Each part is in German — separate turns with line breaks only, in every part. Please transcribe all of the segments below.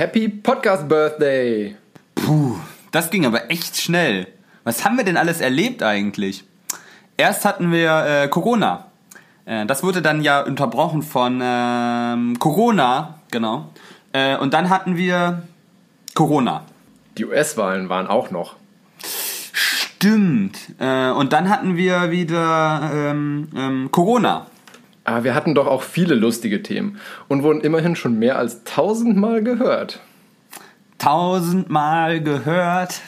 Happy Podcast Birthday!
Puh, das ging aber echt schnell. Was haben wir denn alles erlebt eigentlich? Erst hatten wir äh, Corona. Äh, das wurde dann ja unterbrochen von ähm, Corona, genau. Äh, und dann hatten wir Corona.
Die US-Wahlen waren auch noch.
Stimmt. Äh, und dann hatten wir wieder ähm, ähm, Corona.
Aber wir hatten doch auch viele lustige Themen und wurden immerhin schon mehr als tausendmal gehört.
Tausendmal gehört,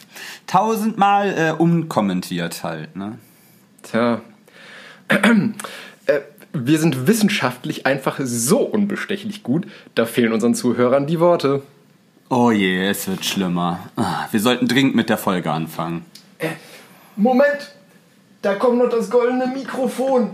tausendmal äh, umkommentiert halt, ne?
Tja. äh, wir sind wissenschaftlich einfach so unbestechlich gut, da fehlen unseren Zuhörern die Worte.
Oh je, es wird schlimmer. Ah, Wir sollten dringend mit der Folge anfangen.
Äh, Moment! Da kommt noch das goldene Mikrofon.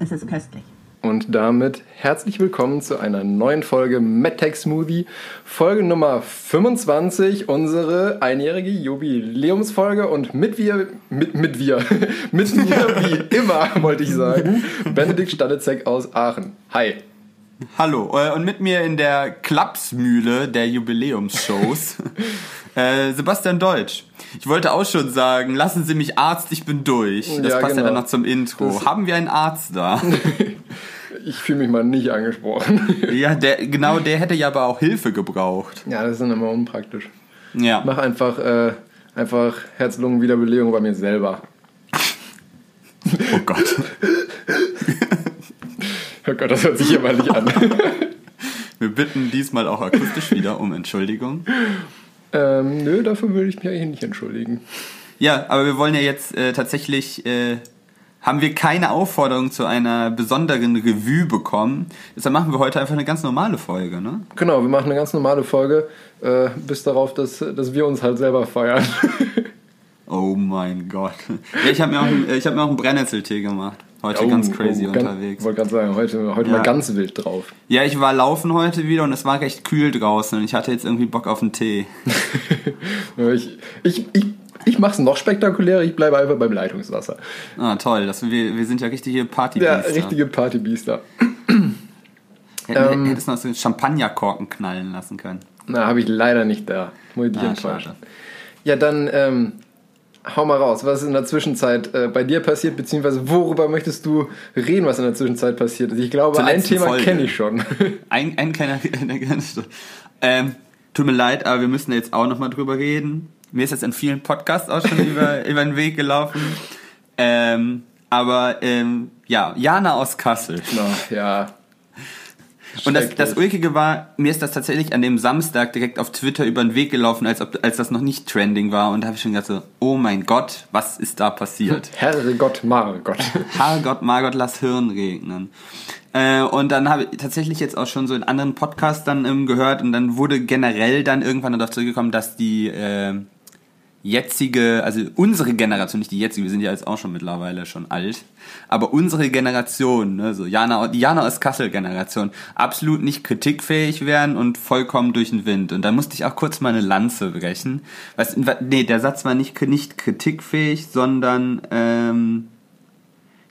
Es ist köstlich.
Und damit herzlich willkommen zu einer neuen Folge MedTech Smoothie. Folge Nummer 25, unsere einjährige Jubiläumsfolge. Und mit wir, mit, mit wir, mit mir wie immer, wollte ich sagen, Benedikt Stanitzek aus Aachen. Hi.
Hallo, äh, und mit mir in der Klapsmühle der Jubiläumsshows äh, Sebastian Deutsch. Ich wollte auch schon sagen, lassen Sie mich Arzt, ich bin durch. Das
Ja,
passt ja
genau.
dann noch zum Intro.
Das-
Haben wir einen Arzt da?
Ich fühle mich mal nicht angesprochen.
ja, der, genau, der hätte ja aber auch Hilfe gebraucht.
Ja, das ist dann immer unpraktisch.
Ja.
Mach einfach, äh, einfach Herz-Lungen-Wiederbelebung bei mir selber.
Oh Gott.
Oh Gott, das hört sich mal nicht an.
Wir bitten diesmal auch akustisch wieder um Entschuldigung.
Ähm, nö, dafür würde ich mich eigentlich nicht entschuldigen.
Ja, aber wir wollen ja jetzt äh, tatsächlich, äh, haben wir keine Aufforderung zu einer besonderen Revue bekommen. Deshalb machen wir heute einfach eine ganz normale Folge, ne?
Genau, wir machen eine ganz normale Folge, äh, bis darauf, dass, dass wir uns halt selber feiern.
Oh mein Gott. Ja, ich habe mir, auch einen- ich hab mir auch einen Brennnesseltee gemacht. Heute
Oh,
ganz crazy
oh,
unterwegs.
wollte gerade sagen, heute, heute
Ja.
mal ganz wild drauf.
Ja, ich war laufen heute wieder und es war recht kühl draußen und ich hatte jetzt irgendwie Bock auf einen Tee.
Ich, ich, ich, ich mache es noch spektakulärer, ich bleibe einfach beim Leitungswasser.
Ah, toll. Das, wir, wir sind ja richtige party
Ja, richtige Partybiester.
Hätten,
ähm,
hättest du noch so Champagnerkorken knallen lassen können.
Na, habe ich leider nicht da. Muss ich dich
Ah,
enttäuschen. Ja, dann ähm, hau mal raus. Was ist in der Zwischenzeit äh, bei dir passiert, beziehungsweise worüber möchtest du reden, was in der Zwischenzeit passiert ist? Ich glaube, ein Thema kenne ich schon.
Ein, ein kleiner, eine kleine ähm, Tut mir leid, aber wir müssen jetzt auch nochmal drüber reden. Mir ist jetzt in vielen Podcasts auch schon über, über den Weg gelaufen. Ähm, aber ähm, ja, Jana aus Kassel.
Na, ja.
Und das, das. Ulkige war, mir ist das tatsächlich an dem Samstag direkt auf Twitter über den Weg gelaufen, als, ob, als das noch nicht trending war. Und da habe ich schon gedacht so, oh mein Gott, was ist da passiert?
Herrgott, Margott.
Herrgott, Margott, lass Hirn regnen. Äh, und dann habe ich tatsächlich jetzt auch schon so in anderen Podcasts dann ähm, gehört und dann wurde generell dann irgendwann darauf zurückgekommen, dass die äh, jetzige, also unsere Generation, nicht die jetzige, wir sind ja jetzt auch schon mittlerweile schon alt, aber unsere Generation, ne, so Jana, die Jana aus Kassel Generation, absolut nicht kritikfähig wären und vollkommen durch den Wind. Und da musste ich auch kurz mal eine Lanze brechen. Was, nee, der Satz war nicht, nicht kritikfähig, sondern ähm,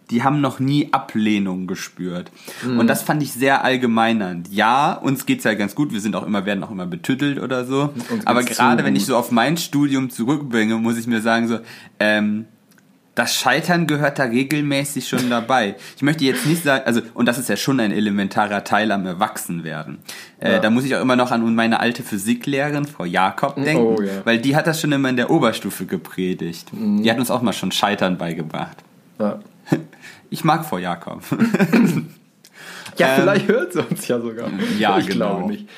die haben noch nie Ablehnung gespürt. Und das fand ich sehr allgemeinernd. Ja, uns geht's ja ganz gut, wir sind auch immer, werden auch immer betüttelt oder so. Aber gerade wenn ich so auf mein Studium zurückbringe, muss ich mir sagen, so, ähm, das Scheitern gehört da regelmäßig schon dabei. Ich möchte jetzt nicht sagen, also, und das ist ja schon ein elementarer Teil am Erwachsenwerden. Äh,
Ja.
Da muss ich auch immer noch an meine alte Physiklehrerin, Frau Jakob, denken,
Oh, ja.
weil die hat das schon immer in der Oberstufe gepredigt.
Mhm.
Die hat uns auch mal schon Scheitern beigebracht.
Ja,
Ich mag Frau Jakob.
ja
Ähm,
vielleicht hört sie uns ja sogar.
ja,
ich
genau.
glaube nicht.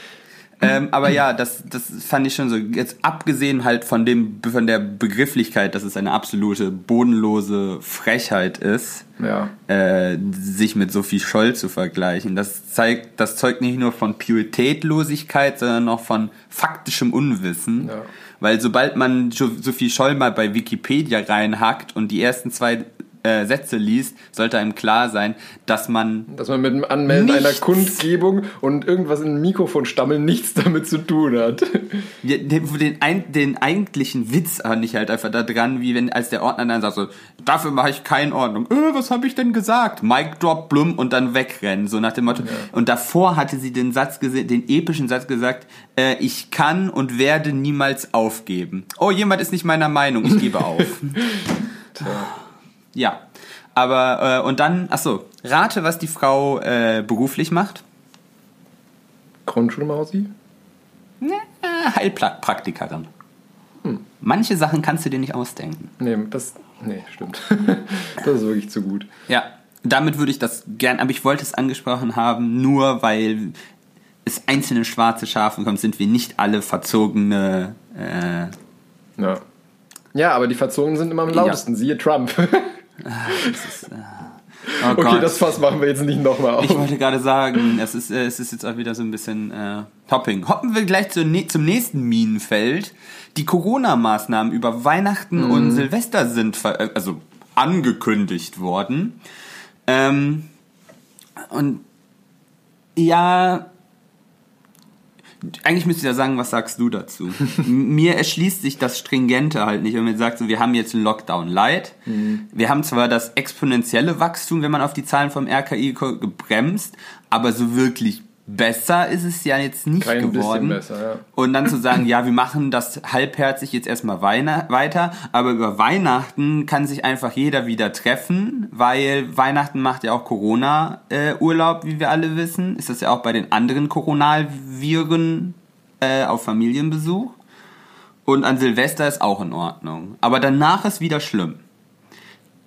ähm, aber ja, das, das fand ich schon so. Jetzt abgesehen halt von dem, von der Begrifflichkeit, dass es eine absolute bodenlose Frechheit ist,
Ja.
äh, sich mit Sophie Scholl zu vergleichen. Das zeigt, das zeugt nicht nur von Pietätlosigkeit, sondern auch von faktischem Unwissen.
Ja.
Weil sobald man Sophie Scholl mal bei Wikipedia reinhackt und die ersten zwei äh, Sätze liest, sollte einem klar sein, dass man.
Dass man mit dem Anmelden
Nichts.
einer Kundgebung und irgendwas in ein Mikrofon stammeln nichts damit zu tun hat.
Ja, Den, den, den eigentlichen Witz fand ich halt einfach da dran, wie wenn als der Ordner dann sagt so, dafür mache ich keine Ordnung. Äh, was habe ich denn gesagt? Mic drop, blum und dann wegrennen, so nach dem Motto. Und davor hatte sie den Satz gesehen, den epischen Satz gesagt, äh, ich kann und werde niemals aufgeben. Oh, jemand ist nicht meiner Meinung, ich gebe auf. ja. Aber, äh, und dann, ach so, rate, was die Frau äh, beruflich macht.
Grundschulmausi?
Äh, Heilpraktikerin. Manche Sachen kannst du dir nicht ausdenken.
Nee, das. Nee, stimmt. das ist wirklich zu gut.
Ja, damit würde ich das gern, aber ich wollte es angesprochen haben, nur weil es einzelne schwarze Schafe kommt, sind wir nicht alle verzogene. Äh,
Ja. Ja, aber die Verzogenen sind immer am lautesten. Siehe Trump.
oh
okay,
Gott.
das Fass machen wir jetzt nicht nochmal auf.
ich wollte gerade sagen, es ist, äh, es ist jetzt auch wieder so ein bisschen äh, Topping. Hoppen wir gleich zu, ne zum nächsten Minenfeld. Die Corona-Maßnahmen über Weihnachten
Mhm.
und Silvester sind äh, also angekündigt worden. Ähm, und ja, eigentlich müsste ich ja sagen, was sagst du dazu? Mir erschließt sich das Stringente halt nicht, wenn man sagt, so, wir haben jetzt einen Lockdown Light. Wir haben zwar das exponentielle Wachstum, wenn man auf die Zahlen vom RKI gebremst, aber so wirklich besser ist es ja jetzt nicht
Kein
geworden.
besser, ja.
Und dann zu sagen, ja, wir machen das halbherzig jetzt erstmal weina- weiter, aber über Weihnachten kann sich einfach jeder wieder treffen, weil Weihnachten macht ja auch Corona-Urlaub, wie wir alle wissen. Ist das ja auch bei den anderen Coronaviren äh, auf Familienbesuch. Und an Silvester ist auch in Ordnung. Aber danach ist wieder schlimm.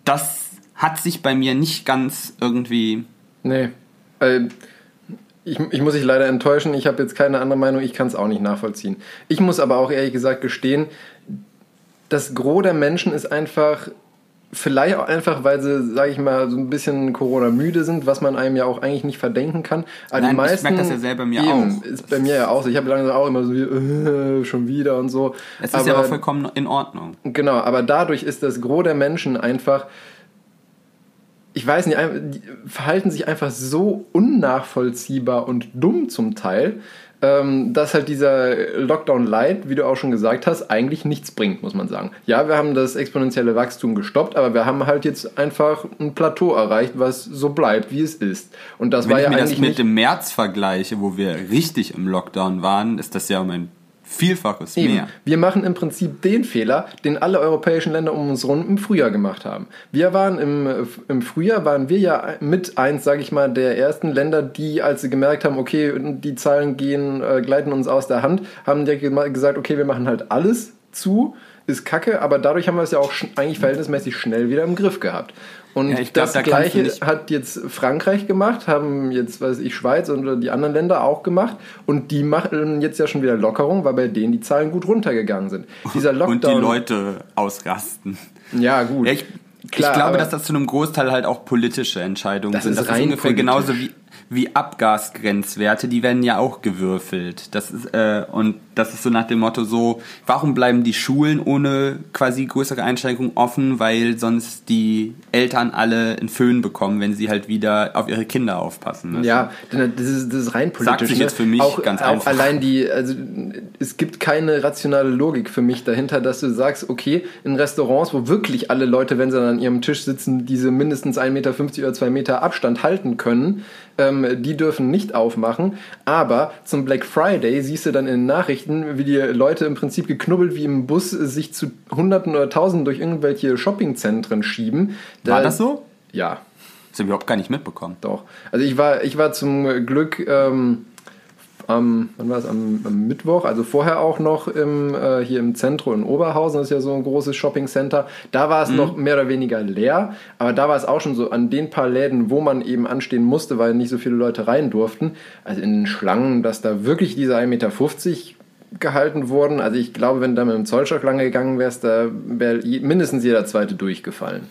Das hat sich bei mir nicht ganz irgendwie.
Nee. Äh, ich, ich muss dich leider enttäuschen, ich habe jetzt keine andere Meinung, ich kann es auch nicht nachvollziehen. Ich muss aber auch ehrlich gesagt gestehen, das Gros der Menschen ist einfach, vielleicht auch einfach, weil sie, sage ich mal, so ein bisschen Corona-müde sind, was man einem ja auch eigentlich nicht verdenken kann. Aber
Nein,
die
ich
meisten,
merk das ja selber bei mir
eben,
auch.
Ist bei mir ja auch so. Ich habe langsam auch immer so, wie, äh, schon wieder und so.
Es ist ja auch vollkommen in Ordnung.
Genau, aber dadurch ist das Gros der Menschen einfach, ich weiß nicht, die verhalten sich einfach so unnachvollziehbar und dumm zum Teil, ähm, dass halt dieser Lockdown Light, wie du auch schon gesagt hast, eigentlich nichts bringt, muss man sagen. Ja, wir haben das exponentielle Wachstum gestoppt, aber wir haben halt jetzt einfach ein Plateau erreicht, was so bleibt, wie es ist. Und das
Wenn
war
ich
ja
mir das
eigentlich
mit dem März vergleiche, wo wir richtig im Lockdown waren, ist das ja um ein Vielfaches
Eben.
mehr.
Wir machen im Prinzip den Fehler, den alle europäischen Länder um uns rum im Frühjahr gemacht haben. Wir waren im, im Frühjahr, waren wir ja mit eins, sage ich mal, der ersten Länder, die, als sie gemerkt haben, okay, die Zahlen gehen, äh, gleiten uns aus der Hand, haben direkt gesagt, okay, wir machen halt alles zu, ist kacke, aber dadurch haben wir es ja auch eigentlich verhältnismäßig schnell wieder im Griff gehabt. Und
Ja, glaub,
das
da
Gleiche hat jetzt Frankreich gemacht, haben jetzt, weiß ich, Schweiz und die anderen Länder auch gemacht. Und die machen jetzt ja schon wieder Lockerung, weil bei denen die Zahlen gut runtergegangen sind. Dieser Lockdown.
Und die Leute ausrasten.
Ja, gut.
Ja, ich,
Klar,
ich glaube, dass das zu einem Großteil halt auch politische Entscheidungen
Das
sind.
ist
Das ist
rein
ungefähr
politisch.
genauso wie, wie Abgasgrenzwerte, die werden ja auch gewürfelt. Das ist, äh, und das ist so nach dem Motto so, warum bleiben die Schulen ohne quasi größere Einschränkungen offen, weil sonst die Eltern alle einen Föhn bekommen, wenn sie halt wieder auf ihre Kinder aufpassen müssen.
Ja, das ist, das ist rein politisch.
Sagt sich
ne?
jetzt für mich
auch,
ganz einfach.
allein die, also es gibt keine rationale Logik für mich dahinter, dass du sagst, okay, in Restaurants, wo wirklich alle Leute, wenn sie dann an ihrem Tisch sitzen, diese mindestens 1,50 Meter oder 2 Meter Abstand halten können, ähm, die dürfen nicht aufmachen. Aber zum Black Friday siehst du dann in den Nachrichten, wie die Leute im Prinzip geknubbelt wie im Bus sich zu Hunderten oder Tausenden durch irgendwelche Shoppingzentren schieben.
War
Da-
das so?
Ja,
Das habe ich überhaupt gar nicht mitbekommen.
doch. Also ich war, ich war zum Glück ähm, am, wann war es, am, am Mittwoch, also vorher auch noch im, äh, hier im Zentrum in Oberhausen, das ist ja so ein großes Shoppingcenter. Da war es noch mehr oder weniger leer, aber da war es auch schon so an den paar Läden, wo man eben anstehen musste, weil nicht so viele Leute rein durften. Also in den Schlangen, dass da wirklich diese 1,50 Meter gehalten wurden. Also ich glaube, wenn du da mit dem Zollstock lange gegangen wärst, da wäre mindestens jeder zweite durchgefallen.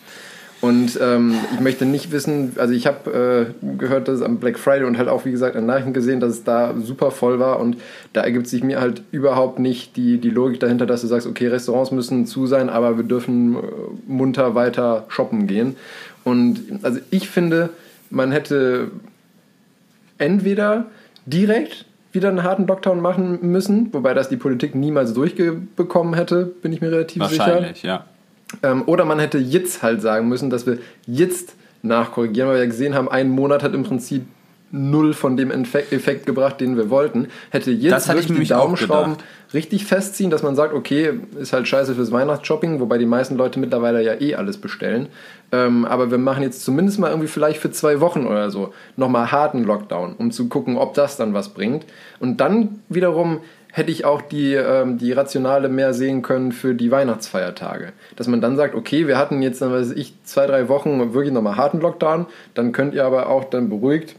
Und ähm, ich möchte nicht wissen, also ich habe äh, gehört, dass es am Black Friday und halt auch, wie gesagt, an Nachrichten gesehen, dass es da super voll war und da ergibt sich mir halt überhaupt nicht die, die Logik dahinter, dass du sagst, okay, Restaurants müssen zu sein, aber wir dürfen äh, munter weiter shoppen gehen. Und also ich finde, man hätte entweder direkt wieder einen harten Lockdown machen müssen, wobei das die Politik niemals durchbekommen hätte, bin ich mir relativ sicher.
Wahrscheinlich, ja.
Ähm, oder man hätte jetzt halt sagen müssen, dass wir jetzt nachkorrigieren, weil wir ja gesehen haben, ein Monat hat im Prinzip null von dem Effekt gebracht, den wir wollten. Hätte jetzt wirklich die Daumenschrauben richtig festziehen, dass man sagt, okay, ist halt scheiße fürs Weihnachtsshopping, wobei die meisten Leute mittlerweile ja eh alles bestellen. Ähm, aber wir machen jetzt zumindest mal irgendwie vielleicht für zwei Wochen oder so nochmal harten Lockdown, um zu gucken, ob das dann was bringt. Und dann wiederum hätte ich auch die, ähm, die Rationale mehr sehen können für die Weihnachtsfeiertage. Dass man dann sagt, okay, wir hatten jetzt, dann weiß ich, zwei, drei Wochen wirklich nochmal harten Lockdown, dann könnt ihr aber auch dann beruhigt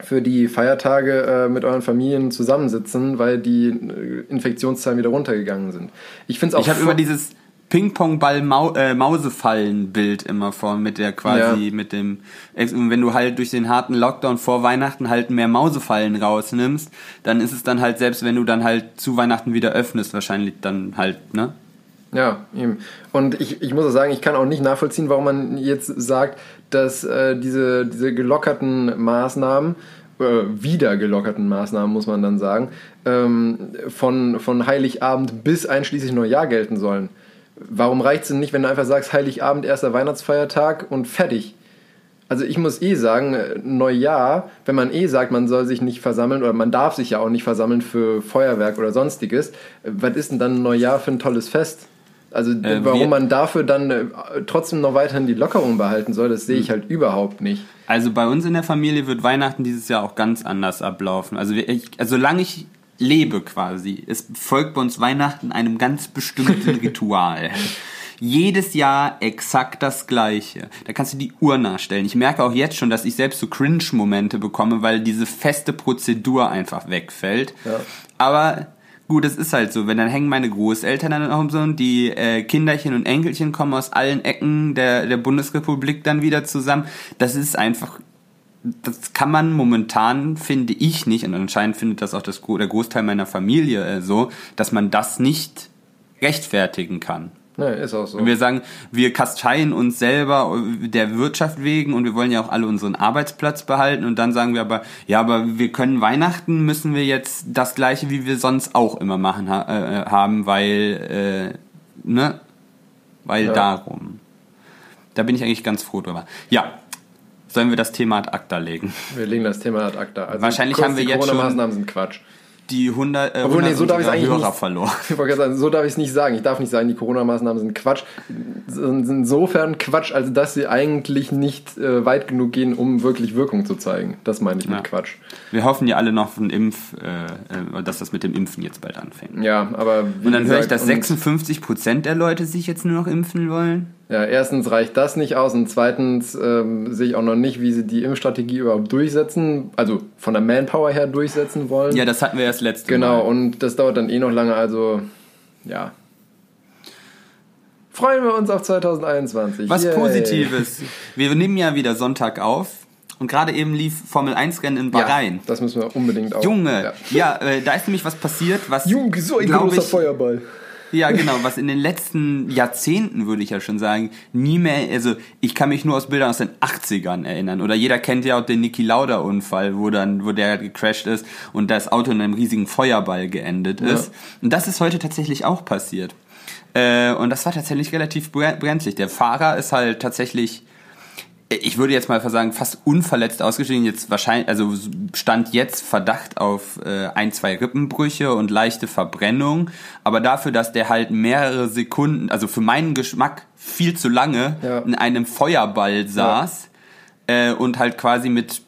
für die Feiertage äh, mit euren Familien zusammensitzen, weil die äh, Infektionszahlen wieder runtergegangen sind. Ich finde es auch
Ich habe immer dieses Ping-Pong-Ball -Mau äh, immer vor mit der quasi
Ja.
mit dem wenn du halt durch den harten Lockdown vor Weihnachten halt mehr Mausefallen rausnimmst, dann ist es dann halt selbst wenn du dann halt zu Weihnachten wieder öffnest wahrscheinlich dann halt ne
Ja, eben. Und ich, ich muss auch sagen, ich kann auch nicht nachvollziehen, warum man jetzt sagt, dass äh, diese, diese gelockerten Maßnahmen, äh, wieder gelockerten Maßnahmen, muss man dann sagen, ähm, von, von Heiligabend bis einschließlich Neujahr gelten sollen. Warum reicht es denn nicht, wenn du einfach sagst, Heiligabend, erster Weihnachtsfeiertag und fertig? Also ich muss eh sagen, äh, Neujahr, wenn man eh sagt, man soll sich nicht versammeln oder man darf sich ja auch nicht versammeln für Feuerwerk oder sonstiges, äh, was ist denn dann Neujahr für ein tolles Fest? Also
Äh,
warum man dafür dann äh, trotzdem noch weiterhin die Lockerung behalten soll, das sehe ich halt überhaupt nicht.
Also bei uns in der Familie wird Weihnachten dieses Jahr auch ganz anders ablaufen. Also, ich, also solange ich lebe quasi, es folgt bei uns Weihnachten einem ganz bestimmten Ritual. Jedes Jahr exakt das gleiche. Da kannst du die Uhr nachstellen. Ich merke auch jetzt schon, dass ich selbst so Cringe-Momente bekomme, weil diese feste Prozedur einfach wegfällt.
Ja.
Aber gut, es ist halt so. Wenn dann hängen meine Großeltern dann auch so und die äh, Kinderchen und Enkelchen kommen aus allen Ecken der, der Bundesrepublik dann wieder zusammen. Das ist einfach das kann man momentan, finde ich nicht, und anscheinend findet das auch das, der Großteil meiner Familie äh, so, dass man das nicht rechtfertigen kann.
Ne, ist auch so.
Und wir sagen, wir kasteien uns selber der Wirtschaft wegen und wir wollen ja auch alle unseren Arbeitsplatz behalten und dann sagen wir aber, ja, aber wir können Weihnachten müssen wir jetzt das gleiche, wie wir sonst auch immer machen ha äh, haben, weil, äh, ne, weil
Ja.
darum. Da bin ich eigentlich ganz froh drüber. Ja, sollen wir das Thema ad acta legen?
wir legen das Thema ad acta. Also
Wahrscheinlich
kurz,
haben wir
die
jetzt schon-
Corona-Maßnahmen sind Quatsch.
Die 100, äh,
Obwohl, nee, so darf ich es eigentlich
Hörer
nicht.
verloren.
Sagen, so darf ich es nicht sagen. Ich darf nicht sagen, die Corona-Maßnahmen sind Quatsch. Sind insofern Quatsch, als dass sie eigentlich nicht äh, weit genug gehen, um wirklich Wirkung zu zeigen. Das meine ich mit
Ja.
Quatsch.
Wir hoffen ja alle noch von Impf, äh, äh, dass das mit dem Impfen jetzt bald anfängt.
Ja, aber
Und dann höre ich,
gesagt,
dass
und-
56 Prozent der Leute sich jetzt nur noch impfen wollen.
Ja, erstens reicht das nicht aus und zweitens ähm, sehe ich auch noch nicht, wie sie die Impfstrategie überhaupt durchsetzen, also von der Manpower her durchsetzen wollen.
Ja, das hatten wir erst letzte
genau,
Mal.
und das dauert dann eh noch lange, also ja. Freuen wir uns auf 2021.
Was
Yay.
Positives. Wir nehmen ja wieder Sonntag auf und gerade eben lief Formel 1 Rennen in Bahrain.
Ja, das müssen wir unbedingt auch.
Junge,
Ja.
ja, äh, da ist nämlich was passiert, was
Junge, so ein großer
ich,
Feuerball.
Ja, genau, was in den letzten Jahrzehnten, würde ich ja schon sagen, nie mehr, also ich kann mich nur aus Bildern aus den 80ern erinnern. Oder jeder kennt ja auch den Niki Lauda Unfall, wo dann, wo der gecrashed ist und das Auto in einem riesigen Feuerball geendet ist. Und das ist heute tatsächlich auch passiert. Äh, und das war tatsächlich relativ bren- brenzlig. Der Fahrer ist halt tatsächlich ich würde jetzt mal sagen, fast unverletzt ausgestiegen. Jetzt wahrscheinlich, also stand jetzt Verdacht auf äh, ein, zwei Rippenbrüche und leichte Verbrennung. Aber dafür, dass der halt mehrere Sekunden, also für meinen Geschmack viel zu lange
Ja.
in einem Feuerball saß äh, und halt quasi mit,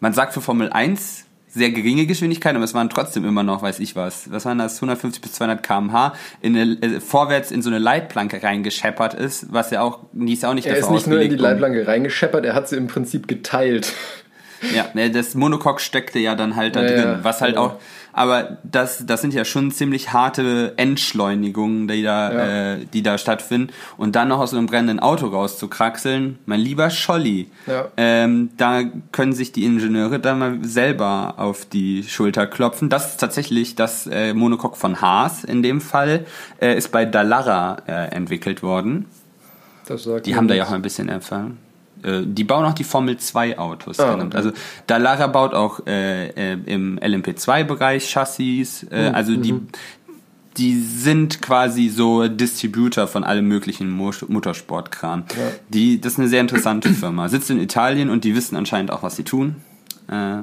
man sagt für Formel 1 sehr geringe Geschwindigkeit, aber es waren trotzdem immer noch, weiß ich was, was waren das, 150 bis 200 km/h, in eine, äh, vorwärts in so eine Leitplanke reingescheppert ist, was ja auch, die ist ja auch nicht
Er ist
dafür
nicht nur in die Leitplanke reingescheppert, er hat sie im Prinzip geteilt.
Ja, ne, das Monocoque steckte ja dann halt da
Ja,
drin,
ja,
was halt
genau.
auch, aber das, das sind ja schon ziemlich harte Entschleunigungen, die da,
Ja.
äh, die da stattfinden. Und dann noch aus so einem brennenden Auto rauszukraxeln, mein lieber Scholli,
Ja.
ähm, da können sich die Ingenieure dann mal selber auf die Schulter klopfen. Das ist tatsächlich das äh, Monocoque von Haas in dem Fall, äh, ist bei Dallara äh, entwickelt worden. Die haben da ja auch ein bisschen Erfahrung. Äh, Die bauen auch die Formel 2 Autos.
Ah, okay.
Also Dallara baut auch äh, äh, im LMP2-Bereich Chassis. Äh,
Mhm,
also die, die sind quasi so Distributor von allem möglichen Mo Motorsportkram. Die, das ist eine sehr interessante Firma. Sitzt in Italien und die wissen anscheinend auch, was sie tun. Äh,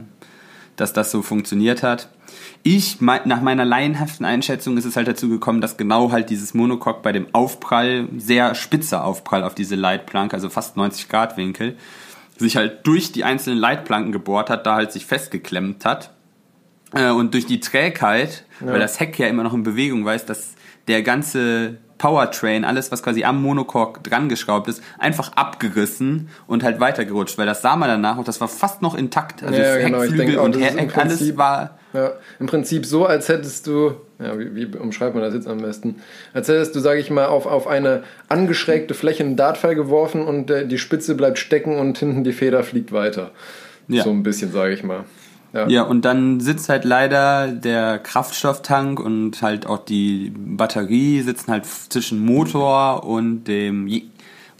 dass das so funktioniert hat. Ich, nach meiner laienhaften Einschätzung ist es halt dazu gekommen, dass genau halt dieses Monocoque bei dem Aufprall, sehr spitzer Aufprall auf diese Leitplanke, also fast 90 Grad Winkel, sich halt durch die einzelnen Leitplanken gebohrt hat, da halt sich festgeklemmt hat. Äh, und durch die Trägheit, weil das Heck ja immer noch in Bewegung war, ist, dass der ganze Powertrain, alles was quasi am Monocoque dran geschraubt ist, einfach abgerissen und halt weitergerutscht, weil das sah man danach und das war fast noch intakt. Also
Ja, genau,
Heckflügel
denke
und Heck, alles war
Ja, im Prinzip so, als hättest du, ja, wie, wie umschreibt man das jetzt am besten? Als hättest du, sage ich mal, auf, auf eine angeschrägte Fläche einen Dartpfeil geworfen und äh, die Spitze bleibt stecken und hinten die Feder fliegt weiter.
Ja.
So ein bisschen, sage ich mal. Ja.
Ja, und dann sitzt halt leider der Kraftstofftank und halt auch die Batterie sitzen halt zwischen Motor und dem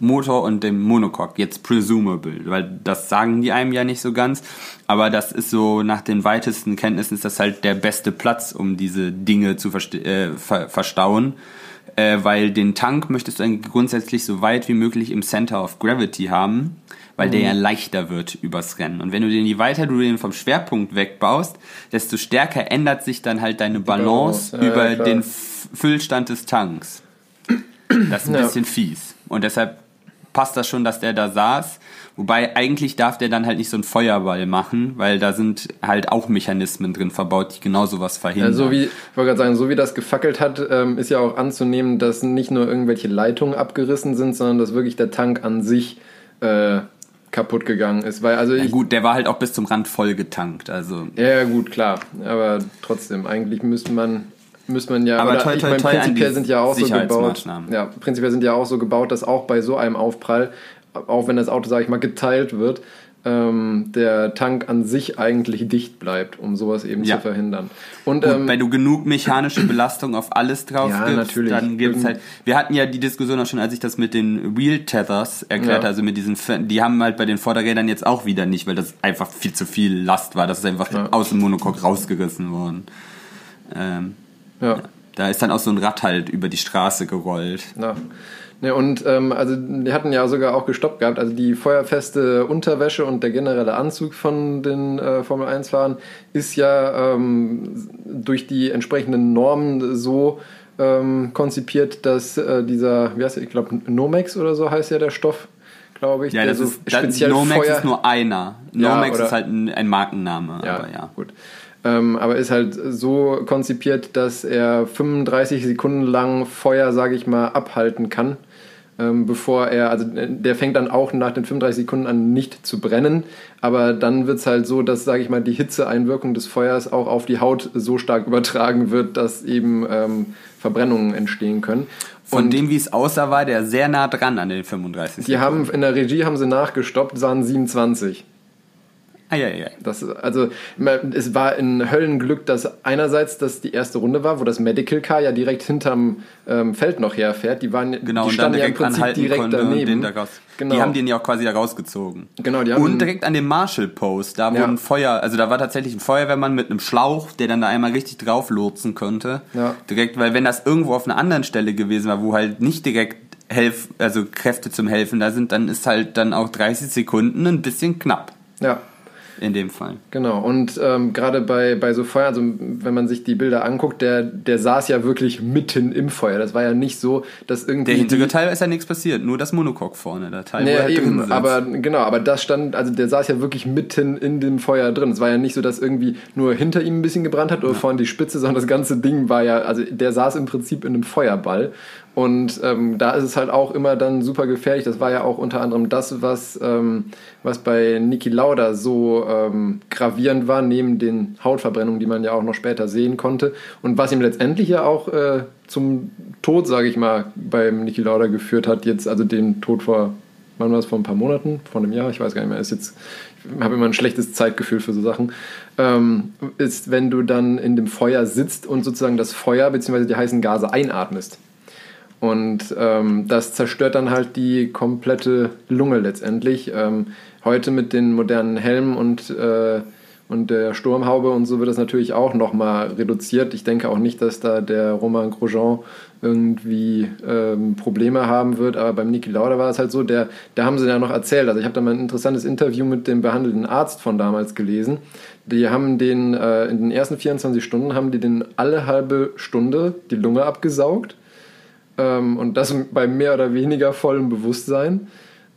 Motor und dem Monocoque, jetzt presumable, weil das sagen die einem ja nicht so ganz, aber das ist so nach den weitesten Kenntnissen ist das halt der beste Platz, um diese Dinge zu äh, ver verstauen, äh, weil den Tank möchtest du eigentlich grundsätzlich so weit wie möglich im Center of Gravity haben, weil der ja leichter wird übers Rennen. Und wenn du den, je weiter du den vom Schwerpunkt wegbaust, desto stärker ändert sich dann halt deine Balance,
ja,
über
klar.
den Füllstand des Tanks. Das ist ein
Ja.
bisschen fies. Und deshalb passt das schon, dass der da saß. Wobei eigentlich darf der dann halt nicht so einen Feuerball machen, weil da sind halt auch Mechanismen drin verbaut, die genau sowas verhindern.
Ja, so wie, ich wollte gerade sagen, so wie das gefackelt hat, ähm, ist ja auch anzunehmen, dass nicht nur irgendwelche Leitungen abgerissen sind, sondern dass wirklich der Tank an sich äh, kaputt gegangen ist. Weil, also
ja, gut, der war halt auch bis zum Rand voll getankt. Also
Ja, ja, gut, klar. Aber trotzdem, eigentlich müsste man, müsste man ja.
Aber toi,
ich
toi, toi an
prinzipiell
die
sind ja auch so gebaut. Ja, prinzipiell sind ja auch so gebaut, dass auch bei so einem Aufprall, auch wenn das Auto, sage ich mal, geteilt wird, ähm, der Tank an sich eigentlich dicht bleibt, um sowas eben
Ja.
zu verhindern. Und
Gut,
ähm,
wenn du genug mechanische Belastung auf alles drauf
Ja,
gibst,
natürlich.
dann gibt's
Irgend-
halt. Wir hatten ja die Diskussion auch schon, als ich das mit den Wheel Tethers erklärt,
Ja.
also mit diesen, die haben halt bei den Vorderrädern jetzt auch wieder nicht, weil das einfach viel zu viel Last war. Das ist einfach
Ja.
aus dem Monocoque rausgerissen worden. Ähm,
ja.
da ist dann auch so ein Rad halt über die Straße gerollt.
Ja. Ne, und ähm, also die hatten ja sogar auch gestoppt gehabt. Also die feuerfeste Unterwäsche und der generelle Anzug von den äh, Formel 1-Fahrern ist ja ähm, durch die entsprechenden Normen so ähm, konzipiert, dass äh, dieser, wie heißt der, ich glaube Nomex oder so heißt ja der Stoff, glaube ich,
Ja,
der
das
so
ist, das, Nomex ist nur einer.
Ja,
Nomex
oder-
ist halt ein, ein Markenname,
ja,
aber ja.
gut. Ähm, aber ist halt so konzipiert, dass er 35 Sekunden lang Feuer, sage ich mal, abhalten kann, ähm, bevor er, also äh, der fängt dann auch nach den 35 Sekunden an nicht zu brennen, aber dann wird es halt so, dass, sage ich mal, die Hitzeeinwirkung des Feuers auch auf die Haut so stark übertragen wird, dass eben ähm, Verbrennungen entstehen können.
Von
Und
dem, wie es aussah, war der sehr nah dran an den 35
die haben in der Regie haben sie nachgestoppt, sahen 27.
Ah, ja, ja.
Das, also es war ein Höllenglück, dass einerseits das die erste Runde war, wo das Medical Car ja direkt hinterm ähm, Feld noch herfährt. Die waren,
Genau,
die standen ja im
direkt
Prinzip
anhalten
direkt daneben.
den da.
Genau.
Die haben den ja auch quasi da rausgezogen.
Genau, die haben
und direkt an dem Marshall Post, da
Ja.
ein Feuer, also da war tatsächlich ein Feuerwehrmann mit einem Schlauch, der dann da einmal richtig drauf lotsen konnte.
Ja.
Direkt, weil wenn das irgendwo auf einer anderen Stelle gewesen war, wo halt nicht direkt Helf, also Kräfte zum Helfen da sind, dann ist halt dann auch 30 Sekunden ein bisschen knapp
ja,
in dem Fall.
genau. Und ähm, gerade bei, bei so Feuer, also wenn man sich die Bilder anguckt, der, der saß ja wirklich mitten im Feuer. Das war ja nicht so, dass irgendwie.
Der hintere Teil ist ja nichts passiert, nur das Monocoque vorne, der Teil, wo
Nee,
er halt drin
eben, aber genau, aber das stand, also der saß ja wirklich mitten in dem Feuer drin. Es war ja nicht so, dass irgendwie nur hinter ihm ein bisschen gebrannt hat oder vorne die Spitze, sondern das ganze Ding war ja, also der saß im Prinzip in einem Feuerball. Und ähm, da ist es halt auch immer dann super gefährlich. Das war ja auch unter anderem das, was, ähm, was bei Niki Lauda so ähm, gravierend war, neben den Hautverbrennungen, die man ja auch noch später sehen konnte. Und was ihm letztendlich ja auch äh, zum Tod, sage ich mal, beim Niki Lauda geführt hat, jetzt, also den Tod vor, wann war es, vor ein paar Monaten, vor einem Jahr, ich weiß gar nicht mehr, ist jetzt, ich habe immer ein schlechtes Zeitgefühl für so Sachen, ähm, ist, wenn du dann in dem Feuer sitzt und sozusagen das Feuer bzw. die heißen Gase einatmest. Und ähm, das zerstört dann halt die komplette Lunge letztendlich. Ähm, heute mit den modernen Helmen und, äh, und der Sturmhaube und so wird das natürlich auch nochmal reduziert. Ich denke auch nicht, dass da der Romain Grosjean irgendwie ähm, Probleme haben wird, aber beim Niki Lauda war es halt so, der, da haben sie ja noch erzählt. Also ich habe da mal ein interessantes Interview mit dem behandelten Arzt von damals gelesen. Die haben den äh, in den ersten 24 Stunden haben die den alle halbe Stunde die Lunge abgesaugt ähm, und das bei mehr oder weniger vollem Bewusstsein,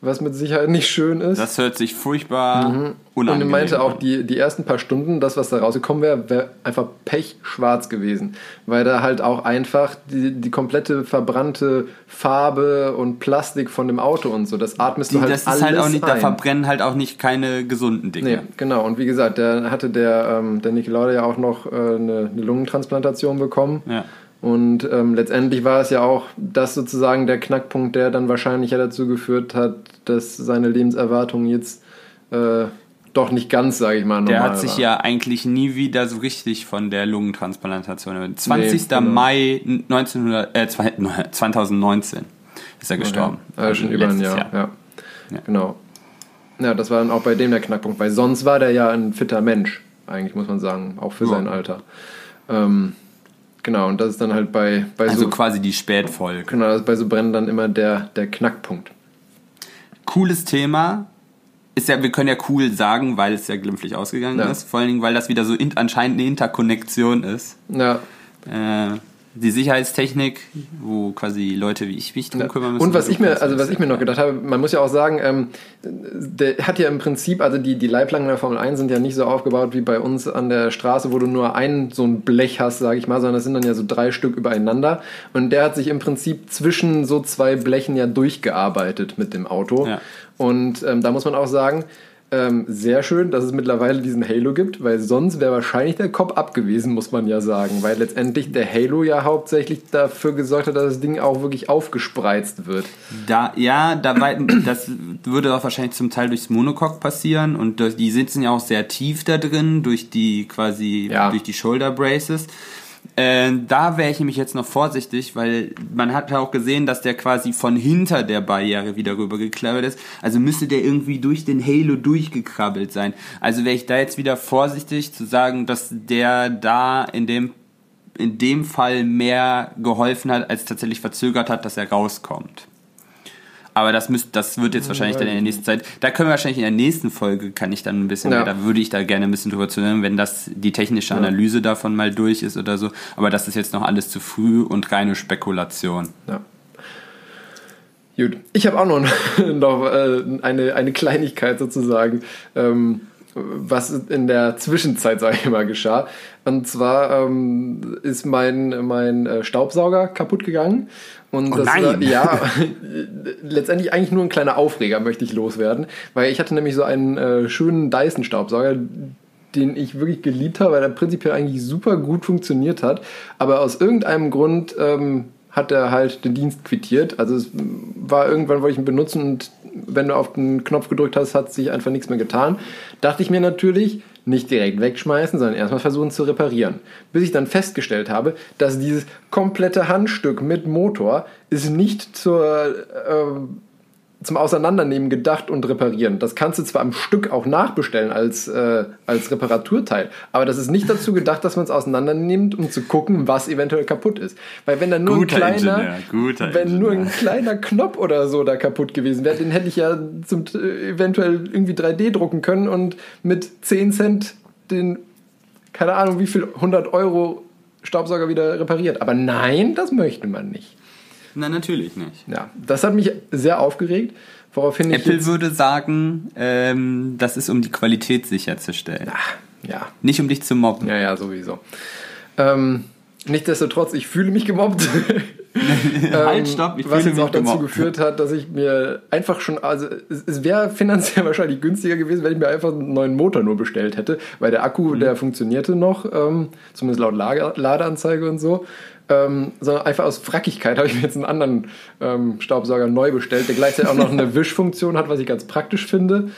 was mit Sicherheit nicht schön ist.
Das hört sich furchtbar mhm.
unangenehm Und er meinte auch, die, die ersten paar Stunden, das, was da rausgekommen wäre, wäre einfach pechschwarz gewesen. Weil da halt auch einfach die, die komplette verbrannte Farbe und Plastik von dem Auto und so, das atmest die, du halt das alles ist halt
auch nicht, Da verbrennen halt auch nicht keine gesunden Dinge. Nee,
genau. Und wie gesagt, da hatte der, ähm, der Niki Lauda ja auch noch äh, eine, eine Lungentransplantation bekommen. Ja. Und ähm, letztendlich war es ja auch das sozusagen der Knackpunkt, der dann wahrscheinlich ja dazu geführt hat, dass seine Lebenserwartung jetzt äh, doch nicht ganz, sage ich mal,
normal Der hat sich war. ja eigentlich nie wieder so richtig von der Lungentransplantation. 20. Nee, genau. Mai 1900, äh, 2019 ist er gestorben.
Okay. Also schon über ein Jahr, Jahr. Ja. ja. Genau. Ja, das war dann auch bei dem der Knackpunkt, weil sonst war der ja ein fitter Mensch, eigentlich muss man sagen, auch für ja. sein Alter. Ähm, Genau, und das ist dann halt bei, bei
also so. quasi die Spätfolge.
Genau, das ist bei so Brennen dann immer der, der Knackpunkt.
Cooles Thema. Ist ja, wir können ja cool sagen, weil es ja glimpflich ausgegangen ja. ist. Vor allen Dingen, weil das wieder so in, anscheinend eine Interkonnektion ist. Ja. Äh, die Sicherheitstechnik, wo quasi Leute wie ich mich drum kümmern
müssen. Und was ich mir, also was ich mir noch gedacht habe, man muss ja auch sagen, ähm, der hat ja im Prinzip, also die, die Leitplanken der Formel 1 sind ja nicht so aufgebaut wie bei uns an der Straße, wo du nur ein so ein Blech hast, sage ich mal, sondern das sind dann ja so drei Stück übereinander. Und der hat sich im Prinzip zwischen so zwei Blechen ja durchgearbeitet mit dem Auto. Ja. Und ähm, da muss man auch sagen, ähm, sehr schön, dass es mittlerweile diesen Halo gibt, weil sonst wäre wahrscheinlich der Kopf abgewesen, muss man ja sagen, weil letztendlich der Halo ja hauptsächlich dafür gesorgt hat, dass das Ding auch wirklich aufgespreizt wird.
Da, ja, da das würde auch wahrscheinlich zum Teil durchs Monocoque passieren und die sitzen ja auch sehr tief da drin durch die quasi ja. durch die Shoulder Braces. Äh, da wäre ich nämlich jetzt noch vorsichtig, weil man hat ja auch gesehen, dass der quasi von hinter der Barriere wieder rübergeklappert ist. Also müsste der irgendwie durch den Halo durchgekrabbelt sein. Also wäre ich da jetzt wieder vorsichtig zu sagen, dass der da in dem in dem Fall mehr geholfen hat, als tatsächlich verzögert hat, dass er rauskommt. Aber das, müsst, das wird jetzt wahrscheinlich dann in der nächsten Zeit. Da können wir wahrscheinlich in der nächsten Folge, kann ich dann ein bisschen, ja. da würde ich da gerne ein bisschen drüber zu hören, wenn das die technische Analyse ja. davon mal durch ist oder so. Aber das ist jetzt noch alles zu früh und reine Spekulation.
Ja. Gut, ich habe auch noch, noch äh, eine, eine Kleinigkeit sozusagen. Ähm, was in der Zwischenzeit, sage ich mal, geschah. Und zwar ähm, ist mein, mein äh, Staubsauger kaputt gegangen und oh das nein. War, ja, letztendlich eigentlich nur ein kleiner Aufreger möchte ich loswerden, weil ich hatte nämlich so einen äh, schönen Dyson-Staubsauger, den ich wirklich geliebt habe, weil der prinzipiell eigentlich super gut funktioniert hat, aber aus irgendeinem Grund ähm, hat er halt den Dienst quittiert. Also es war irgendwann, wollte ich ihn benutzen und wenn du auf den Knopf gedrückt hast, hat sich einfach nichts mehr getan. Dachte ich mir natürlich, nicht direkt wegschmeißen, sondern erstmal versuchen zu reparieren. Bis ich dann festgestellt habe, dass dieses komplette Handstück mit Motor ist nicht zur äh, zum Auseinandernehmen gedacht und reparieren. Das kannst du zwar am Stück auch nachbestellen als, äh, als Reparaturteil, aber das ist nicht dazu gedacht, dass man es auseinandernimmt, um zu gucken, was eventuell kaputt ist. Weil wenn dann nur guter ein kleiner, wenn nur ein kleiner Knopf oder so da kaputt gewesen wäre, den hätte ich ja zum, eventuell irgendwie 3D drucken können und mit 10 Cent den, keine Ahnung wie viel, 100 Euro Staubsauger wieder repariert. Aber nein, das möchte man nicht.
Nein, natürlich nicht.
Ja, das hat mich sehr aufgeregt. Woraufhin
ich Apple würde sagen, ähm, das ist um die Qualität sicherzustellen. Ach,
ja.
Nicht um dich zu mobben.
Ja, ja, sowieso. Ähm, nichtsdestotrotz, ich fühle mich gemobbt.
halt, stopp, ich
Ähm, was
fühle
jetzt auch dazu
gemobbt.
geführt hat, dass ich mir einfach schon, also es, es wäre finanziell wahrscheinlich günstiger gewesen, wenn ich mir einfach einen neuen Motor nur bestellt hätte, weil der
Mhm.
Akku, der funktionierte noch, ähm, zumindest laut Lager, Ladeanzeige und so. Ähm, sondern einfach aus Frackigkeit habe ich mir jetzt einen anderen ähm, Staubsauger neu bestellt, der gleichzeitig auch noch eine Wischfunktion hat, was ich ganz praktisch finde.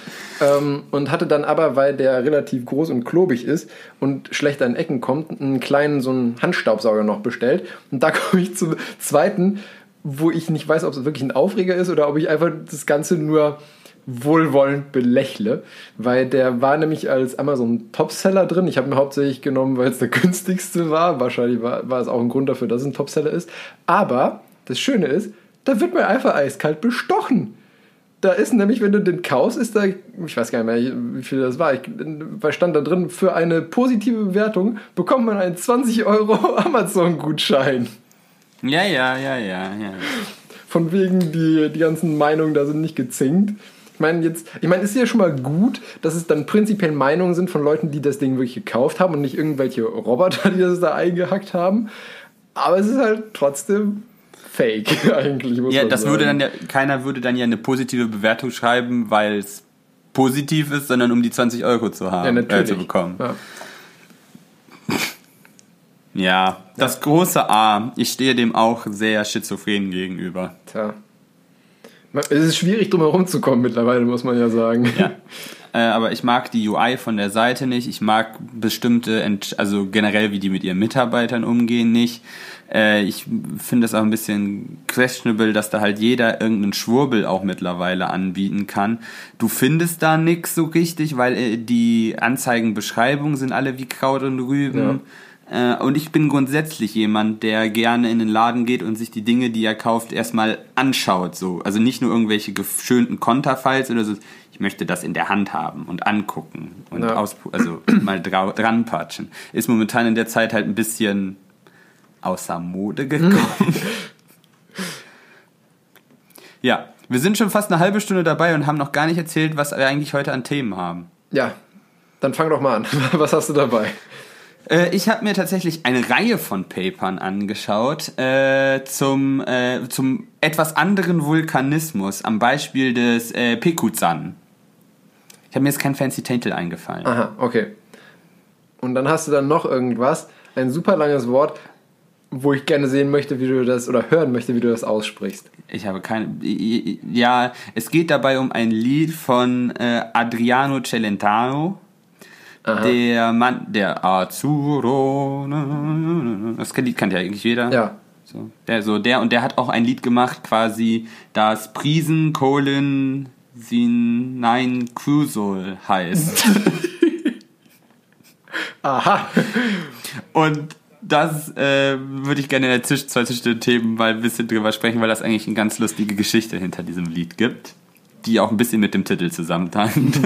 Ähm, und hatte dann aber, weil der relativ groß und klobig ist und schlecht an Ecken kommt, einen kleinen so einen Handstaubsauger noch bestellt. Und da komme ich zum zweiten, wo ich nicht weiß, ob es wirklich ein Aufreger ist oder ob ich einfach das Ganze nur wohlwollend belächle, weil der war nämlich als Amazon Topseller drin. Ich habe ihn hauptsächlich genommen, weil es der günstigste war. Wahrscheinlich war, war es auch ein Grund dafür, dass es ein Topseller ist. Aber das Schöne ist, da wird man einfach eiskalt bestochen. Da ist nämlich, wenn du den kaufst, ist da, ich weiß gar nicht mehr, wie viel das war, ich, weil stand da drin, für eine positive Bewertung bekommt man einen 20 Euro Amazon-Gutschein.
Ja, ja, ja, ja, ja.
Von wegen, die, die ganzen Meinungen da sind nicht gezinkt. Ich meine, jetzt, ich meine, ist ja schon mal gut, dass es dann prinzipiell Meinungen sind von Leuten, die das Ding wirklich gekauft haben und nicht irgendwelche Roboter, die das da eingehackt haben. Aber es ist halt trotzdem fake, eigentlich, muss
Ja,
man
das
sagen.
würde dann ja, keiner würde dann ja eine positive Bewertung schreiben, weil es positiv ist, sondern um die 20 Euro zu
ja,
haben, äh,
natürlich.
zu bekommen.
Ja.
Ja, das große A, ich stehe dem auch sehr schizophren gegenüber.
Tja. Es ist schwierig, drum herum zu kommen mittlerweile, muss man ja sagen.
Ja. Äh, aber ich mag die UI von der Seite nicht. Ich mag bestimmte, Ent also generell, wie die mit ihren Mitarbeitern umgehen, nicht. Äh, ich finde es auch ein bisschen questionable, dass da halt jeder irgendeinen Schwurbel auch mittlerweile anbieten kann. Du findest da nix so richtig, weil äh, die Anzeigenbeschreibungen sind alle wie Kraut und Rüben. Äh, Und ich bin grundsätzlich jemand, der gerne in den Laden geht und sich die Dinge, die er kauft, erstmal anschaut. So. Also nicht nur irgendwelche geschönten Konterfiles oder so. Ich möchte das in der Hand haben und angucken und
Ja.
also mal drau- dran patschen. Ist momentan in der Zeit halt ein bisschen außer Mode gekommen. ja, wir sind schon fast eine halbe Stunde dabei und haben noch gar nicht erzählt, was wir eigentlich heute an Themen haben.
Ja, dann fang doch mal an. Was hast du dabei?
Äh, ich habe mir tatsächlich eine Reihe von Papern angeschaut äh, zum, äh, zum etwas anderen Vulkanismus, am Beispiel des äh, Pekuzan. Ich habe mir jetzt kein fancy Titel eingefallen.
Aha, okay. Und dann hast du dann noch irgendwas, ein super langes Wort, wo ich gerne sehen möchte, wie du das, oder hören möchte, wie du das aussprichst.
Ich habe keine. Ja, es geht dabei um ein Lied von äh, Adriano Celentano. Der Mann, der Azzurro. Das Lied kennt ja eigentlich jeder.
Ja.
So, der, so, der, und der hat auch ein Lied gemacht, quasi, das Prisen Colin Sin Nein Crusol heißt.
Aha.
und das äh, würde ich gerne in der Zwischenzeit zwischen den Themen mal ein bisschen drüber sprechen, weil das eigentlich eine ganz lustige Geschichte hinter diesem Lied gibt, die auch ein bisschen mit dem Titel zusammenhängt.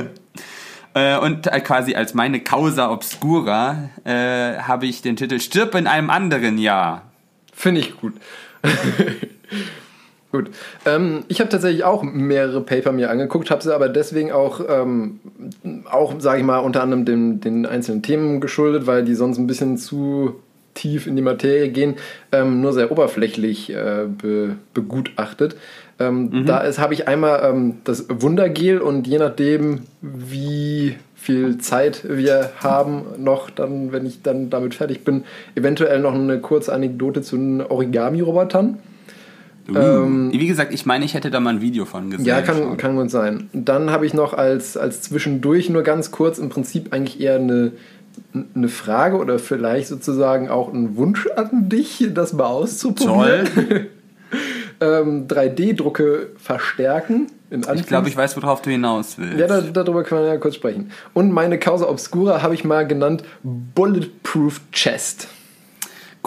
Äh, Und quasi als meine Causa Obscura äh, habe ich den Titel Stirb in einem anderen Jahr.
Finde ich gut. gut. Ähm, ich habe tatsächlich auch mehrere Paper mir angeguckt, habe sie aber deswegen auch, ähm, auch sage ich mal, unter anderem den, den einzelnen Themen geschuldet, weil die sonst ein bisschen zu tief in die Materie gehen, ähm, nur sehr oberflächlich äh, be, begutachtet. Ähm, Da ist- habe ich einmal ähm, das Wundergel und je nachdem, wie viel Zeit wir haben, noch dann, wenn ich dann damit fertig bin, eventuell noch eine kurze Anekdote zu den Origami-Robotern.
Uh. Wie gesagt, ich meine, ich hätte da mal ein Video von gesehen.
Ähm, Ja, kann, kann gut sein. Dann habe ich noch als, als zwischendurch nur ganz kurz im Prinzip eigentlich eher eine, eine Frage oder vielleicht sozusagen auch einen Wunsch an dich, das mal auszuprobieren. ähm, 3D-Drucke verstärken.
Ich glaube, ich weiß, worauf du hinaus willst.
ja, da, darüber können wir ja kurz sprechen. Und meine Causa Obscura habe ich mal genannt Bulletproof Chest.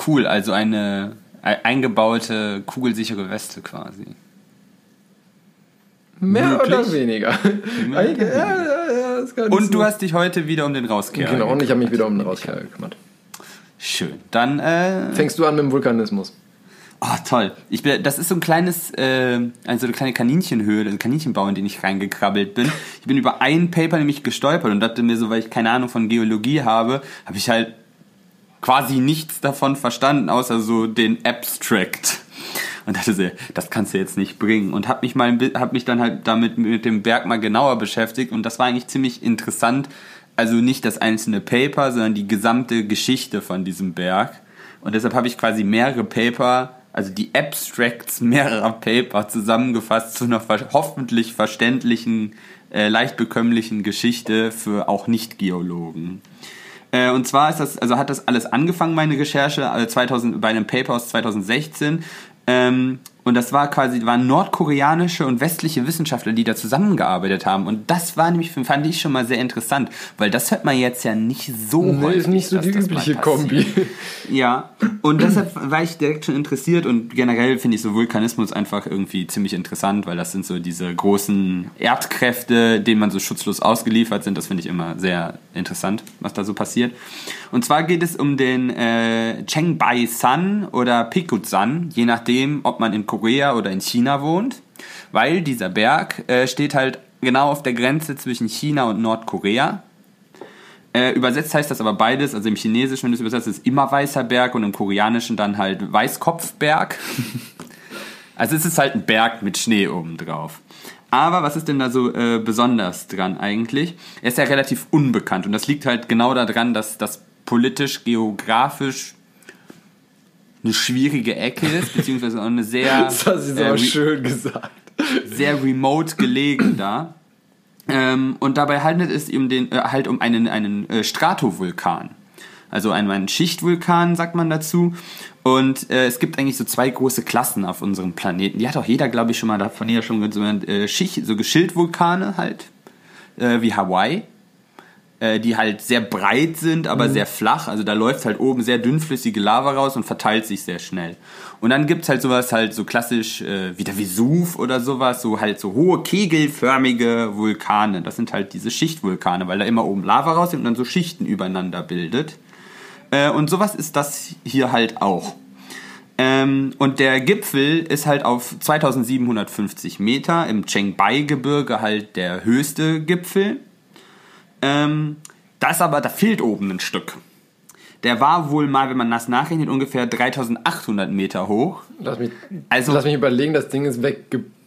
Cool, also eine eingebaute, kugelsichere Weste quasi.
Mehr
Möglich.
oder weniger. Eigentlich- ja, ja, ja, nicht
Und
so-
du hast dich heute wieder um den Rauskehrer
Genau, und ich habe mich
gekümmert.
wieder um den Rauskehr gekümmert.
Schön. Dann, äh,
Fängst du an mit dem Vulkanismus?
Oh toll. Ich bin, das ist so ein kleines, äh, also eine kleine Kaninchenhöhle, ein Kaninchenbau, in den ich reingekrabbelt bin. Ich bin über ein Paper nämlich gestolpert und dachte mir so, weil ich keine Ahnung von Geologie habe, habe ich halt quasi nichts davon verstanden, außer so den Abstract. und dachte so, das kannst du jetzt nicht bringen und habe mich mal hab mich dann halt damit mit dem Berg mal genauer beschäftigt und das war eigentlich ziemlich interessant. Also nicht das einzelne Paper, sondern die gesamte Geschichte von diesem Berg. Und deshalb habe ich quasi mehrere Paper, also die Abstracts mehrerer Paper zusammengefasst zu einer hoffentlich verständlichen, äh, leicht bekömmlichen Geschichte für auch Nicht-Geologen. Äh, und zwar ist das, also hat das alles angefangen, meine Recherche, also 2000, bei einem Paper aus 2016. Ähm, und das war quasi, waren nordkoreanische und westliche Wissenschaftler, die da zusammengearbeitet haben. Und das war nämlich, fand ich schon mal sehr interessant, weil das hört man jetzt ja nicht so
nee, häufig. ist nicht so die übliche Kombi.
Ja, und deshalb war ich direkt schon interessiert und generell finde ich so Vulkanismus einfach irgendwie ziemlich interessant, weil das sind so diese großen Erdkräfte, denen man so schutzlos ausgeliefert sind. Das finde ich immer sehr interessant, was da so passiert. Und zwar geht es um den äh, Chengbai-san oder Pikut-san, je nachdem, ob man in Korea oder in China wohnt, weil dieser Berg äh, steht halt genau auf der Grenze zwischen China und Nordkorea. Äh, übersetzt heißt das aber beides, also im Chinesischen, wenn du es übersetzt, ist immer weißer Berg und im Koreanischen dann halt Weißkopfberg. also es ist halt ein Berg mit Schnee oben drauf. Aber was ist denn da so äh, besonders dran eigentlich? Er ist ja relativ unbekannt und das liegt halt genau daran, dass das politisch, geografisch eine schwierige Ecke ist, beziehungsweise auch eine sehr.
Das hast du äh, schön gesagt.
Sehr remote gelegen da. Ähm, und dabei handelt es um den, äh, halt um einen, einen äh, Stratovulkan. Also einen, einen Schichtvulkan, sagt man dazu. Und äh, es gibt eigentlich so zwei große Klassen auf unserem Planeten. Die hat auch jeder, glaube ich, schon mal davon jeder schon gehört. Äh, Schicht, so Geschildvulkane halt, äh, wie Hawaii. Äh, die halt sehr breit sind, aber mhm. sehr flach. Also da läuft halt oben sehr dünnflüssige Lava raus und verteilt sich sehr schnell. Und dann gibt's halt sowas halt so klassisch äh, wie der Vesuv oder sowas, so halt so hohe kegelförmige Vulkane. Das sind halt diese Schichtvulkane, weil da immer oben Lava raus und dann so Schichten übereinander bildet. Äh, und sowas ist das hier halt auch. Ähm, und der Gipfel ist halt auf 2750 Meter im Chengbai-Gebirge halt der höchste Gipfel. Ähm, das aber, da fehlt oben ein Stück. Der war wohl mal, wenn man das nachrechnet, ungefähr 3800 Meter hoch.
Lass mich, also, lass mich überlegen, das Ding ist weggebombt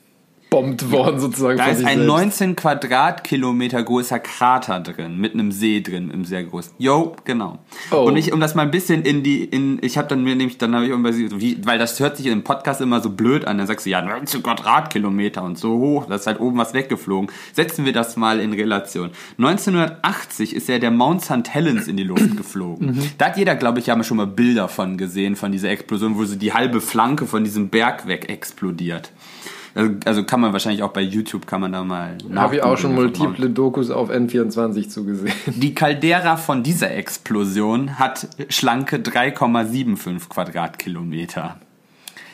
weggebombt worden sozusagen.
Da ist ein selbst. 19 Quadratkilometer großer Krater drin, mit einem See drin, im sehr großen. Jo, genau. Oh. Und ich, um das mal ein bisschen in die, in, ich habe dann mir nämlich, dann habe ich irgendwie, wie, weil das hört sich im Podcast immer so blöd an, dann sagst du, ja, 19 Quadratkilometer und so hoch, da ist halt oben was weggeflogen. Setzen wir das mal in Relation. 1980 ist ja der Mount St. Helens in die Luft geflogen. Mhm. Da hat jeder, glaube ich, ja schon mal Bilder von gesehen, von dieser Explosion, wo so die halbe Flanke von diesem Berg weg explodiert. Also, also kann man wahrscheinlich auch bei YouTube kann man da mal
Habe ich auch schon multiple Dokus auf N24 zugesehen.
Die Caldera von dieser Explosion hat schlanke 3,75 Quadratkilometer.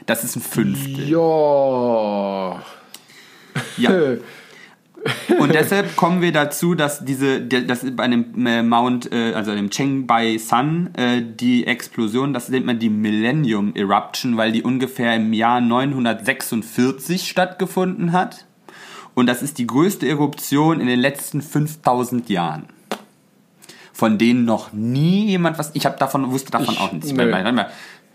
Das ist ein Fünftel.
Ja.
Ja. Und deshalb kommen wir dazu, dass diese, das bei einem äh, Mount, äh, also dem Chengbai Sun, äh, die Explosion, das nennt man die Millennium Eruption, weil die ungefähr im Jahr 946 stattgefunden hat. Und das ist die größte Eruption in den letzten 5000 Jahren. Von denen noch nie jemand was, ich habe davon, wusste davon ich, auch nichts. mehr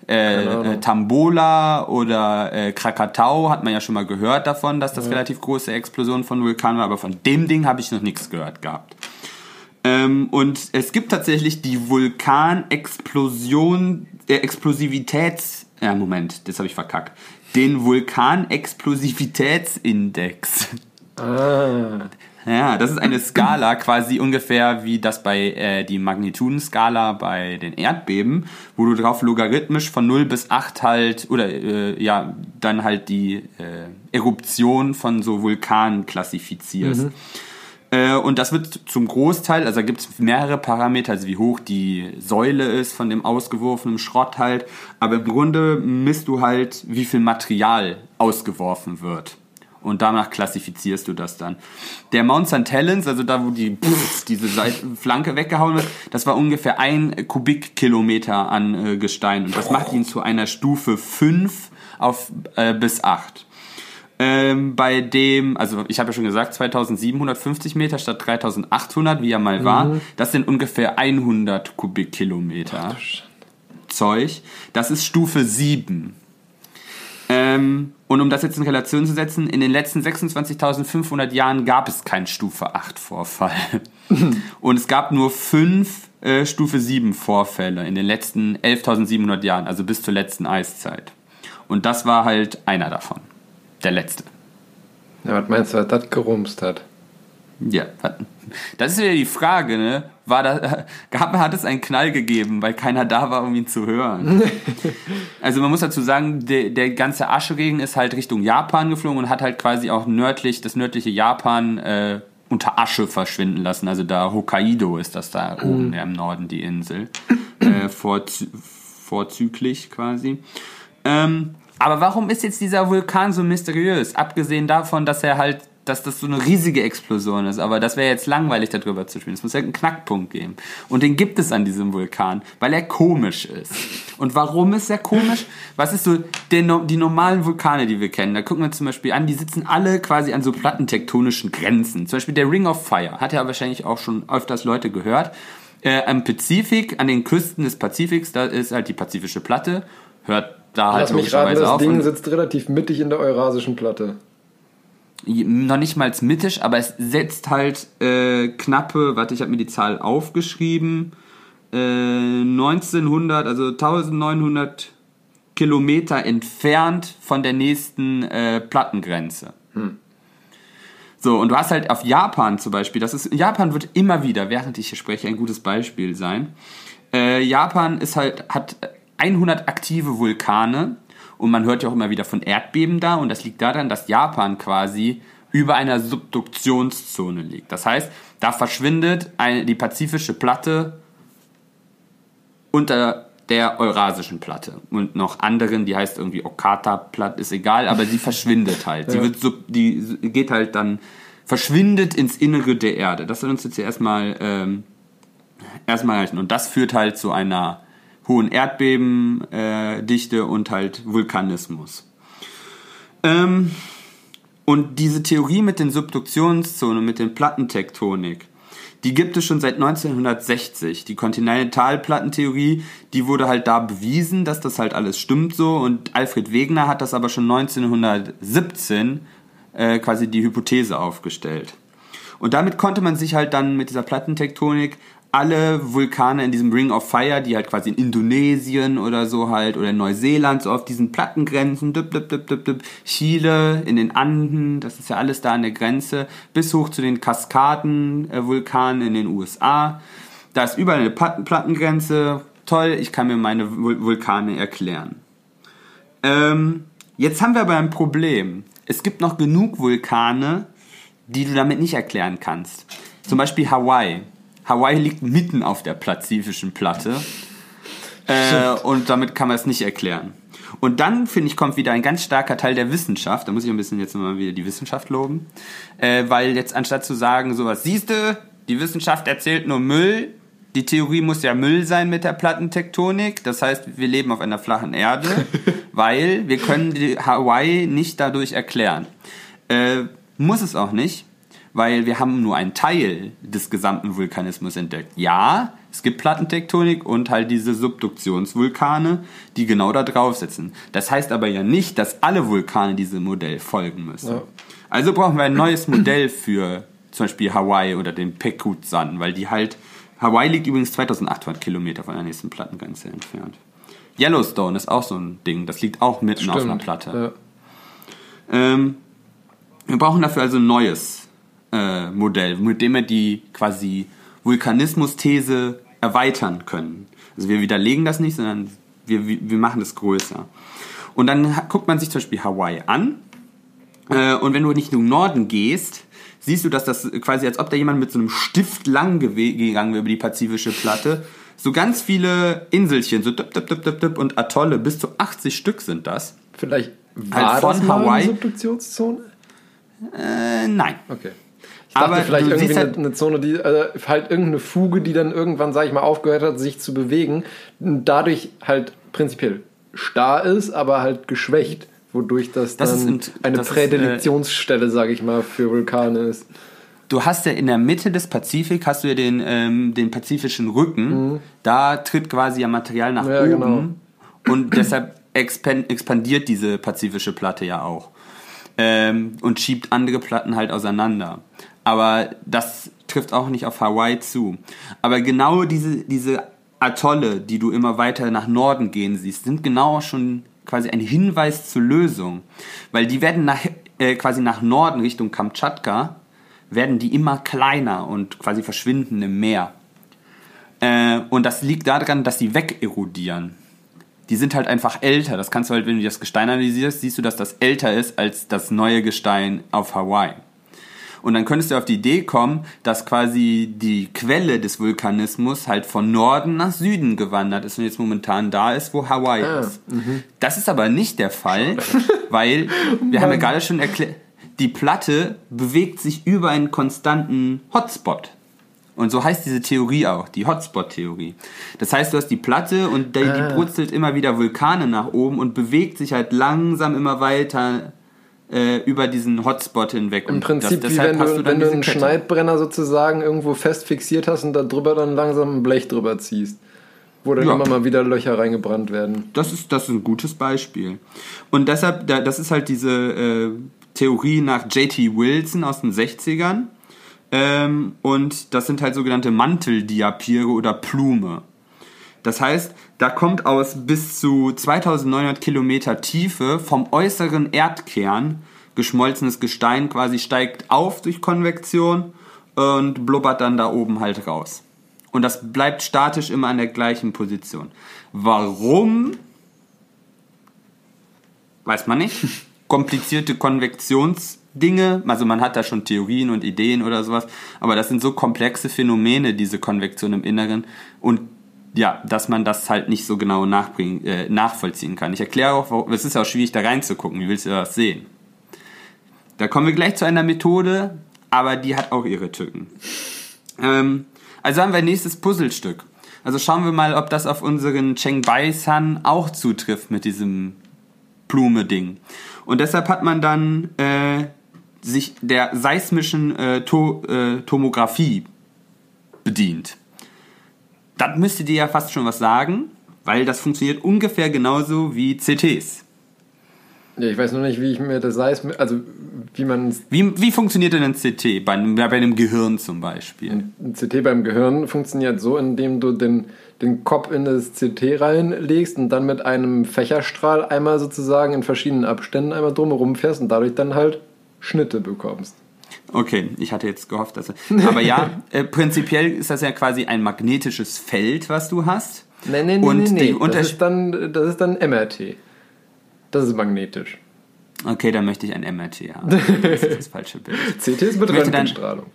äh, äh, Tambola oder äh, Krakatau hat man ja schon mal gehört davon, dass das ja. relativ große Explosionen von Vulkanen war, aber von dem Ding habe ich noch nichts gehört gehabt. Ähm, und es gibt tatsächlich die Vulkanexplosion, der Explosivitäts, ja Moment, das habe ich verkackt, den Vulkanexplosivitätsindex. Ah. Ja, das ist eine Skala quasi ungefähr wie das bei äh, die Magnitudenskala bei den Erdbeben, wo du drauf logarithmisch von 0 bis 8 halt oder äh, ja, dann halt die äh, Eruption von so Vulkanen klassifizierst. Mhm. Äh, und das wird zum Großteil, also da gibt es mehrere Parameter, also wie hoch die Säule ist von dem ausgeworfenen Schrott halt, aber im Grunde misst du halt, wie viel Material ausgeworfen wird und danach klassifizierst du das dann. Der Mount St. Helens, also da, wo die, pff, diese Seite, Flanke weggehauen wird, das war ungefähr ein Kubikkilometer an äh, Gestein und das macht ihn zu einer Stufe 5 auf, äh, bis 8. Ähm, bei dem, also ich habe ja schon gesagt, 2750 Meter statt 3800, wie er mal war, mhm. das sind ungefähr 100 Kubikkilometer Zeug. Das ist Stufe 7. Ähm, und um das jetzt in Relation zu setzen, in den letzten 26.500 Jahren gab es keinen Stufe 8 Vorfall. und es gab nur fünf äh, Stufe 7 Vorfälle in den letzten 11.700 Jahren, also bis zur letzten Eiszeit. Und das war halt einer davon. Der letzte.
Ja, was meinst du, was das gerumst hat?
Ja, das ist wieder die Frage, ne? War da, hat es einen Knall gegeben, weil keiner da war, um ihn zu hören. also man muss dazu sagen, der, der ganze Aschregen ist halt Richtung Japan geflogen und hat halt quasi auch nördlich, das nördliche Japan äh, unter Asche verschwinden lassen. Also da Hokkaido ist das da oben, ja, im Norden die Insel. Äh, vorzü vorzüglich quasi. Ähm, aber warum ist jetzt dieser Vulkan so mysteriös? Abgesehen davon, dass er halt dass das so eine riesige Explosion ist, aber das wäre jetzt langweilig darüber zu spielen. Es muss ja einen Knackpunkt geben. Und den gibt es an diesem Vulkan, weil er komisch ist. Und warum ist er komisch? Was ist so den, die normalen Vulkane, die wir kennen? Da gucken wir zum Beispiel an, die sitzen alle quasi an so plattentektonischen Grenzen. Zum Beispiel der Ring of Fire, hat ja wahrscheinlich auch schon öfters Leute gehört. Äh, am Pazifik, an den Küsten des Pazifiks, da ist halt die pazifische Platte. Hört da halt
Lass mich raten, das Ding sitzt relativ mittig in der eurasischen Platte
noch nicht mal mittisch, aber es setzt halt äh, knappe, warte, ich habe mir die Zahl aufgeschrieben, äh, 1900, also 1900 Kilometer entfernt von der nächsten äh, Plattengrenze. Hm. So, und du hast halt auf Japan zum Beispiel, das ist, Japan wird immer wieder, während ich hier spreche, ein gutes Beispiel sein. Äh, Japan ist halt, hat 100 aktive Vulkane und man hört ja auch immer wieder von Erdbeben da und das liegt daran, dass Japan quasi über einer Subduktionszone liegt. Das heißt, da verschwindet eine, die pazifische Platte unter der eurasischen Platte und noch anderen, die heißt irgendwie Okata-Platte, ist egal, aber sie verschwindet halt. Sie wird sub, die geht halt dann, verschwindet ins Innere der Erde. Das soll uns jetzt hier erstmal ähm, erstmal reichen. Und das führt halt zu einer hohen Erdbebendichte äh, und halt Vulkanismus. Ähm, und diese Theorie mit den Subduktionszonen, mit den Plattentektonik, die gibt es schon seit 1960. Die Kontinentalplattentheorie, die wurde halt da bewiesen, dass das halt alles stimmt so. Und Alfred Wegener hat das aber schon 1917 äh, quasi die Hypothese aufgestellt. Und damit konnte man sich halt dann mit dieser Plattentektonik alle Vulkane in diesem Ring of Fire, die halt quasi in Indonesien oder so halt oder in Neuseeland so auf diesen Plattengrenzen, dip, dip, dip, dip, dip, Chile, in den Anden, das ist ja alles da an der Grenze, bis hoch zu den Kaskaden-Vulkanen in den USA. Da ist überall eine Plattengrenze. Toll, ich kann mir meine Vulkane erklären. Ähm, jetzt haben wir aber ein Problem. Es gibt noch genug Vulkane, die du damit nicht erklären kannst. Zum Beispiel Hawaii. Hawaii liegt mitten auf der pazifischen Platte. Äh, und damit kann man es nicht erklären. Und dann, finde ich, kommt wieder ein ganz starker Teil der Wissenschaft. Da muss ich ein bisschen jetzt mal wieder die Wissenschaft loben. Äh, weil jetzt anstatt zu sagen, sowas, siehste, die Wissenschaft erzählt nur Müll, die Theorie muss ja Müll sein mit der Plattentektonik. Das heißt, wir leben auf einer flachen Erde, weil wir können die Hawaii nicht dadurch erklären. Äh, muss es auch nicht, weil wir haben nur einen Teil des gesamten Vulkanismus entdeckt. Ja, es gibt Plattentektonik und halt diese Subduktionsvulkane, die genau da drauf sitzen. Das heißt aber ja nicht, dass alle Vulkane diesem Modell folgen müssen. Ja. Also brauchen wir ein neues Modell für zum Beispiel Hawaii oder den Pekut-San, weil die halt Hawaii liegt übrigens 2800 Kilometer von der nächsten Plattengrenze entfernt. Yellowstone ist auch so ein Ding, das liegt auch mitten Stimmt, auf einer Platte. Ja. Ähm, wir brauchen dafür also ein neues äh, Modell, mit dem wir die quasi Vulkanismus-These erweitern können. Also wir widerlegen das nicht, sondern wir, wir machen das größer. Und dann guckt man sich zum Beispiel Hawaii an. Äh, und wenn du nicht in den Norden gehst, siehst du, dass das quasi, als ob da jemand mit so einem Stift lang gegangen wäre über die pazifische Platte. So ganz viele Inselchen, so dip, dip, dip, dip, dip und Atolle, bis zu 80 Stück sind das.
Vielleicht war halt von das Hawaii. Eine Subduktionszone?
Äh, nein.
Okay. Aber vielleicht irgendwie halt eine, Zone, die äh, halt irgendeine Fuge, die dann irgendwann, sag ich mal, aufgehört hat, sich zu bewegen, dadurch halt prinzipiell starr ist, aber halt geschwächt, wodurch das, das dann ist, eine das Prädilektionsstelle, äh, sage ich mal, für Vulkane ist.
Du hast ja in der Mitte des Pazifik hast du ja den, ähm, den pazifischen Rücken. Mhm. Da tritt quasi ja Material nach ja, oben. Genau. Und deshalb expandiert diese pazifische Platte ja auch ähm, und schiebt andere Platten halt auseinander. Aber das trifft auch nicht auf Hawaii zu. Aber genau diese, diese Atolle, die du immer weiter nach Norden gehen siehst, sind genau schon quasi ein Hinweis zur Lösung. Weil die werden nach, äh, quasi nach Norden Richtung Kamtschatka, werden die immer kleiner und quasi verschwinden im Meer. Äh, und das liegt daran, dass die wegerodieren. Die sind halt einfach älter. Das kannst du halt, wenn du das Gestein analysierst, siehst du, dass das älter ist als das neue Gestein auf Hawaii. Und dann könntest du auf die Idee kommen, dass quasi die Quelle des Vulkanismus halt von Norden nach Süden gewandert ist und jetzt momentan da ist, wo Hawaii ah, ist. Mh. Das ist aber nicht der Fall, weil wir haben ja gerade schon erklärt, die Platte bewegt sich über einen konstanten Hotspot. Und so heißt diese Theorie auch, die Hotspot-Theorie. Das heißt, du hast die Platte und die, die ah. brutzelt immer wieder Vulkane nach oben und bewegt sich halt langsam immer weiter äh, über diesen Hotspot hinweg.
Im Prinzip das, wie wenn du, wenn du einen Kette. Schneidbrenner sozusagen irgendwo fest fixiert hast und da drüber dann langsam ein Blech drüber ziehst. Wo dann ja. immer mal wieder Löcher reingebrannt werden.
Das ist, das ist ein gutes Beispiel. Und deshalb, das ist halt diese äh, Theorie nach J.T. Wilson aus den 60ern. Ähm, und das sind halt sogenannte Manteldiapire oder Plume. Das heißt, da kommt aus bis zu 2900 Kilometer Tiefe vom äußeren Erdkern geschmolzenes Gestein quasi steigt auf durch Konvektion und blubbert dann da oben halt raus. Und das bleibt statisch immer an der gleichen Position. Warum? Weiß man nicht. Komplizierte Konvektionsdinge, also man hat da schon Theorien und Ideen oder sowas, aber das sind so komplexe Phänomene, diese Konvektion im Inneren. Und ja, dass man das halt nicht so genau äh, nachvollziehen kann. Ich erkläre auch, es ist ja auch schwierig da reinzugucken. Wie willst du das sehen? Da kommen wir gleich zu einer Methode, aber die hat auch ihre Tücken. Ähm, also haben wir nächstes Puzzlestück. Also schauen wir mal, ob das auf unseren Cheng Bai-San auch zutrifft mit diesem Blume-Ding. Und deshalb hat man dann äh, sich der seismischen äh, to äh, Tomographie bedient das müsste dir ja fast schon was sagen, weil das funktioniert ungefähr genauso wie CTs.
Ja, ich weiß nur nicht, wie ich mir das heißt, also wie man
wie, wie funktioniert denn ein CT bei, bei einem Gehirn zum Beispiel?
Ein CT beim Gehirn funktioniert so, indem du den, den Kopf in das CT reinlegst und dann mit einem Fächerstrahl einmal sozusagen in verschiedenen Abständen einmal drumherum fährst und dadurch dann halt Schnitte bekommst.
Okay, ich hatte jetzt gehofft, dass. Aber ja, äh, prinzipiell ist das ja quasi ein magnetisches Feld, was du hast.
Nein, nein, nein, nee. Das, ist dann, das ist dann MRT. Das ist magnetisch.
Okay, dann möchte ich ein MRT haben. Das ist das falsche Bild.
CT ist mit Röntgenstrahlung.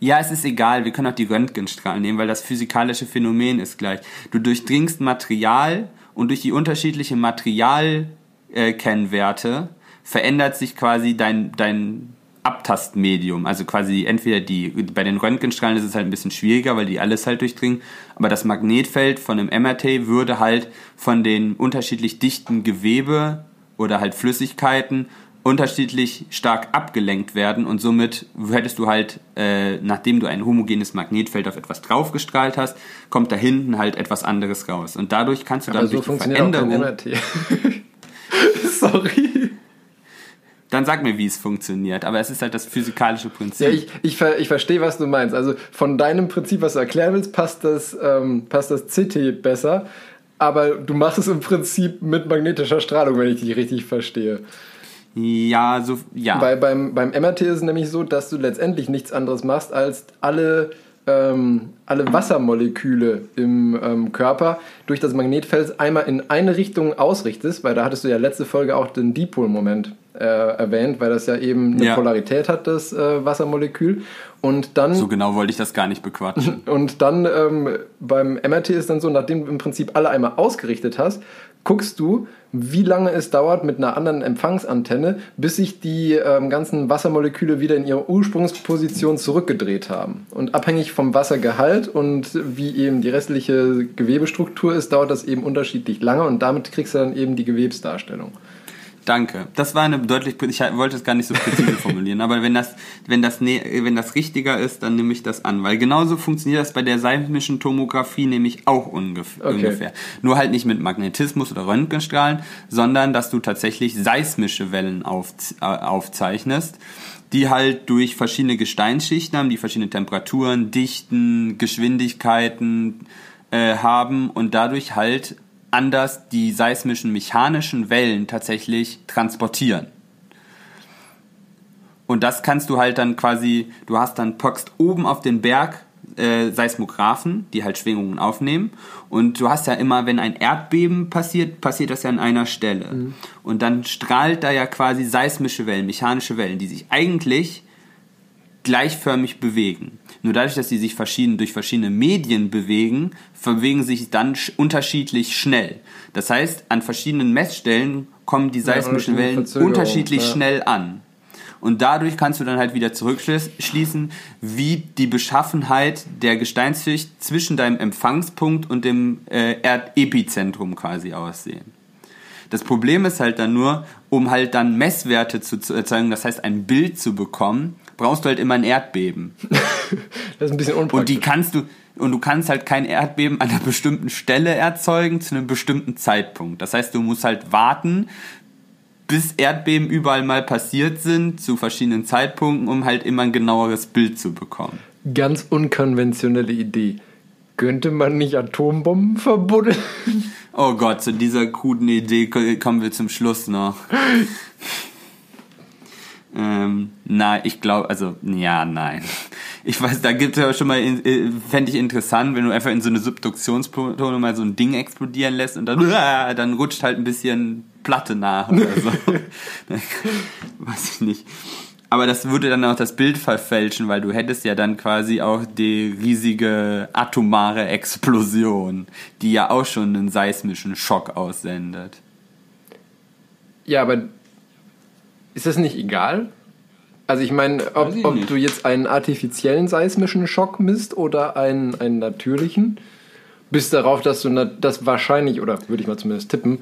Ja, es ist egal, wir können auch die Röntgenstrahlen nehmen, weil das physikalische Phänomen ist gleich. Du durchdringst Material und durch die unterschiedlichen Materialkennwerte äh, verändert sich quasi dein, dein Abtastmedium. Also quasi entweder die, bei den Röntgenstrahlen ist es halt ein bisschen schwieriger, weil die alles halt durchdringen, aber das Magnetfeld von einem MRT würde halt von den unterschiedlich dichten Gewebe oder halt Flüssigkeiten unterschiedlich stark abgelenkt werden und somit hättest du halt, äh, nachdem du ein homogenes Magnetfeld auf etwas draufgestrahlt hast, kommt da hinten halt etwas anderes raus. Und dadurch kannst du dann aber durch so die Veränderung... Sorry. Dann sag mir, wie es funktioniert. Aber es ist halt das physikalische Prinzip.
Ja, ich, ich, ich verstehe, was du meinst. Also von deinem Prinzip, was du erklären willst, passt das, ähm, passt das CT besser. Aber du machst es im Prinzip mit magnetischer Strahlung, wenn ich dich richtig verstehe.
Ja, so, ja.
Weil beim, beim MRT ist es nämlich so, dass du letztendlich nichts anderes machst, als alle ähm, alle Wassermoleküle im ähm, Körper durch das Magnetfeld einmal in eine Richtung ausrichtest, weil da hattest du ja letzte Folge auch den Dipolmoment äh, erwähnt, weil das ja eben eine ja. Polarität hat, das äh, Wassermolekül. Und dann.
So genau wollte ich das gar nicht bequatschen.
Und dann ähm, beim MRT ist dann so, nachdem du im Prinzip alle einmal ausgerichtet hast, guckst du, wie lange es dauert mit einer anderen Empfangsantenne, bis sich die ähm, ganzen Wassermoleküle wieder in ihre Ursprungsposition zurückgedreht haben. Und abhängig vom Wassergehalt und wie eben die restliche Gewebestruktur ist, dauert das eben unterschiedlich lange und damit kriegst du dann eben die Gewebsdarstellung.
Danke. Das war eine deutlich, ich wollte es gar nicht so präzise formulieren, aber wenn das, wenn das, wenn das richtiger ist, dann nehme ich das an, weil genauso funktioniert das bei der seismischen Tomographie nämlich auch ungefähr. Okay. ungefähr. Nur halt nicht mit Magnetismus oder Röntgenstrahlen, sondern dass du tatsächlich seismische Wellen auf, äh, aufzeichnest die halt durch verschiedene Gesteinsschichten haben, die verschiedene Temperaturen, Dichten, Geschwindigkeiten äh, haben und dadurch halt anders die seismischen mechanischen Wellen tatsächlich transportieren. Und das kannst du halt dann quasi, du hast dann packst oben auf den Berg äh, Seismographen, die halt Schwingungen aufnehmen. Und du hast ja immer, wenn ein Erdbeben passiert, passiert das ja an einer Stelle. Mhm. Und dann strahlt da ja quasi seismische Wellen, mechanische Wellen, die sich eigentlich gleichförmig bewegen. Nur dadurch, dass sie sich verschieden, durch verschiedene Medien bewegen, bewegen sich dann unterschiedlich schnell. Das heißt, an verschiedenen Messstellen kommen die seismischen ja, Wellen unterschiedlich ja. schnell an. Und dadurch kannst du dann halt wieder zurückschließen, wie die Beschaffenheit der Gesteinsschicht zwischen deinem Empfangspunkt und dem äh, Erdepizentrum quasi aussehen. Das Problem ist halt dann nur, um halt dann Messwerte zu, zu erzeugen, das heißt ein Bild zu bekommen, brauchst du halt immer ein Erdbeben.
das ist ein bisschen unpraktisch.
Und die kannst du und du kannst halt kein Erdbeben an einer bestimmten Stelle erzeugen zu einem bestimmten Zeitpunkt. Das heißt, du musst halt warten, bis Erdbeben überall mal passiert sind, zu verschiedenen Zeitpunkten, um halt immer ein genaueres Bild zu bekommen.
Ganz unkonventionelle Idee. Könnte man nicht Atombomben verbuddeln?
Oh Gott, zu dieser kruden Idee kommen wir zum Schluss noch. Ähm, na, ich glaube, also, ja, nein. Ich weiß, da gibt es ja schon mal, äh, fände ich interessant, wenn du einfach in so eine Subduktionsplanung mal so ein Ding explodieren lässt und dann, dann rutscht halt ein bisschen Platte nach oder so. weiß ich nicht. Aber das würde dann auch das Bild verfälschen, weil du hättest ja dann quasi auch die riesige atomare Explosion, die ja auch schon einen seismischen Schock aussendet.
Ja, aber ist das nicht egal? Also ich meine, ob, ich ob du jetzt einen artifiziellen seismischen Schock misst oder einen, einen natürlichen, bis darauf, dass du das wahrscheinlich, oder würde ich mal zumindest tippen,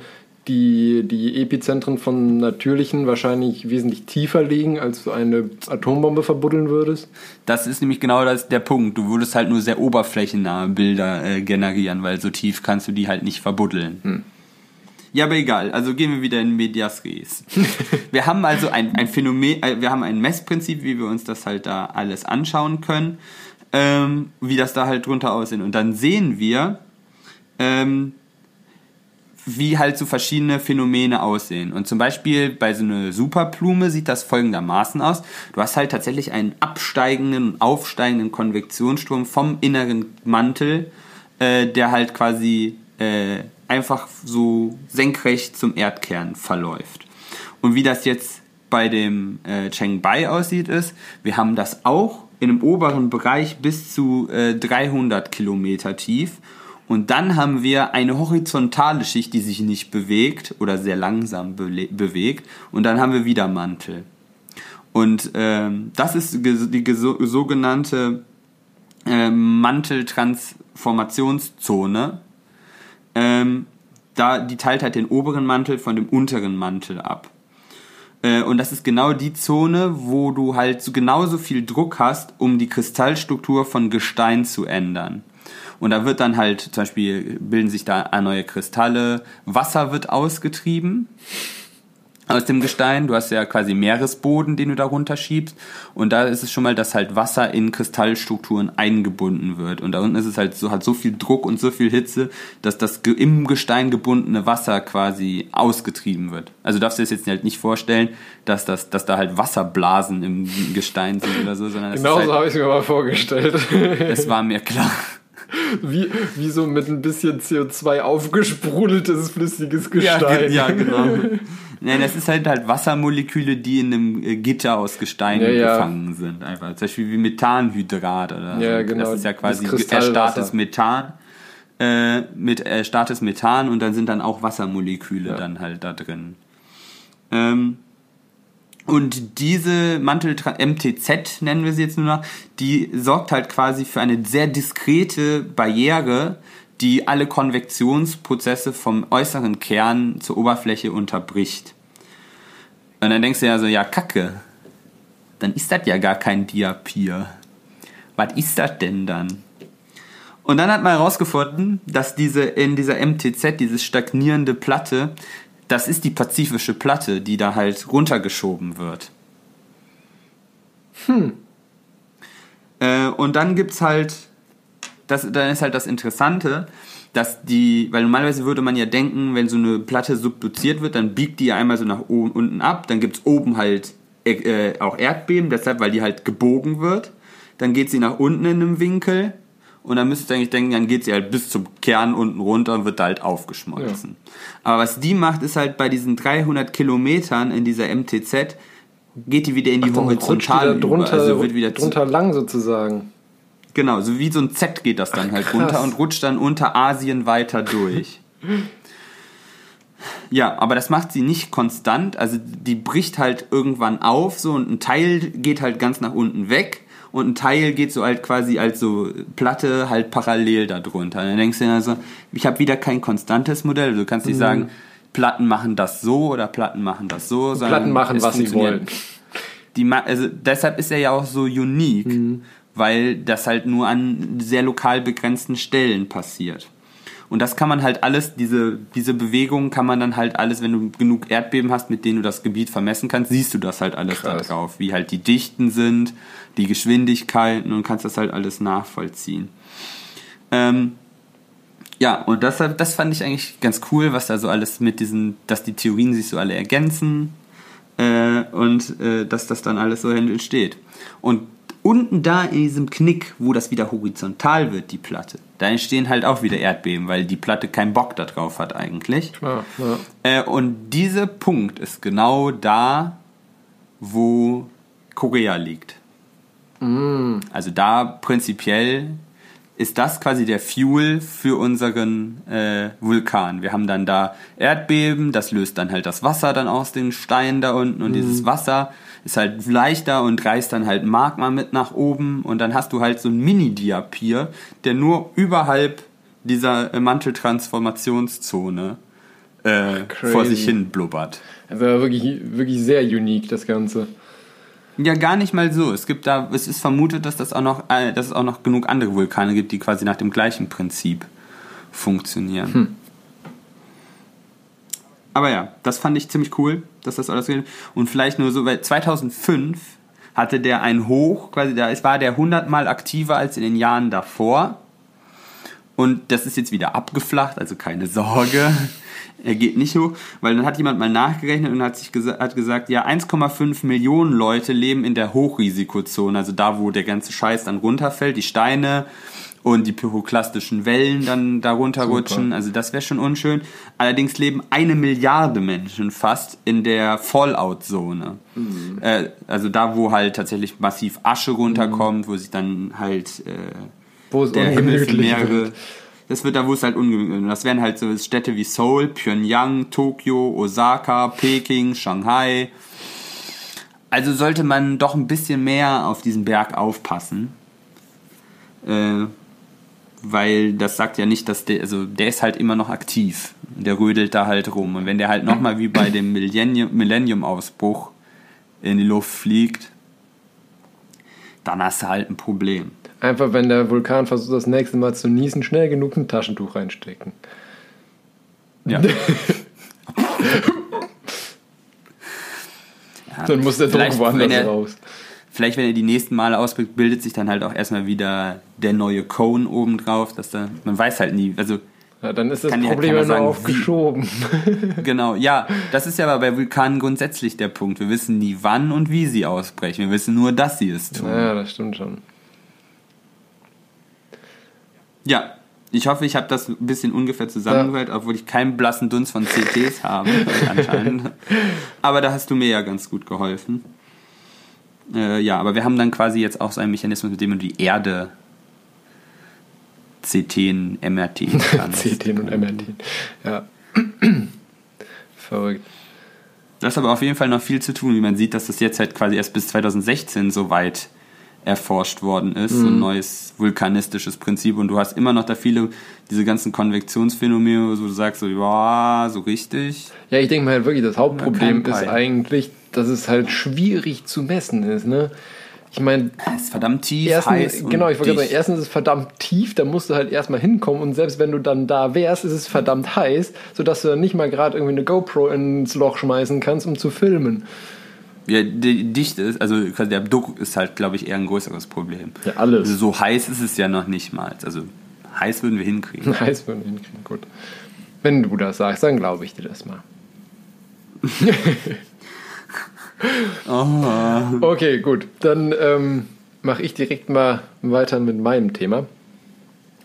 die, die Epizentren von natürlichen wahrscheinlich wesentlich tiefer liegen, als du eine Atombombe verbuddeln würdest.
Das ist nämlich genau das, der Punkt. Du würdest halt nur sehr oberflächennahe Bilder äh, generieren, weil so tief kannst du die halt nicht verbuddeln. Hm. Ja, aber egal. Also gehen wir wieder in Medias Res. wir haben also ein, ein Phänomen, äh, wir haben ein Messprinzip, wie wir uns das halt da alles anschauen können, ähm, wie das da halt drunter aussehen. Und dann sehen wir, ähm, wie halt so verschiedene Phänomene aussehen. Und zum Beispiel bei so einer Superblume sieht das folgendermaßen aus. Du hast halt tatsächlich einen absteigenden und aufsteigenden Konvektionsstrom vom inneren Mantel, äh, der halt quasi äh, einfach so senkrecht zum Erdkern verläuft. Und wie das jetzt bei dem äh, Chengbai aussieht, ist, wir haben das auch in einem oberen Bereich bis zu äh, 300 Kilometer tief. Und dann haben wir eine horizontale Schicht, die sich nicht bewegt oder sehr langsam be bewegt. Und dann haben wir wieder Mantel. Und ähm, das ist die sogenannte äh, Manteltransformationszone ähm, da, die teilt halt den oberen Mantel von dem unteren Mantel ab. Äh, und das ist genau die Zone, wo du halt so genauso viel Druck hast, um die Kristallstruktur von Gestein zu ändern. Und da wird dann halt, zum Beispiel bilden sich da neue Kristalle, Wasser wird ausgetrieben aus dem Gestein. Du hast ja quasi Meeresboden, den du da runterschiebst. Und da ist es schon mal, dass halt Wasser in Kristallstrukturen eingebunden wird. Und da unten ist es halt so, hat so viel Druck und so viel Hitze, dass das im Gestein gebundene Wasser quasi ausgetrieben wird. Also darfst du dir das jetzt halt nicht vorstellen, dass das, dass da halt Wasserblasen im Gestein sind oder so, sondern
Genau
halt,
so habe ich mir mal vorgestellt.
Es war mir klar.
Wie, wie so mit ein bisschen CO2 aufgesprudeltes flüssiges Gestein.
Ja, ja genau. Nein, das ist halt halt Wassermoleküle, die in einem äh, Gitter aus Gestein ja, ja. gefangen sind. Einfach. Zum Beispiel wie Methanhydrat oder
ja, so. Genau.
Das ist ja quasi erstarrtes Methan. Äh, mit erstarrtes Methan und dann sind dann auch Wassermoleküle ja. dann halt da drin. Ähm, und diese Mantel MTZ nennen wir sie jetzt nur noch, die sorgt halt quasi für eine sehr diskrete Barriere, die alle Konvektionsprozesse vom äußeren Kern zur Oberfläche unterbricht. Und dann denkst du ja so, ja, Kacke. Dann ist das ja gar kein Diapir. Was ist das denn dann? Und dann hat man herausgefunden, dass diese in dieser MTZ, diese stagnierende Platte, das ist die pazifische Platte, die da halt runtergeschoben wird. Hm. Äh, und dann gibt's halt, das, dann ist halt das Interessante, dass die, weil normalerweise würde man ja denken, wenn so eine Platte subduziert wird, dann biegt die ja einmal so nach oben, unten ab, dann gibt's oben halt äh, auch Erdbeben, deshalb, weil die halt gebogen wird. Dann geht sie nach unten in einem Winkel und dann müsstest du eigentlich denken, dann geht sie halt bis zum Kern unten runter und wird da halt aufgeschmolzen. Ja. Aber was die macht, ist halt bei diesen 300 Kilometern in dieser MTZ, geht die wieder in die
Ach,
Horizontale
drunter, also wird wieder drunter lang sozusagen.
Genau, so wie so ein Z geht das dann Ach, halt runter und rutscht dann unter Asien weiter durch. Ja, aber das macht sie nicht konstant. Also die bricht halt irgendwann auf, so und ein Teil geht halt ganz nach unten weg und ein Teil geht so halt quasi als so Platte halt parallel darunter. Und dann denkst du dir also, ich habe wieder kein konstantes Modell. Du kannst nicht mhm. sagen, Platten machen das so oder Platten machen das so.
Platten machen, was sie wollen.
Die, also deshalb ist er ja auch so unique, mhm. Weil das halt nur an sehr lokal begrenzten Stellen passiert. Und das kann man halt alles, diese, diese Bewegungen kann man dann halt alles, wenn du genug Erdbeben hast, mit denen du das Gebiet vermessen kannst, siehst du das halt alles Krass. da drauf. Wie halt die Dichten sind, die Geschwindigkeiten und kannst das halt alles nachvollziehen. Ähm, ja, und das, das fand ich eigentlich ganz cool, was da so alles mit diesen, dass die Theorien sich so alle ergänzen äh, und äh, dass das dann alles so entsteht. Und unten da in diesem Knick, wo das wieder horizontal wird, die Platte, da entstehen halt auch wieder Erdbeben, weil die Platte keinen Bock da drauf hat eigentlich.
Klar, ja.
äh, und dieser Punkt ist genau da, wo Korea liegt.
Mm.
Also da prinzipiell ist das quasi der Fuel für unseren äh, Vulkan. Wir haben dann da Erdbeben, das löst dann halt das Wasser dann aus den Steinen da unten und mm. dieses Wasser ist halt leichter und reißt dann halt Magma mit nach oben und dann hast du halt so ein Mini-Diapir, der nur überhalb dieser äh, Manteltransformationszone äh, vor sich hin blubbert.
Also wirklich, wirklich sehr unique, das Ganze.
Ja, gar nicht mal so. Es gibt da, es ist vermutet, dass, das auch noch, äh, dass es auch noch genug andere Vulkane gibt, die quasi nach dem gleichen Prinzip funktionieren. Hm. Aber ja, das fand ich ziemlich cool, dass das alles geht. Und vielleicht nur so, weil 2005 hatte der ein Hoch, quasi da, war der 100 mal aktiver als in den Jahren davor. Und das ist jetzt wieder abgeflacht, also keine Sorge er geht nicht hoch, weil dann hat jemand mal nachgerechnet und hat sich gesa hat gesagt, ja 1,5 Millionen Leute leben in der Hochrisikozone, also da, wo der ganze Scheiß dann runterfällt, die Steine und die pyroklastischen Wellen dann da runterrutschen, also das wäre schon unschön. Allerdings leben eine Milliarde Menschen fast in der Fallout-Zone. Mhm. Äh, also da, wo halt tatsächlich massiv Asche runterkommt, mhm. wo sich dann halt äh,
der Himmel für mehrere...
Das wird da, wo es halt ungemütlich Das wären halt so Städte wie Seoul, Pyongyang, Tokio, Osaka, Peking, Shanghai. Also sollte man doch ein bisschen mehr auf diesen Berg aufpassen. Äh, weil das sagt ja nicht, dass der, also der ist halt immer noch aktiv. Der rödelt da halt rum. Und wenn der halt nochmal wie bei dem Millennium-Ausbruch in die Luft fliegt, dann hast du halt ein Problem.
Einfach, wenn der Vulkan versucht, das nächste Mal zu niesen, schnell genug ein Taschentuch reinstecken.
Ja.
dann muss der Druck woanders
er,
raus.
Vielleicht, wenn er die nächsten Male ausbricht, bildet sich dann halt auch erstmal wieder der neue Cone oben drauf. Dass da, man weiß halt nie. Also,
ja, dann ist das Problem ja nur aufgeschoben.
genau, ja, das ist ja aber bei Vulkanen grundsätzlich der Punkt. Wir wissen nie, wann und wie sie ausbrechen. Wir wissen nur, dass sie es tun.
Ja, das stimmt schon.
Ja, ich hoffe, ich habe das ein bisschen ungefähr zusammengehört, ja. obwohl ich keinen blassen Dunst von CTs habe, anscheinend. Aber da hast du mir ja ganz gut geholfen. Äh, ja, aber wir haben dann quasi jetzt auch so einen Mechanismus, mit dem du die Erde CT, MRT
kannst. CT und MRT, ja. Verrückt.
Das ist aber auf jeden Fall noch viel zu tun, wie man sieht, dass das jetzt halt quasi erst bis 2016 so weit erforscht worden ist, mhm. so ein mhm. neues vulkanistisches Prinzip und du hast immer noch da viele, diese ganzen Konvektionsphänomene, wo du sagst so, ja, so richtig.
Ja, ich denke mal halt wirklich, das Hauptproblem ist eigentlich, dass es halt schwierig zu messen ist. Ne? Ich meine,
Es ist verdammt tief,
erstens,
heiß
genau, ich wollte sagen, erstens ist es verdammt tief, da musst du halt erstmal hinkommen und selbst wenn du dann da wärst, ist es verdammt heiß, sodass du dann nicht mal gerade irgendwie eine GoPro ins Loch schmeißen kannst, um zu filmen.
Ja, die Dichte ist, also quasi der Druck ist halt, glaube ich, eher ein größeres Problem.
Ja, alles.
Also so heiß ist es ja noch nicht mal. Also heiß würden wir hinkriegen.
Heiß würden wir hinkriegen, gut. Wenn du das sagst, dann glaube ich dir das mal.
Oh.
Okay, gut. Dann ähm, mache ich direkt mal weiter mit meinem Thema.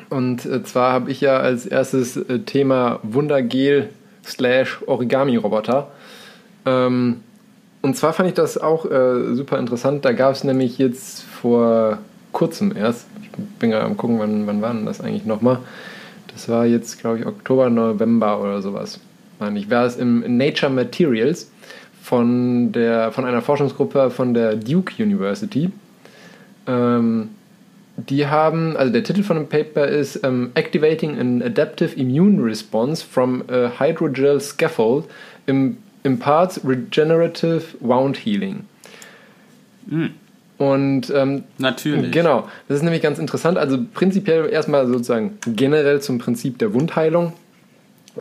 Und äh, zwar habe ich ja als erstes äh, Thema Wundergel slash Origami-Roboter. Ähm, und zwar fand ich das auch äh, super interessant. Da gab es nämlich jetzt vor kurzem erst, ich bin gerade am gucken, wann, wann war denn das eigentlich nochmal? Das war jetzt, glaube ich, Oktober, November oder sowas. Meine ich, war es im Nature Materials von, der, von einer Forschungsgruppe von der Duke University. Ähm, die haben, also der Titel von dem Paper ist ähm, Activating an Adaptive Immune Response from a Hydrogel Scaffold im, imparts Regenerative Wound Healing. Und ähm,
Natürlich.
Genau, das ist nämlich ganz interessant. Also prinzipiell erstmal sozusagen generell zum Prinzip der Wundheilung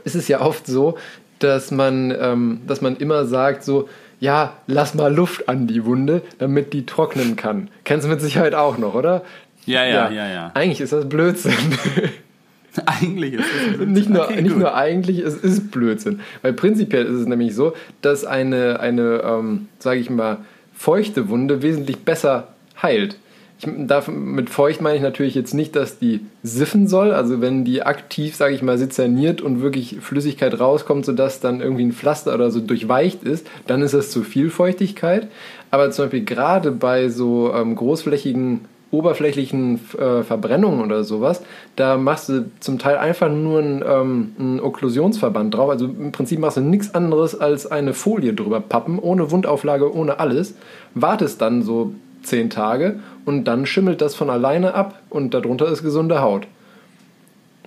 ist es ja oft so, dass man, ähm, dass man immer sagt so, ja, lass mal Luft an die Wunde, damit die trocknen kann. Kennst du mit Sicherheit auch noch, oder?
Ja, ja, ja, ja.
Eigentlich ist das Blödsinn.
Eigentlich ist es
nicht nur,
Okay,
nicht nur eigentlich, es ist Blödsinn. Weil prinzipiell ist es nämlich so, dass eine, eine ähm, sage ich mal, feuchte Wunde wesentlich besser heilt. Ich darf, mit feucht meine ich natürlich jetzt nicht, dass die siffen soll, also wenn die aktiv, sage ich mal, sezerniert und wirklich Flüssigkeit rauskommt, sodass dann irgendwie ein Pflaster oder so durchweicht ist, dann ist das zu viel Feuchtigkeit. Aber zum Beispiel gerade bei so ähm, großflächigen oberflächlichen äh, Verbrennungen oder sowas, da machst du zum Teil einfach nur einen, ähm, einen Okklusionsverband drauf. Also im Prinzip machst du nichts anderes als eine Folie drüber pappen, ohne Wundauflage, ohne alles. Wartest dann so zehn Tage und dann schimmelt das von alleine ab und darunter ist gesunde Haut.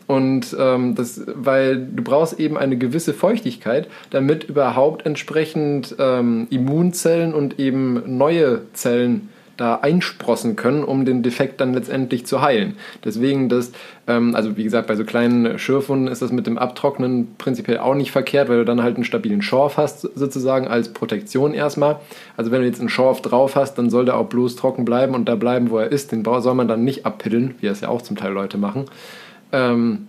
Und ähm, das, weil du brauchst eben eine gewisse Feuchtigkeit, damit überhaupt entsprechend ähm, Immunzellen und eben neue Zellen da einsprossen können, um den Defekt dann letztendlich zu heilen. Deswegen das, ähm, also wie gesagt, bei so kleinen Schürfwunden ist das mit dem Abtrocknen prinzipiell auch nicht verkehrt, weil du dann halt einen stabilen Schorf hast, sozusagen als Protektion erstmal. Also wenn du jetzt einen Schorf drauf hast, dann soll der auch bloß trocken bleiben und da bleiben, wo er ist. Den soll man dann nicht abpiddeln, wie es ja auch zum Teil Leute machen. Ähm,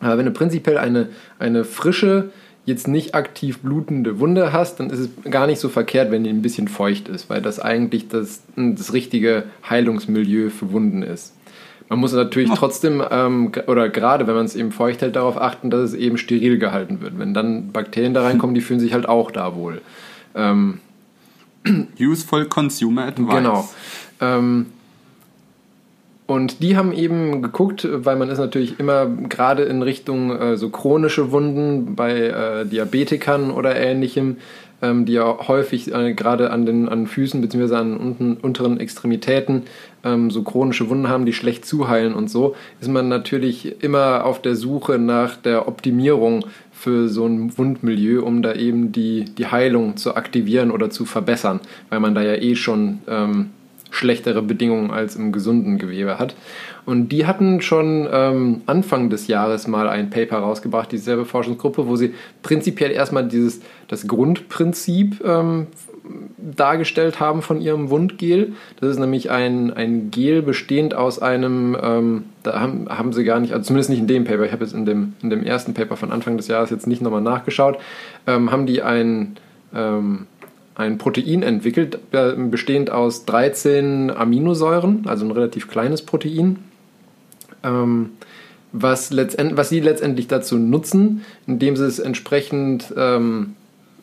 aber wenn du prinzipiell eine, eine frische, jetzt nicht aktiv blutende Wunde hast, dann ist es gar nicht so verkehrt, wenn die ein bisschen feucht ist, weil das eigentlich das, das richtige Heilungsmilieu für Wunden ist. Man muss natürlich trotzdem, ähm, oder gerade wenn man es eben feucht hält, darauf achten, dass es eben steril gehalten wird. Wenn dann Bakterien da reinkommen, die fühlen sich halt auch da wohl. Ähm,
Useful Consumer Advice.
Genau. Ähm, und die haben eben geguckt, weil man ist natürlich immer gerade in Richtung äh, so chronische Wunden bei äh, Diabetikern oder ähnlichem, ähm, die ja häufig äh, gerade an den an Füßen bzw. an unten, unteren Extremitäten ähm, so chronische Wunden haben, die schlecht zuheilen und so, ist man natürlich immer auf der Suche nach der Optimierung für so ein Wundmilieu, um da eben die, die Heilung zu aktivieren oder zu verbessern, weil man da ja eh schon ähm, schlechtere Bedingungen als im gesunden Gewebe hat. Und die hatten schon ähm, Anfang des Jahres mal ein Paper rausgebracht, dieselbe Forschungsgruppe, wo sie prinzipiell erstmal dieses, das Grundprinzip ähm, dargestellt haben von ihrem Wundgel. Das ist nämlich ein, ein Gel bestehend aus einem, ähm, da haben, haben sie gar nicht, also zumindest nicht in dem Paper, ich habe jetzt in dem, in dem ersten Paper von Anfang des Jahres jetzt nicht nochmal nachgeschaut, ähm, haben die ein, ähm, ein Protein entwickelt, äh, bestehend aus 13 Aminosäuren, also ein relativ kleines Protein, ähm, was, letztend, was sie letztendlich dazu nutzen, indem sie es entsprechend ähm,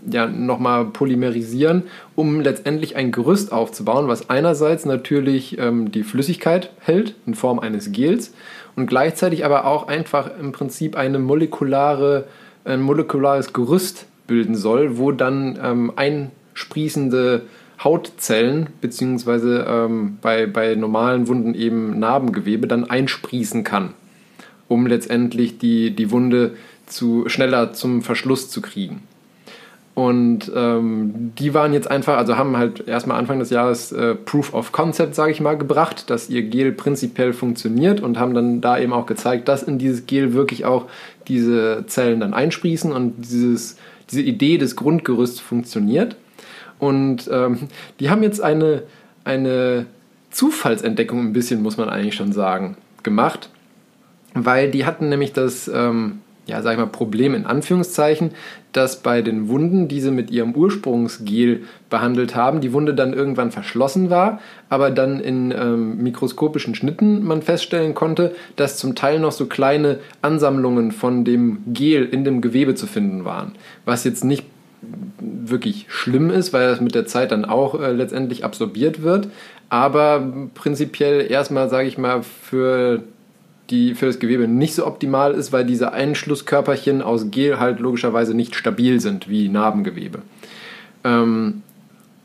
ja, nochmal polymerisieren, um letztendlich ein Gerüst aufzubauen, was einerseits natürlich ähm, die Flüssigkeit hält in Form eines Gels und gleichzeitig aber auch einfach im Prinzip eine molekulare, ein molekulares Gerüst bilden soll, wo dann ähm, einsprießende Hautzellen beziehungsweise ähm, bei, bei normalen Wunden eben Narbengewebe dann einsprießen kann, um letztendlich die, die Wunde zu, schneller zum Verschluss zu kriegen. Und ähm, die waren jetzt einfach, also haben halt erstmal Anfang des Jahres äh, Proof of Concept, sage ich mal, gebracht, dass ihr Gel prinzipiell funktioniert und haben dann da eben auch gezeigt, dass in dieses Gel wirklich auch diese Zellen dann einsprießen und dieses, diese Idee des Grundgerüsts funktioniert. Und ähm, die haben jetzt eine, eine Zufallsentdeckung ein bisschen, muss man eigentlich schon sagen, gemacht, weil die hatten nämlich das, ähm, ja, sag ich mal, Problem in Anführungszeichen, dass bei den Wunden, die sie mit ihrem Ursprungsgel behandelt haben, die Wunde dann irgendwann verschlossen war, aber dann in ähm, mikroskopischen Schnitten man feststellen konnte, dass zum Teil noch so kleine Ansammlungen von dem Gel in dem Gewebe zu finden waren. Was jetzt nicht wirklich schlimm ist, weil das mit der Zeit dann auch äh, letztendlich absorbiert wird, aber prinzipiell erstmal, sage ich mal, für die für das Gewebe nicht so optimal ist, weil diese Einschlusskörperchen aus Gel halt logischerweise nicht stabil sind wie Narbengewebe. Ähm,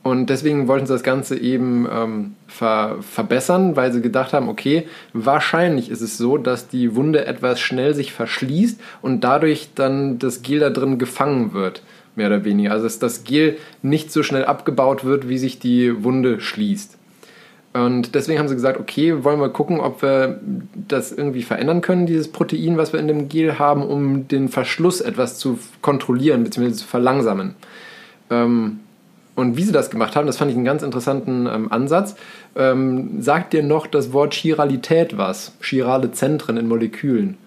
und deswegen wollten sie das Ganze eben ähm, ver verbessern, weil sie gedacht haben, okay, wahrscheinlich ist es so, dass die Wunde etwas schnell sich verschließt und dadurch dann das Gel da drin gefangen wird, mehr oder weniger. Also dass das Gel nicht so schnell abgebaut wird, wie sich die Wunde schließt. Und deswegen haben sie gesagt, okay, wollen wir gucken, ob wir das irgendwie verändern können, dieses Protein, was wir in dem Gel haben, um den Verschluss etwas zu kontrollieren bzw. zu verlangsamen. Ähm, und wie sie das gemacht haben, das fand ich einen ganz interessanten ähm, Ansatz. Ähm, sagt dir noch das Wort Chiralität was? Chirale Zentren in Molekülen.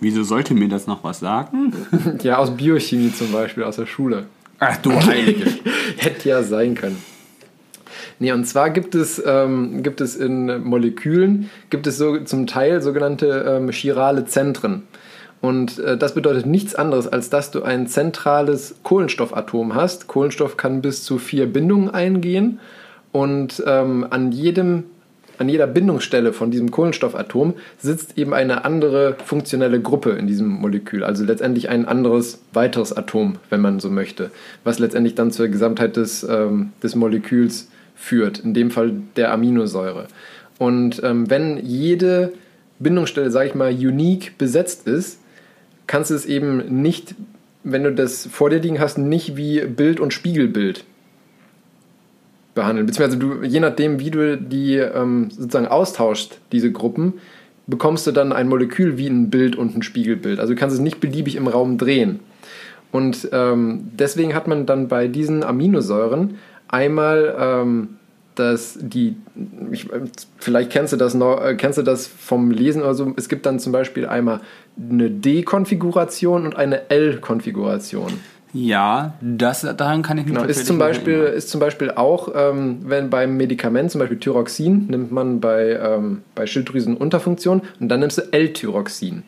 Wieso sollte mir das noch was sagen?
ja, aus Biochemie zum Beispiel, aus der Schule.
Ach du Heilige.
Hätte ja sein können. Nee, und zwar gibt es, ähm, gibt es in Molekülen, gibt es so zum Teil sogenannte ähm, chirale Zentren. Und äh, das bedeutet nichts anderes, als dass du ein zentrales Kohlenstoffatom hast. Kohlenstoff kann bis zu vier Bindungen eingehen und ähm, an jedem an jeder Bindungsstelle von diesem Kohlenstoffatom sitzt eben eine andere funktionelle Gruppe in diesem Molekül, also letztendlich ein anderes weiteres Atom, wenn man so möchte, was letztendlich dann zur Gesamtheit des, ähm, des Moleküls führt, in dem Fall der Aminosäure. Und ähm, wenn jede Bindungsstelle, sage ich mal, unique besetzt ist, kannst du es eben nicht, wenn du das vor dir liegen hast, nicht wie Bild und Spiegelbild behandeln. Beziehungsweise du, je nachdem, wie du die ähm, sozusagen austauschst, diese Gruppen, bekommst du dann ein Molekül wie ein Bild und ein Spiegelbild. Also du kannst es nicht beliebig im Raum drehen. Und ähm, deswegen hat man dann bei diesen Aminosäuren einmal ähm, dass die, ich, vielleicht kennst du das noch, äh, kennst du das vom Lesen oder so, es gibt dann zum Beispiel einmal eine D-Konfiguration und eine L-Konfiguration.
Ja, das daran kann ich
mich genau, ist zum Beispiel erinnern. ist zum Beispiel auch, ähm, wenn beim Medikament, zum Beispiel Thyroxin, nimmt man bei, ähm, bei Schilddrüsenunterfunktion und dann nimmst du L-Thyroxin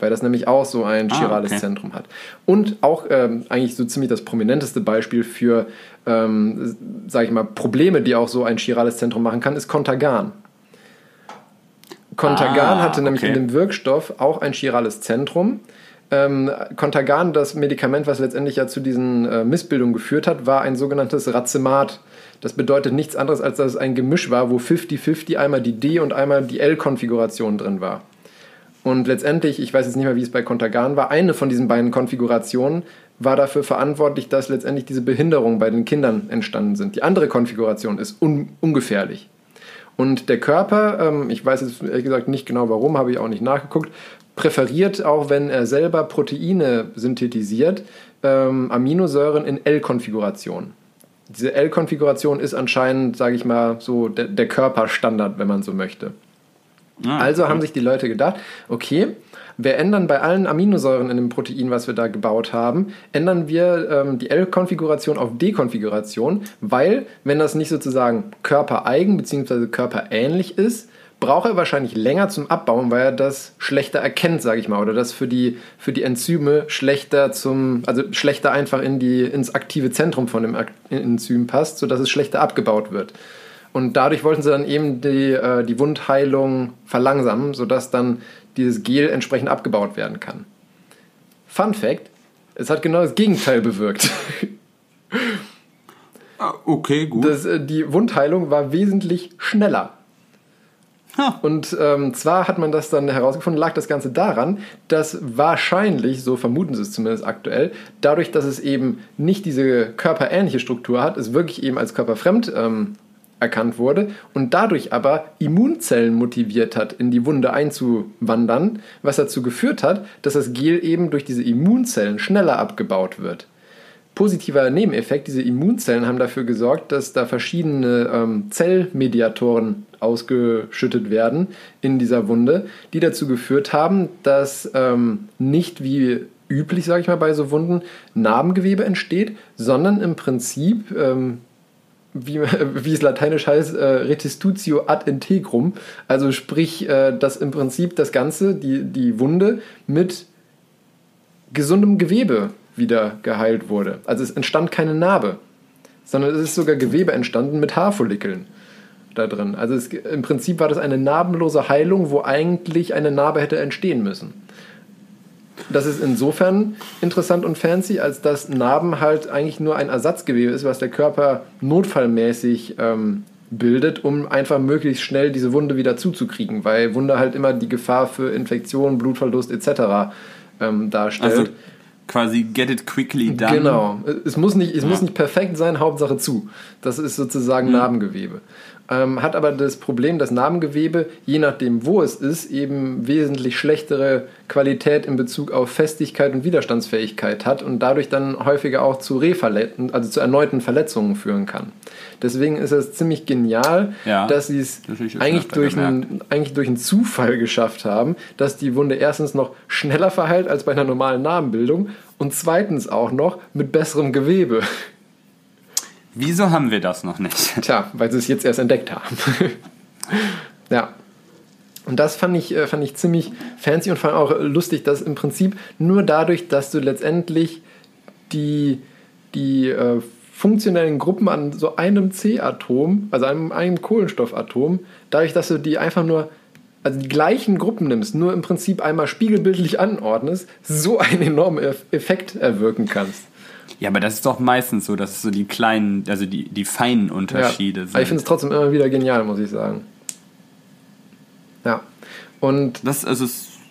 weil das nämlich auch so ein chirales ah, okay. Zentrum hat. Und auch ähm, eigentlich so ziemlich das prominenteste Beispiel für, ähm, sage ich mal, Probleme, die auch so ein chirales Zentrum machen kann, ist Contagan. Contagan ah, hatte nämlich okay. in dem Wirkstoff auch ein chirales Zentrum. Ähm, Contagan, das Medikament, was letztendlich ja zu diesen äh, Missbildungen geführt hat, war ein sogenanntes Racemat. Das bedeutet nichts anderes, als dass es ein Gemisch war, wo 50-50 einmal die D- und einmal die L-Konfiguration drin war. Und letztendlich, ich weiß jetzt nicht mehr, wie es bei Contagan war, eine von diesen beiden Konfigurationen war dafür verantwortlich, dass letztendlich diese Behinderungen bei den Kindern entstanden sind. Die andere Konfiguration ist un ungefährlich. Und der Körper, ähm, ich weiß jetzt ehrlich gesagt nicht genau warum, habe ich auch nicht nachgeguckt, präferiert auch, wenn er selber Proteine synthetisiert, ähm, Aminosäuren in L-Konfiguration. Diese L-Konfiguration ist anscheinend, sage ich mal, so der, der Körperstandard, wenn man so möchte. Ah, also haben sich die Leute gedacht, okay, wir ändern bei allen Aminosäuren in dem Protein, was wir da gebaut haben, ändern wir ähm, die L-Konfiguration auf D-Konfiguration, weil, wenn das nicht sozusagen körpereigen bzw. körperähnlich ist, braucht er wahrscheinlich länger zum Abbauen, weil er das schlechter erkennt, sage ich mal, oder das für die, für die Enzyme schlechter zum, also schlechter einfach in die, ins aktive Zentrum von dem Enzym passt, sodass es schlechter abgebaut wird. Und dadurch wollten sie dann eben die, äh, die Wundheilung verlangsamen, sodass dann dieses Gel entsprechend abgebaut werden kann. Fun Fact: Es hat genau das Gegenteil bewirkt.
Ah, okay, gut.
Das, äh, die Wundheilung war wesentlich schneller. Und ähm, zwar hat man das dann herausgefunden, lag das Ganze daran, dass wahrscheinlich, so vermuten sie es zumindest aktuell, dadurch, dass es eben nicht diese körperähnliche Struktur hat, es wirklich eben als körperfremd ähm, erkannt wurde und dadurch aber Immunzellen motiviert hat, in die Wunde einzuwandern, was dazu geführt hat, dass das Gel eben durch diese Immunzellen schneller abgebaut wird. Positiver Nebeneffekt, diese Immunzellen haben dafür gesorgt, dass da verschiedene ähm, Zellmediatoren ausgeschüttet werden in dieser Wunde, die dazu geführt haben, dass ähm, nicht wie üblich, sage ich mal, bei so Wunden Narbengewebe entsteht, sondern im Prinzip, ähm, wie, wie es lateinisch heißt, äh, retistutio ad integrum, also sprich, äh, dass im Prinzip das Ganze, die, die Wunde mit gesundem Gewebe wieder geheilt wurde. Also es entstand keine Narbe, sondern es ist sogar Gewebe entstanden mit Haarfollikeln da drin. Also es, im Prinzip war das eine narbenlose Heilung, wo eigentlich eine Narbe hätte entstehen müssen. Das ist insofern interessant und fancy, als dass Narben halt eigentlich nur ein Ersatzgewebe ist, was der Körper notfallmäßig ähm, bildet, um einfach möglichst schnell diese Wunde wieder zuzukriegen, weil Wunde halt immer die Gefahr für Infektion, Blutverlust etc. Ähm, darstellt. Also
quasi get it quickly done.
Genau. Es muss nicht, es ja. muss nicht perfekt sein, Hauptsache zu. Das ist sozusagen mhm. Narbengewebe ähm, hat aber das Problem, dass Narbengewebe, je nachdem wo es ist, eben wesentlich schlechtere Qualität in Bezug auf Festigkeit und Widerstandsfähigkeit hat und dadurch dann häufiger auch zu Reverletzungen, also zu erneuten Verletzungen führen kann. Deswegen ist es ziemlich genial, ja, dass sie es eigentlich durch, einen, eigentlich durch einen Zufall geschafft haben, dass die Wunde erstens noch schneller verheilt als bei einer normalen Narbenbildung und zweitens auch noch mit besserem Gewebe.
Wieso haben wir das noch nicht?
Tja, weil sie es jetzt erst entdeckt haben. ja. Und das fand ich, äh, fand ich ziemlich fancy und fand auch lustig, dass im Prinzip nur dadurch, dass du letztendlich die, die äh, funktionellen Gruppen an so einem C-Atom, also einem, einem Kohlenstoffatom, dadurch, dass du die einfach nur, also die gleichen Gruppen nimmst, nur im Prinzip einmal spiegelbildlich anordnest, so einen enormen Effekt erwirken kannst.
Ja, aber das ist doch meistens so, dass es so die kleinen, also die, die feinen Unterschiede
ja. sind. Aber ich finde es trotzdem immer wieder genial, muss ich sagen. Ja. Und
das, also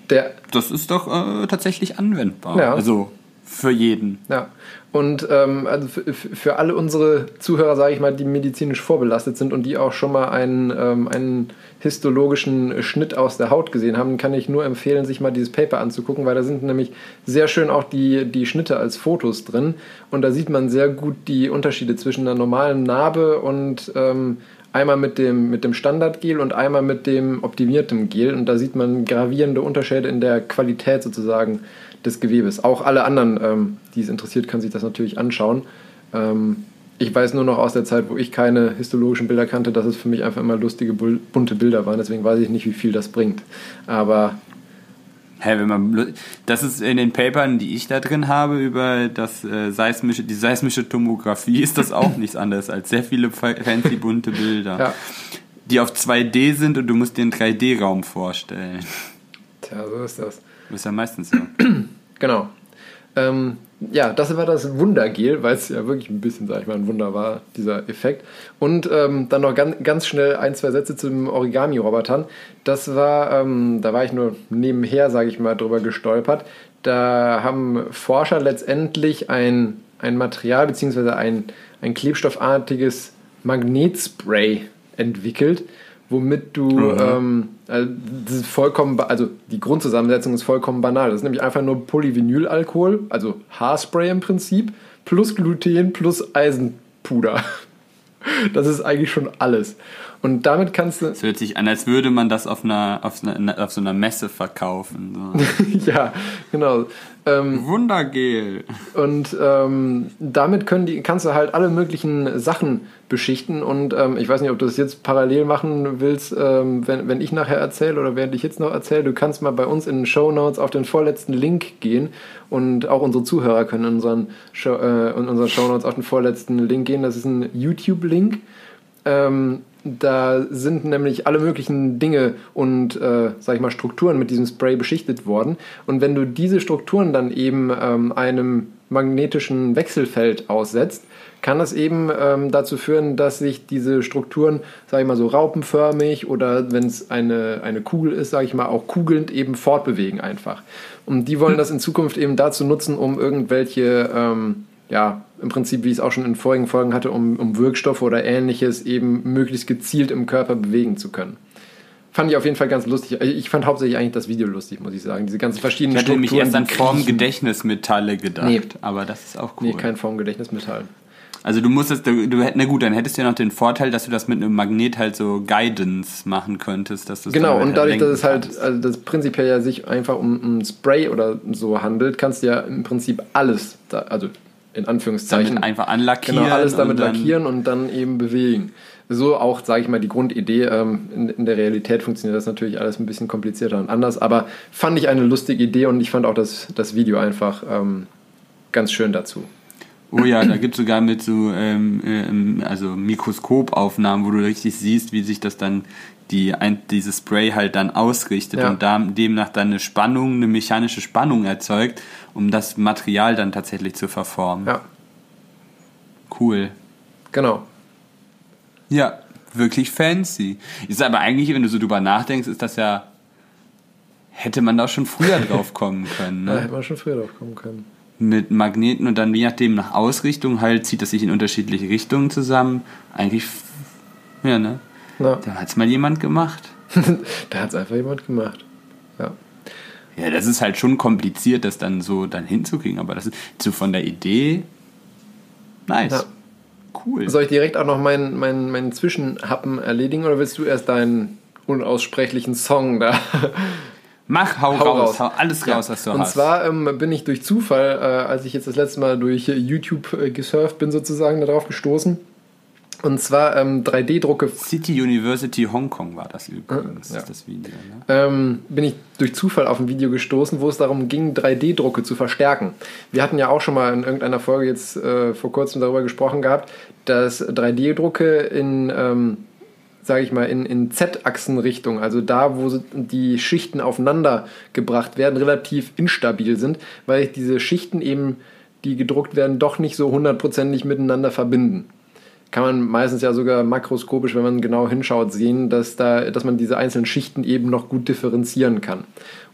der, das ist doch äh, tatsächlich anwendbar.
Ja.
Also für jeden.
Ja. Und ähm, also für, alle unsere Zuhörer, sage ich mal, die medizinisch vorbelastet sind und die auch schon mal einen, ähm, einen histologischen Schnitt aus der Haut gesehen haben, kann ich nur empfehlen, sich mal dieses Paper anzugucken, weil da sind nämlich sehr schön auch die, die Schnitte als Fotos drin. Und da sieht man sehr gut die Unterschiede zwischen einer normalen Narbe und ähm, einmal mit dem, mit dem Standardgel und einmal mit dem optimierten Gel. Und da sieht man gravierende Unterschiede in der Qualität sozusagen des Gewebes. Auch alle anderen, ähm, die es interessiert, können sich das natürlich anschauen. Ähm, ich weiß nur noch aus der Zeit, wo ich keine histologischen Bilder kannte, dass es für mich einfach immer lustige, bunte Bilder waren. Deswegen weiß ich nicht, wie viel das bringt. Aber
Hä, wenn man, das ist in den Papern, die ich da drin habe über das äh, seismische, die seismische Tomographie, ist das auch nichts anderes als sehr viele fancy bunte Bilder, ja. die auf 2D sind und du musst dir einen 3D-Raum vorstellen.
Tja, so ist das.
Ist ja meistens so.
genau. Ähm, ja, das war das Wundergel, weil es ja wirklich ein bisschen, sag ich mal, ein Wunder war, dieser Effekt. Und ähm, dann noch ganz, ganz schnell ein, zwei Sätze zu den Origami-Robotern. Das war, ähm, da war ich nur nebenher, sage ich mal, drüber gestolpert. Da haben Forscher letztendlich ein, ein Material bzw. Ein, ein klebstoffartiges Magnetspray entwickelt, womit du, mhm. ähm, also das ist vollkommen, also die Grundzusammensetzung ist vollkommen banal. Das ist nämlich einfach nur Polyvinylalkohol, also Haarspray im Prinzip, plus Gluten plus Eisenpuder. Das ist eigentlich schon alles. Und damit kannst du.
Es hört sich an, als würde man das auf einer, auf, einer, auf so einer Messe verkaufen.
So. ja, genau.
Ähm, Wundergel.
Und ähm, damit können die, kannst du halt alle möglichen Sachen beschichten. Und ähm, ich weiß nicht, ob du das jetzt parallel machen willst, ähm, wenn, wenn ich nachher erzähle oder während ich jetzt noch erzähle. Du kannst mal bei uns in den Show Notes auf den vorletzten Link gehen. Und auch unsere Zuhörer können in unseren, Show, äh, in unseren Show Notes auf den vorletzten Link gehen. Das ist ein YouTube-Link. Ähm, da sind nämlich alle möglichen Dinge und, äh, sag ich mal, Strukturen mit diesem Spray beschichtet worden. Und wenn du diese Strukturen dann eben ähm, einem magnetischen Wechselfeld aussetzt, kann das eben ähm, dazu führen, dass sich diese Strukturen, sage ich mal so raupenförmig oder wenn es eine, eine Kugel ist, sage ich mal auch kugelnd eben fortbewegen einfach. Und die wollen das in Zukunft eben dazu nutzen, um irgendwelche, ähm, ja, im Prinzip, wie ich es auch schon in vorigen Folgen hatte, um, um Wirkstoffe oder ähnliches eben möglichst gezielt im Körper bewegen zu können fand ich auf jeden Fall ganz lustig. Ich fand hauptsächlich eigentlich das Video lustig, muss ich sagen. Diese ganzen verschiedenen
ich
Strukturen.
nämlich erst an Formgedächtnismetalle gedacht,
Nee.
aber das ist auch cool.
Nee, kein Formgedächtnismetall.
Also du musstest, du, du, na gut, dann hättest du ja noch den Vorteil, dass du das mit einem Magnet halt so Guidance machen könntest, dass du
Genau, und dadurch, dass es halt, also das prinzipiell ja sich einfach um ein Spray oder so handelt, kannst du ja im Prinzip alles, da, also in Anführungszeichen,
damit einfach anlackieren.
genau, alles damit
und
lackieren und dann eben bewegen. So auch, sage ich mal, die Grundidee. Ähm, in, in der Realität funktioniert das natürlich alles ein bisschen komplizierter und anders, aber fand ich eine lustige Idee und ich fand auch das, das Video einfach ähm, ganz schön dazu.
Oh ja, da gibt es sogar mit so ähm, ähm, also Mikroskopaufnahmen, wo du richtig siehst, wie sich das dann die ein, dieses Spray halt dann ausrichtet
Ja.
und da, demnach dann eine Spannung, eine mechanische Spannung erzeugt, um das Material dann tatsächlich zu verformen.
Ja,
Cool.
genau.
Ja, wirklich fancy. Ist aber eigentlich, wenn du so drüber nachdenkst, ist das ja hätte man da schon früher drauf kommen können.
Da
Ne?
hätte man schon früher drauf kommen können.
Mit Magneten und dann je nachdem nach Ausrichtung halt zieht das sich in unterschiedliche Richtungen zusammen. Eigentlich, ja, ne?
Na,
Da hat's mal jemand gemacht.
da hat es einfach jemand gemacht. Ja.
Ja, das ist halt schon kompliziert, das dann so dann hinzukriegen, aber das ist so von der Idee nice.
Ja.
Cool.
Soll ich direkt auch noch meinen, meinen, meinen Zwischenhappen erledigen oder willst du erst deinen unaussprechlichen Song da?
Mach, hau,
Hau
raus,
raus.
hau alles raus, was du
Und
hast.
zwar ähm, bin ich durch Zufall, äh, als ich jetzt das letzte Mal durch YouTube äh, gesurft bin, sozusagen darauf gestoßen. Und zwar ähm, 3D-Drucke
City University Hongkong war das übrigens,
ja.
das Video. Ne?
ähm, bin ich durch Zufall auf ein Video gestoßen, wo es darum ging, 3D-Drucke zu verstärken. Wir hatten ja auch schon mal in irgendeiner Folge jetzt äh, vor kurzem darüber gesprochen gehabt, dass 3D-Drucke in, ähm, sage ich mal, in, in Z-Achsenrichtung, also da, wo die Schichten aufeinander gebracht werden, relativ instabil sind, weil diese Schichten eben, die gedruckt werden, doch nicht so hundertprozentig miteinander verbinden kann man meistens ja sogar makroskopisch, wenn man genau hinschaut, sehen, dass, da, dass man diese einzelnen Schichten eben noch gut differenzieren kann.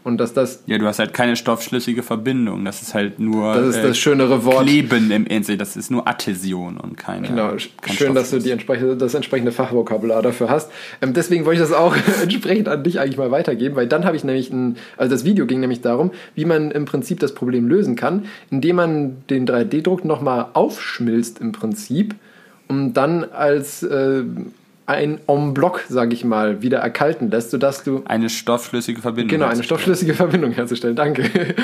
Und dass das,
Ja, du hast halt keine stoffschlüssige Verbindung. Das ist halt nur
das ist
äh,
das schönere Wort.
Kleben im Ende. Das ist nur Adhäsion und keine.
Genau,
kein
schön, dass du die entsprechende, das entsprechende Fachvokabular dafür hast. Ähm, deswegen wollte ich das auch entsprechend an dich eigentlich mal weitergeben, weil dann habe ich nämlich ein, also das Video ging nämlich darum, wie man im Prinzip das Problem lösen kann, indem man den 3D-Druck nochmal aufschmilzt im Prinzip, um dann als äh, ein en bloc, sage ich mal, wieder erkalten lässt, sodass du
Eine stoffschlüssige Verbindung.
Genau, eine stoffschlüssige Verbindung herzustellen, danke.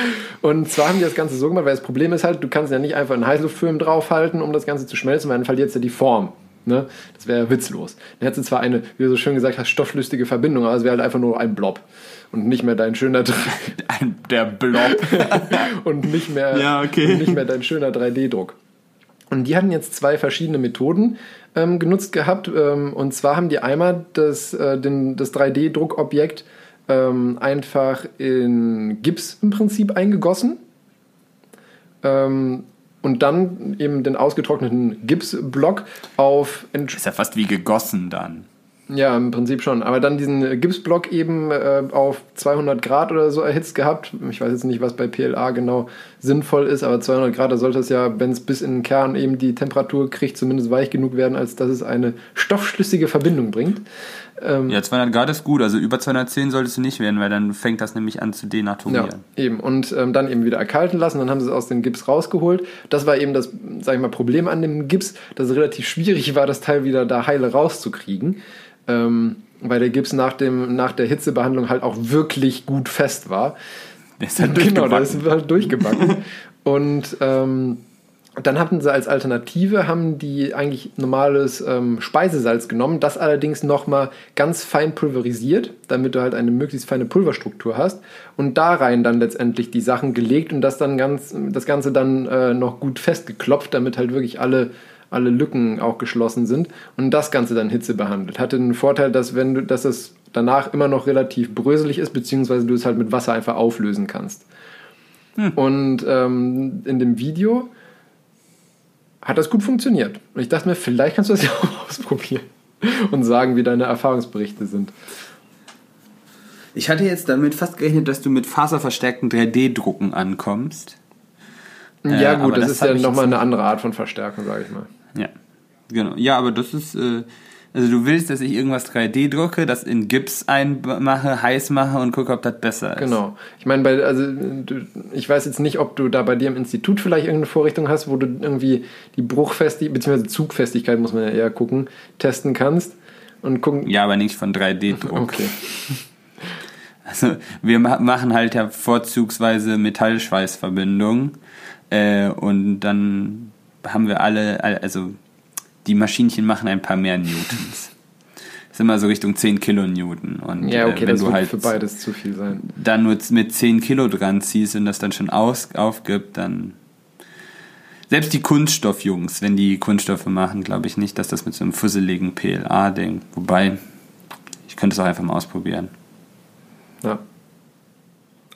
Und zwar haben die das Ganze so gemacht, weil das Problem ist halt, du kannst ja nicht einfach einen Heißluftfilm draufhalten, um das Ganze zu schmelzen, weil dann verliert ja die Form. Ne? Das wäre ja witzlos. Dann hättest du zwar eine, wie du so schön gesagt hast, stoffschlüssige Verbindung, aber es wäre halt einfach nur ein Blob. Und nicht mehr dein schöner
Ein, der Blob.
und nicht mehr,
Ja, okay.
und nicht mehr dein schöner 3D-Druck. Und die hatten jetzt zwei verschiedene Methoden ähm, genutzt gehabt. Ähm, und zwar haben die einmal das, äh, den, das 3D-Druckobjekt ähm, einfach in Gips im Prinzip eingegossen. Ähm, und dann eben den ausgetrockneten Gipsblock auf
ist ja fast wie gegossen dann.
Ja, im Prinzip schon. Aber dann diesen Gipsblock eben äh, auf 200 Grad oder so erhitzt gehabt. Ich weiß jetzt nicht, was bei PLA genau sinnvoll ist, aber 200 Grad, da sollte es ja, wenn es bis in den Kern eben die Temperatur kriegt, zumindest weich genug werden, als dass es eine stoffschlüssige Verbindung bringt.
Ja, 200 Grad ist gut. Also über 210 solltest du nicht werden, weil dann fängt das nämlich an zu
Ja,
denaturieren.
eben. Und ähm, dann eben wieder erkalten lassen. Dann haben sie es aus dem Gips rausgeholt. Das war eben das, sag ich mal, Problem an dem Gips, dass es relativ schwierig war, das Teil wieder da heile rauszukriegen. Ähm, weil der Gips nach, dem, nach der Hitzebehandlung halt auch wirklich gut fest war.
Der ist halt
Genau, da
durchgebacken.
ist halt durchgebacken. Und ähm, dann hatten sie als Alternative, haben die eigentlich normales ähm, Speisesalz genommen, das allerdings nochmal ganz fein pulverisiert, damit du halt eine möglichst feine Pulverstruktur hast und da rein dann letztendlich die Sachen gelegt und das dann ganz, das Ganze dann äh, noch gut festgeklopft, damit halt wirklich alle alle Lücken auch geschlossen sind und das Ganze dann Hitze behandelt. Hatte den Vorteil, dass wenn du, dass es danach immer noch relativ bröselig ist, beziehungsweise du es halt mit Wasser einfach auflösen kannst. Und ähm, in dem Video hat das gut funktioniert. Und ich dachte mir, vielleicht kannst du das ja auch ausprobieren und sagen, wie deine Erfahrungsberichte sind.
Ich hatte jetzt damit fast gerechnet, dass du mit faserverstärkten 3D-Drucken ankommst.
Ja,
Äh,
gut, das,
das
ist ja nochmal eine andere Art von Verstärkung, sage ich mal.
Ja, genau. Ja, aber das ist, äh, also du willst, dass ich irgendwas 3D drucke, das in Gips einmache, heiß mache und gucke, ob das besser ist.
Genau. Ich meine, bei, also, du, ich weiß jetzt nicht, ob du da bei dir im Institut vielleicht irgendeine Vorrichtung hast, wo du irgendwie die Bruchfestigkeit, beziehungsweise Zugfestigkeit, muss man ja eher gucken, testen kannst und gucken.
Ja, aber nicht von 3D-Druck.
Okay.
Also wir ma machen halt ja vorzugsweise Metallschweißverbindungen äh, und dann haben wir alle, also die Maschinchen machen ein paar mehr Newtons. Das ist immer so Richtung 10 Kilonewton. Und
Ja, okay,
äh, wenn
das
du halt
für beides zu viel sein.
dann nur mit 10 Kilo dran ziehst und das dann schon aus, aufgibt, dann. Selbst die Kunststoffjungs, wenn die Kunststoffe machen, glaube ich nicht, dass das mit so einem fusseligen PLA-Ding. Wobei, ich könnte es auch einfach mal ausprobieren.
Ja.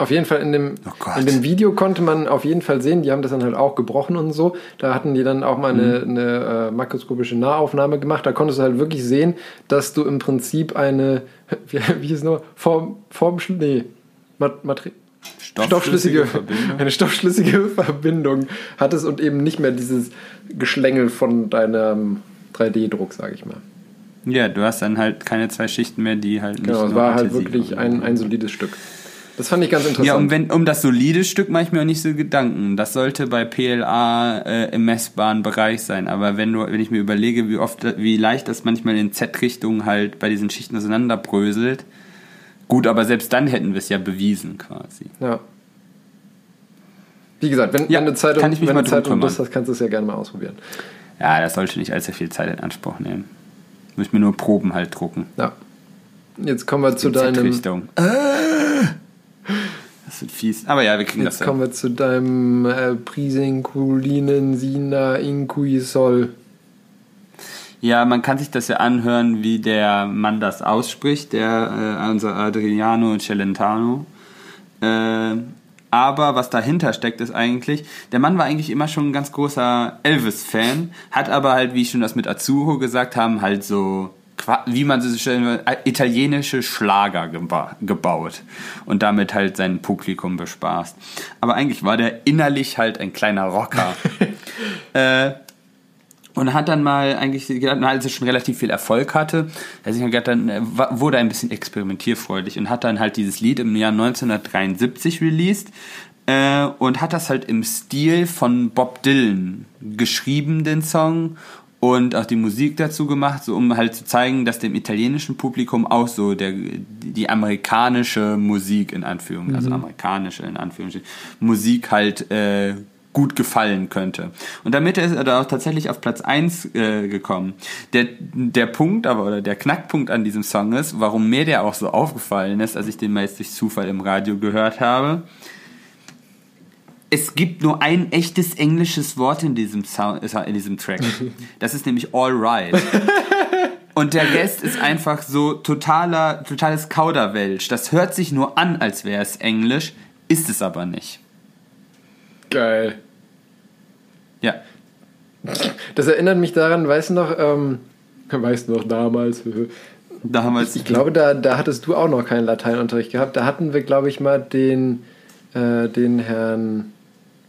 Auf jeden Fall in dem,
Oh
in dem Video konnte man auf jeden Fall sehen, die haben das dann halt auch gebrochen und so. Da hatten die dann auch mal eine,
Mhm.
eine äh, makroskopische Nahaufnahme gemacht. Da konntest du halt wirklich sehen, dass du im Prinzip eine, wie, wie hieß es noch, Form, Form, nee, Mat, Materi stoffschlüssige,
Verbindung.
eine stoffschlüssige Verbindung hattest und eben nicht mehr dieses Geschlängel von deinem 3D-Druck, sage ich mal.
Ja, du hast dann halt keine zwei Schichten mehr, die halt nicht
Genau, es war halt wirklich ein, ein solides Stück. Das fand ich ganz interessant.
Ja, um, wenn, um das solide Stück mache ich mir auch nicht so Gedanken. Das sollte bei PLA äh, im messbaren Bereich sein. Aber wenn du, wenn ich mir überlege, wie oft, wie leicht das manchmal in Z-Richtung halt bei diesen Schichten auseinanderbröselt. Gut, aber selbst dann hätten wir es ja bewiesen quasi.
Ja. Wie gesagt, wenn,
Ja,
wenn du Zeit und, wenn du Zeit und Lust hast, kannst du es ja gerne mal ausprobieren.
Ja, das sollte nicht allzu viel Zeit in Anspruch nehmen. Muss ich mir nur Proben halt drucken.
Ja. Jetzt kommen wir zu
In
deinem.
Z-Richtung. Das wird fies. Aber ja, wir kriegen
Jetzt
das
kommen
hin.
wir zu deinem äh, Prisinkulinen Sina Inquisol.
Ja, man kann sich das ja anhören, wie der Mann das ausspricht, der äh, unser Adriano Celentano. Äh, aber was dahinter steckt, ist eigentlich, der Mann war eigentlich immer schon ein ganz großer Elvis-Fan, hat aber halt, wie ich schon das mit Azzurro gesagt haben, halt so, wie man so stellen will, äh, italienische Schlager geba gebaut und damit halt sein Publikum bespaßt. Aber eigentlich war der innerlich halt ein kleiner Rocker. äh, und hat dann mal eigentlich, gedacht, als er schon relativ viel Erfolg hatte, sich gedacht, dann äh, wurde er ein bisschen experimentierfreudig und hat dann halt dieses Lied im Jahr 1973 released äh, und hat das halt im Stil von Bob Dylan geschrieben, den Song, und auch die Musik dazu gemacht, so um halt zu zeigen, dass dem italienischen Publikum auch so der, die amerikanische Musik in Anführungszeichen, also amerikanische in Anführungszeichen, Musik halt äh, gut gefallen könnte. Und damit ist er da auch tatsächlich auf Platz 1 äh, gekommen. Der, der Punkt aber, oder der Knackpunkt an diesem Song ist, warum mir der auch so aufgefallen ist, als ich den jetzt durch Zufall im Radio gehört habe, es gibt nur ein echtes englisches Wort in diesem, Sound, in diesem Track. Das ist nämlich all right. Und der Rest ist einfach so totaler, totales Kauderwelsch. Das hört sich nur an, als wäre es Englisch, ist es aber nicht.
Geil.
Ja.
Das erinnert mich daran, weißt du noch, ähm, weißt du noch damals,
Da haben wir jetzt
ich glaube, da, da hattest du auch noch keinen Lateinunterricht gehabt. Da hatten wir, glaube ich, mal den, äh, den Herrn,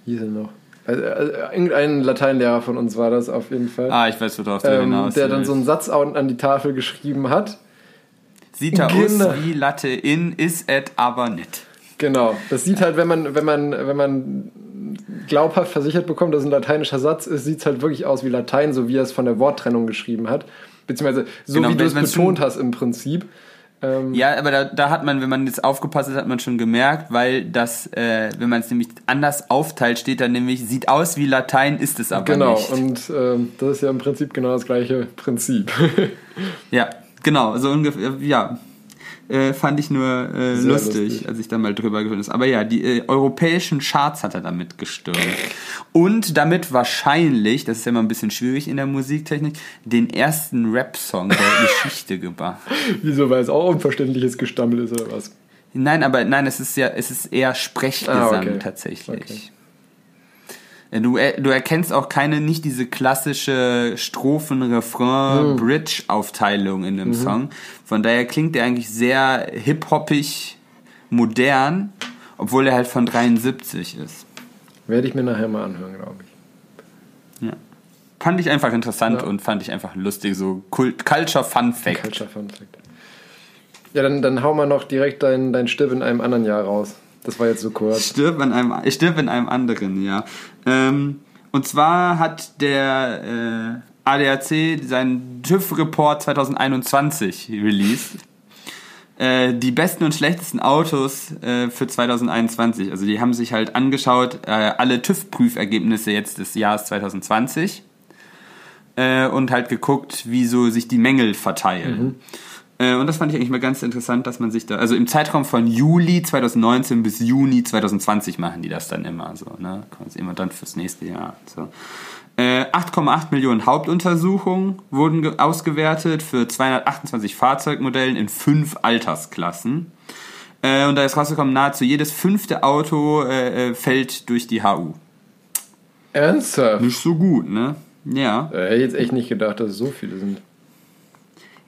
hieß er noch? Also, also, irgendein Lateinlehrer von uns war das auf jeden Fall.
Ah, ich weiß, worauf du
ähm,
hinaus
der dann so einen Satz an die Tafel geschrieben hat.
Sieht
Genau.
aus wie Latte in, ist et aber nicht.
Genau. Das sieht halt, wenn man, wenn man, wenn man glaubhaft versichert bekommt, dass es ein lateinischer Satz ist, sieht es halt wirklich aus wie Latein, so wie er es von der Worttrennung geschrieben hat. Beziehungsweise so
Genau,
wie du es betont hast im Prinzip. Ähm,
Ja, aber da, da hat man, wenn man jetzt aufgepasst hat, hat man schon gemerkt, weil das, äh, wenn man es nämlich anders aufteilt, steht da nämlich, sieht aus wie Latein, ist es aber
genau.
nicht.
Und ähm, das ist ja im Prinzip genau das gleiche Prinzip.
Ja, genau, so ungefähr, ja. Äh, fand ich nur äh, lustig,
lustig.
als ich da mal drüber gehört habe. Aber ja, die äh, europäischen Charts hat er damit gestürmt. Und damit wahrscheinlich, das ist ja immer ein bisschen schwierig in der Musiktechnik, den ersten Rap-Song der Geschichte gemacht.
Wieso, weil es auch unverständliches Gestammel ist oder was?
Nein, aber nein, es ist ja, es ist eher Sprechgesang
Ah, okay.
tatsächlich.
Okay.
Äh, Du, er- du erkennst auch keine, nicht diese klassische Strophen, Refrain, Bridge-Aufteilung in dem Song. Von daher klingt der eigentlich sehr hip-hoppig, modern, obwohl er halt von 73 ist.
Werde ich mir nachher mal anhören, glaube ich.
Ja. Fand ich einfach interessant
Ja.
und fand ich einfach lustig, so Kult Culture Fun Fact.
Culture Fun Fact. Ja, dann, dann hau mal noch direkt dein, dein Stipp in einem anderen Jahr raus. Das war jetzt so kurz.
Stirb in einem, ich stirb in einem anderen, ja. Ähm, und zwar hat der äh, ADAC seinen TÜV-Report 2021 released. Äh, die besten und schlechtesten Autos äh, für 2021. Also die haben sich halt angeschaut, äh, alle TÜV-Prüfergebnisse jetzt des Jahres 2020 äh, und halt geguckt, wie so sich die Mängel verteilen. Äh, und das fand ich eigentlich mal ganz interessant, dass man sich da, also im Zeitraum von Juli 2019 bis Juni 2020 machen die das dann immer so, ne? Immer dann fürs nächste Jahr. So. Äh, 8,8 Millionen Hauptuntersuchungen wurden ge- ausgewertet für 228 Fahrzeugmodellen in fünf Altersklassen. Äh, und da ist rausgekommen, nahezu jedes fünfte Auto äh, äh, fällt durch die HU.
Ernsthaft?
Nicht so gut, ne? Ja.
Äh, hätte ich jetzt echt nicht gedacht, dass es so viele sind.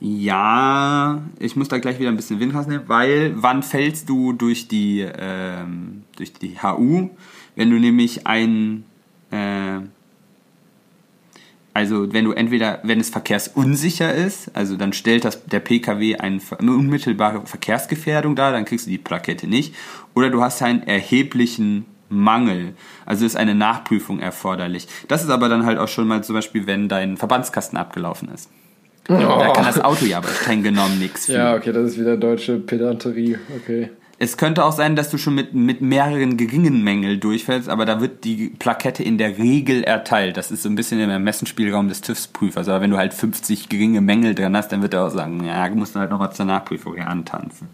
Ja, ich muss da gleich wieder ein bisschen Wind rausnehmen, weil wann fällst du durch die, ähm, durch die HU? Wenn du nämlich ein, äh, also wenn du entweder, wenn es verkehrsunsicher ist, also dann stellt das der PKW eine, unmittelbare Verkehrsgefährdung dar, dann kriegst du die Plakette nicht. Oder du hast einen erheblichen Mangel. Also ist eine Nachprüfung erforderlich. Das ist aber dann halt auch schon mal zum Beispiel, wenn dein Verbandskasten abgelaufen ist. Da kann das Auto ja aber streng genommen nichts für.
Ja, okay, das ist wieder deutsche Pedanterie. Okay.
Es könnte auch sein, dass du schon mit, mit mehreren geringen Mängeln durchfällst, aber da wird die Plakette in der Regel erteilt. Das ist so ein bisschen im Ermessensspielraum des TÜVs-Prüfers. Aber wenn du halt 50 geringe Mängel drin hast, dann wird er auch sagen, ja, du musst halt noch mal zur Nachprüfung hier antanzen.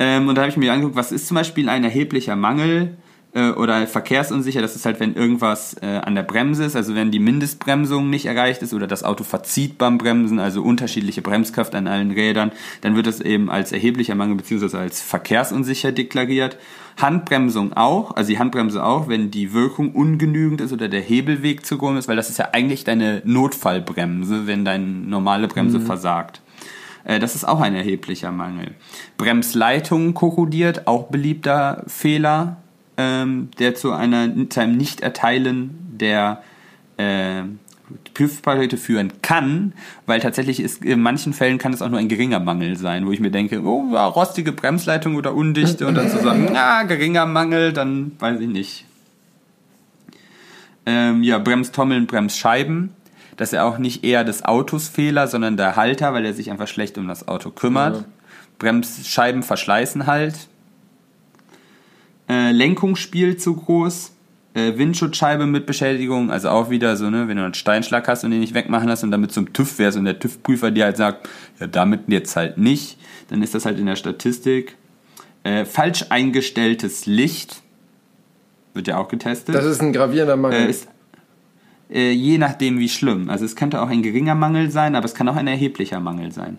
Ähm, und da habe ich mir angeguckt, was ist zum Beispiel ein erheblicher Mangel äh, oder verkehrsunsicher? Das ist halt, wenn irgendwas äh, an der Bremse ist, also wenn die Mindestbremsung nicht erreicht ist oder das Auto verzieht beim Bremsen, also unterschiedliche Bremskraft an allen Rädern, dann wird das eben als erheblicher Mangel bzw. als verkehrsunsicher deklariert. Handbremsung auch, also die Handbremse auch, wenn die Wirkung ungenügend ist oder der Hebelweg zu groß ist, weil das ist ja eigentlich deine Notfallbremse, wenn deine normale Bremse versagt. Äh, Das ist auch ein erheblicher Mangel. Bremsleitung korrodiert, auch beliebter Fehler, ähm, der zu, einer, zu einem Nicht-Erteilen der äh, Prüfpakete führen kann, weil tatsächlich ist in manchen Fällen kann es auch nur ein geringer Mangel sein, wo ich mir denke, oh, rostige Bremsleitung oder undichte und dann zu sagen, na, geringer Mangel, dann weiß ich nicht. Ähm, ja, Bremstommeln, Bremsscheiben. Das ist ja auch nicht eher des Autos Fehler, sondern der Halter, weil er sich einfach schlecht um das Auto kümmert.
Ja.
Bremsscheiben verschleißen halt. Äh, Lenkungsspiel zu groß. Äh, Windschutzscheibe mit Beschädigung, also auch wieder so, ne, wenn du einen Steinschlag hast und den nicht wegmachen lässt und damit zum TÜV wärst und der TÜV-Prüfer dir halt sagt, ja, damit jetzt halt nicht, dann ist das halt in der Statistik. Äh, falsch eingestelltes Licht wird ja auch getestet.
Das ist ein gravierender Mangel.
Äh, ist, äh, je nachdem wie schlimm. Also es könnte auch ein geringer Mangel sein, aber es kann auch ein erheblicher Mangel sein.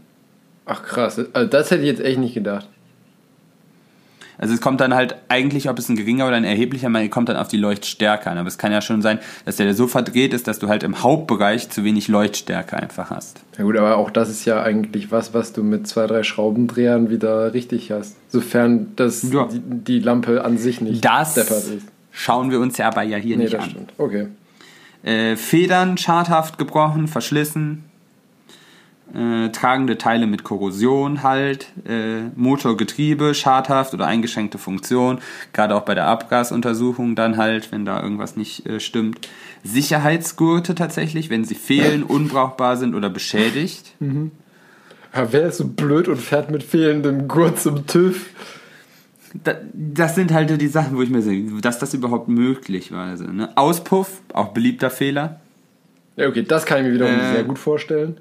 Ach krass, also das hätte ich jetzt echt nicht gedacht.
Also es kommt dann halt eigentlich, ob es ein geringer oder ein erheblicher Mangel, kommt dann auf die Leuchtstärke an. Aber es kann ja schon sein, dass der so verdreht ist, dass du halt im Hauptbereich zu wenig Leuchtstärke einfach hast.
Ja gut, aber auch das ist ja eigentlich was, was du mit zwei, drei Schraubendrehern wieder richtig hast. Sofern das
Ja.
die, die Lampe an sich nicht
Das
deppert ist.
schauen wir uns ja aber ja hier
Nee,
nicht
das
an.
stimmt. Okay.
Äh, Federn schadhaft gebrochen, verschlissen. Äh, tragende Teile mit Korrosion halt, äh, Motor, Getriebe, schadhaft oder eingeschränkte Funktion, gerade auch bei der Abgasuntersuchung dann halt, wenn da irgendwas nicht äh, stimmt. Sicherheitsgurte tatsächlich, wenn sie fehlen, unbrauchbar sind oder beschädigt.
Ja, wer ist so blöd und fährt mit fehlendem Gurt zum TÜV?
Da, das sind halt die Sachen, wo ich mir sehe, dass das überhaupt möglich war. Also, ne? Auspuff, auch beliebter Fehler.
Ja, okay, das kann ich mir wiederum
Äh,
sehr gut vorstellen.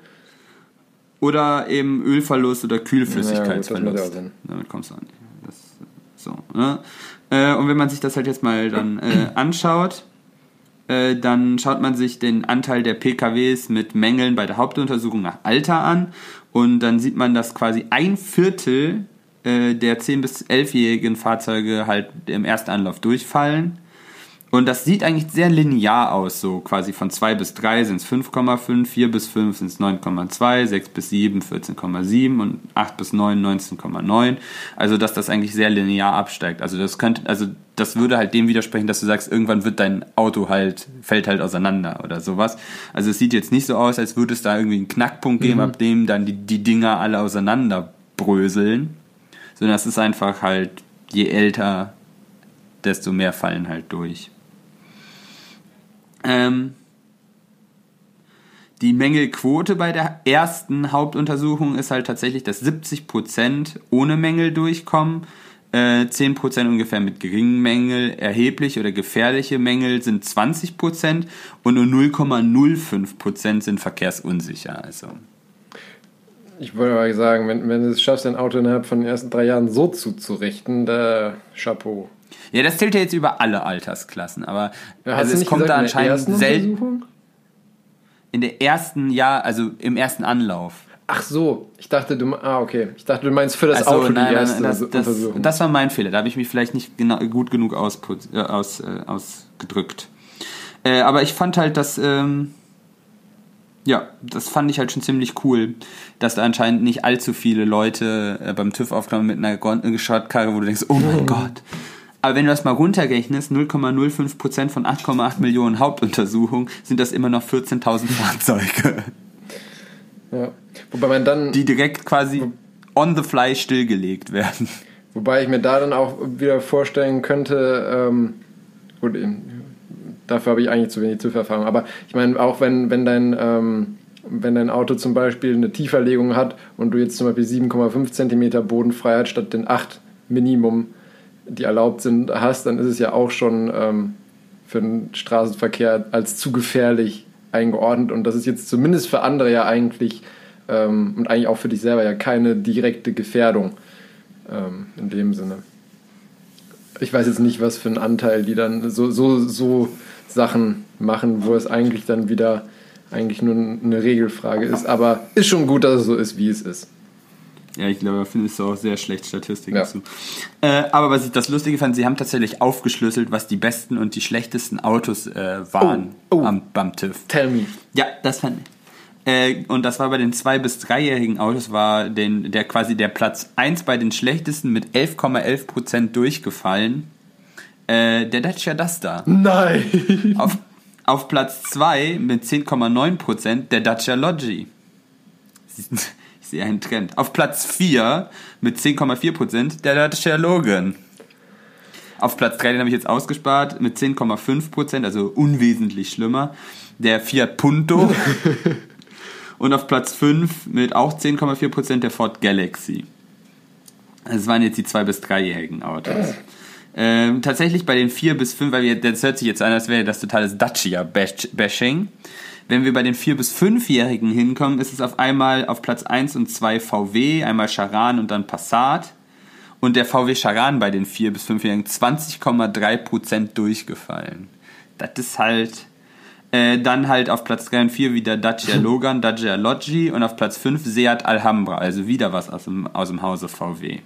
Oder eben Ölverlust oder Kühlflüssigkeitsverlust.
gut, ja Sinn.
Damit kommst du an. Das, so, ne? äh, und wenn man sich das halt jetzt mal dann äh, anschaut, äh, dann schaut man sich den Anteil der PKWs mit Mängeln bei der Hauptuntersuchung nach Alter an und dann sieht man, dass quasi ein Viertel äh, der 10- bis 11-jährigen Fahrzeuge halt im ersten Anlauf durchfallen. Und das sieht eigentlich sehr linear aus, so quasi von 2 bis 3 sind es 5,5, 4 bis 5 sind es 9,2, 6 bis 7 14,7 und 8 bis 9 19,9. Also dass das eigentlich sehr linear absteigt. Also das könnte, also das würde halt dem widersprechen, dass du sagst, irgendwann wird dein Auto halt, fällt halt auseinander oder sowas. Also es sieht jetzt nicht so aus, als würde es da irgendwie einen Knackpunkt geben, ab dem dann die, die Dinger alle auseinanderbröseln. Sondern es ist einfach halt, je älter, desto mehr fallen halt durch. Ähm, die Mängelquote bei der ersten Hauptuntersuchung ist halt tatsächlich, dass 70% ohne Mängel durchkommen, äh, 10% ungefähr mit geringen Mängel, erheblich oder gefährliche Mängel sind 20% und nur 0,05% sind verkehrsunsicher. Also
Ich wollte aber sagen, wenn, wenn du es schaffst, dein Auto innerhalb von den ersten drei Jahren so zuzurichten, da Chapeau.
Ja, das zählt ja jetzt über alle Altersklassen, aber
Ja,
also es kommt
gesagt,
da anscheinend selten in der ersten Jahr, also im ersten Anlauf.
Ach so, ich dachte, du. Ah, okay. Ich dachte, du meinst für das
Ach so,
Auto die
nein, nein,
erste
nein, das, das, das war mein Fehler. Da habe ich mich vielleicht nicht genau, gut genug ausput, äh, aus, äh, ausgedrückt. Äh, aber ich fand halt, dass. Ähm, ja, das fand ich halt schon ziemlich cool, dass da anscheinend nicht allzu viele Leute äh, beim TÜV aufkamen mit einer Gon- Schrottkarre, wo du denkst, oh mein Gott. Aber wenn du das mal runterrechnest, 0,05% von 8,8 Millionen Hauptuntersuchungen, sind das immer noch 14.000 Fahrzeuge,
ja. Wobei man dann.
die direkt quasi on the fly stillgelegt werden.
Wobei ich mir da dann auch wieder vorstellen könnte, ähm, gut, dafür habe ich eigentlich zu wenig TÜV-Erfahrung, aber ich meine, auch wenn, wenn, dein, ähm, wenn dein Auto zum Beispiel eine Tieferlegung hat und du jetzt zum Beispiel 7,5 cm Bodenfreiheit statt den 8 Minimum, die erlaubt sind, hast, dann ist es ja auch schon ähm, für den Straßenverkehr als zu gefährlich eingeordnet und das ist jetzt zumindest für andere ja eigentlich ähm, und eigentlich auch für dich selber ja keine direkte Gefährdung ähm, in dem Sinne. Ich weiß jetzt nicht, was für einen Anteil die dann so, so, so Sachen machen, wo es eigentlich dann wieder eigentlich nur eine Regelfrage ist. Aber ist schon gut, dass es so ist, wie es ist.
Ja, ich glaube, da findest du auch sehr schlecht Statistiken
Ja.
zu. Äh, aber was ich das Lustige fand, sie haben tatsächlich aufgeschlüsselt, was die besten und die schlechtesten Autos äh, waren
Oh, oh.
Am, beim TÜV.
Tell me.
Ja, das fand ich. Äh, und das war bei den zwei- bis dreijährigen Autos, war den, der quasi der Platz 1 bei den schlechtesten mit 11,11% durchgefallen. Äh, der Dacia Duster.
Nein!
Auf, auf Platz 2 mit 10,9% der Dacia Logi. Sehe einen Trend. Auf Platz 4 mit 10,4% der Dacia Logan. Auf Platz 3, den habe ich jetzt ausgespart, mit 10,5%, also unwesentlich schlimmer, der Fiat Punto. Und auf Platz 5 mit auch 10,4% der Ford Galaxy. Das waren jetzt die 2- bis 3-jährigen Autos. Ähm, tatsächlich bei den 4 bis 5, weil wir, das hört sich jetzt an, als wäre das totales Dacia-Bashing. Wenn wir bei den 4 bis 5-Jährigen hinkommen, ist es auf einmal auf Platz 1 und 2 VW, einmal Charan und dann Passat. Und der VW Charan bei den 4 bis 5-Jährigen 20,3% durchgefallen. Das ist halt. Äh, dann halt auf Platz 3 und 4 wieder Dacia Logan, Dacia Logi und auf Platz 5 Seat Alhambra, also wieder was aus dem, aus dem Hause VW.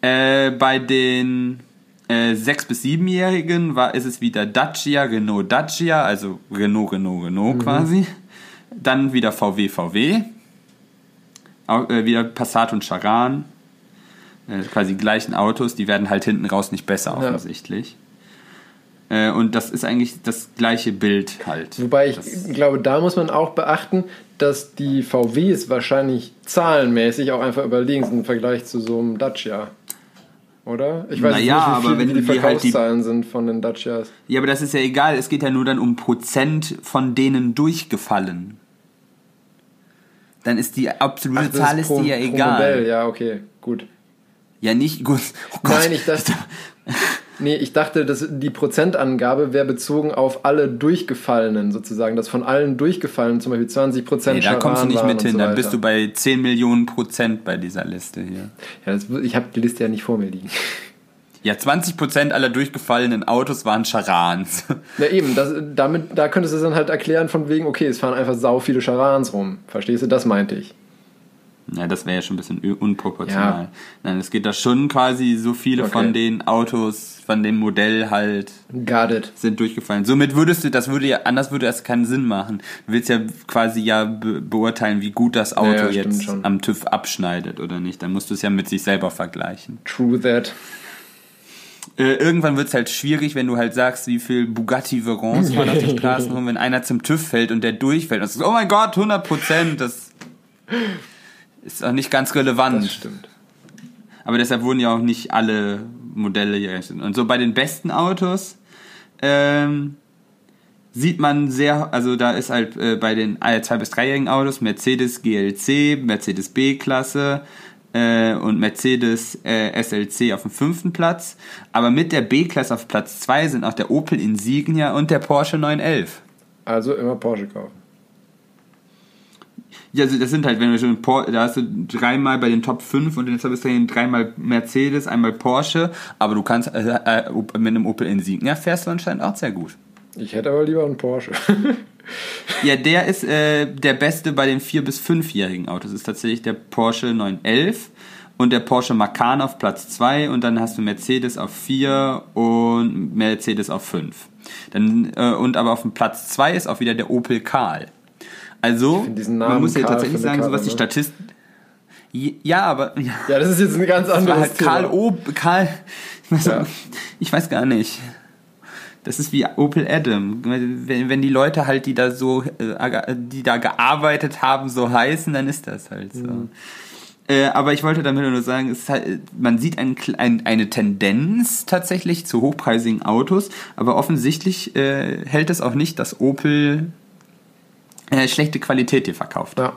Äh, bei den äh, 6- bis 7-Jährigen war, ist es wieder Dacia, Renault Dacia, also Renault, Renault, Renault quasi. Dann wieder VW, VW. Auch, äh, wieder Passat und Charan. Äh, quasi die gleichen Autos, die werden halt hinten raus nicht besser offensichtlich. Äh, und das ist eigentlich das gleiche Bild halt.
Wobei ich
das,
glaube, da muss man auch beachten, dass die VWs wahrscheinlich zahlenmäßig auch einfach überlegen sind im Vergleich zu so einem Dacia. Oder? Ich weiß
Naja,
nicht, wie,
aber
viel,
wenn
wie die
die halt die-
Verkaufszahlen sind von den Dacias.
Ja, aber das ist ja egal, es geht ja nur dann um Prozent von denen durchgefallen. Dann ist die absolute
Ach,
Zahl ist
pro,
dir ja egal.
Modell, ja, okay, gut.
Ja, nicht gut. Oh Gott.
Nein, ich dachte, nee, ich dachte, dass die Prozentangabe wäre bezogen auf alle Durchgefallenen sozusagen, dass von allen Durchgefallenen zum Beispiel 20 Prozent
Nee, da kommst du nicht mit hin,
so
dann bist du bei 10 Millionen Prozent bei dieser Liste hier.
Ja, das, ich habe die Liste ja nicht vor mir liegen.
Ja, 20 Prozent aller durchgefallenen Autos waren Charans.
Na eben, das, damit, da könntest du es dann halt erklären von wegen, okay, es fahren einfach sau viele Charans rum. Verstehst du? Das meinte ich.
Ja, das wäre ja schon ein bisschen unproportional.
Ja.
Nein, es geht da schon quasi so viele
Okay.
von den Autos, von dem Modell halt sind durchgefallen. Somit würdest du, das würde ja, anders würde es keinen Sinn machen. Du willst ja quasi ja be beurteilen, wie gut das Auto
Ja, ja, stimmt
jetzt
schon.
am TÜV abschneidet oder nicht. Dann musst du es ja mit sich selber vergleichen.
True that.
Äh, irgendwann wird es halt schwierig, wenn du halt sagst, wie viel Bugatti Veyrons man auf den Straßen rum, wenn einer zum TÜV fällt und der durchfällt. Und du sagst, oh mein Gott, 100 Prozent, das ist auch nicht ganz relevant.
Das stimmt.
Aber deshalb wurden ja auch nicht alle Modelle hier erstellt. Und so bei den besten Autos ähm, sieht man sehr, also da ist halt äh, bei den 2- bis 3-jährigen Autos Mercedes GLC, Mercedes B-Klasse äh, und Mercedes äh, SLC auf dem fünften Platz. Aber mit der B-Klasse auf Platz 2 sind auch der Opel Insignia und der Porsche 911.
Also immer Porsche kaufen.
Ja, also das sind halt, wenn wir schon, Por da hast du dreimal bei den Top 5 und jetzt bist du dreimal Mercedes, einmal Porsche, aber du kannst, äh, äh, mit einem Opel Insignia fährst du anscheinend auch sehr gut.
Ich hätte aber lieber einen Porsche.
Ja, der ist äh, der beste bei den 4- bis 5-jährigen Autos. Das ist tatsächlich der Porsche 911 und der Porsche Macan auf Platz 2 und dann hast du Mercedes auf 4 und Mercedes auf 5. Dann, äh, und aber auf dem Platz 2 ist auch wieder der Opel Karl. Also, man muss ja
Karl
tatsächlich sagen, so
Karre,
was die
ne?
Statisten. Ja, aber. Ja.
ja, das ist jetzt ein ganz anderes
halt
Thema.
Karl O. Karl. Ich weiß,
Ja.
ich weiß gar nicht. Das ist wie Opel Adam. Wenn, wenn die Leute halt, die da so, äh, die da gearbeitet haben, so heißen, dann ist das halt so.
Mhm.
Äh, aber ich wollte damit nur sagen, halt, man sieht ein, ein, eine Tendenz tatsächlich zu hochpreisigen Autos, aber offensichtlich äh, hält es auch nicht, dass Opel äh, schlechte Qualität hier verkauft.
Ja,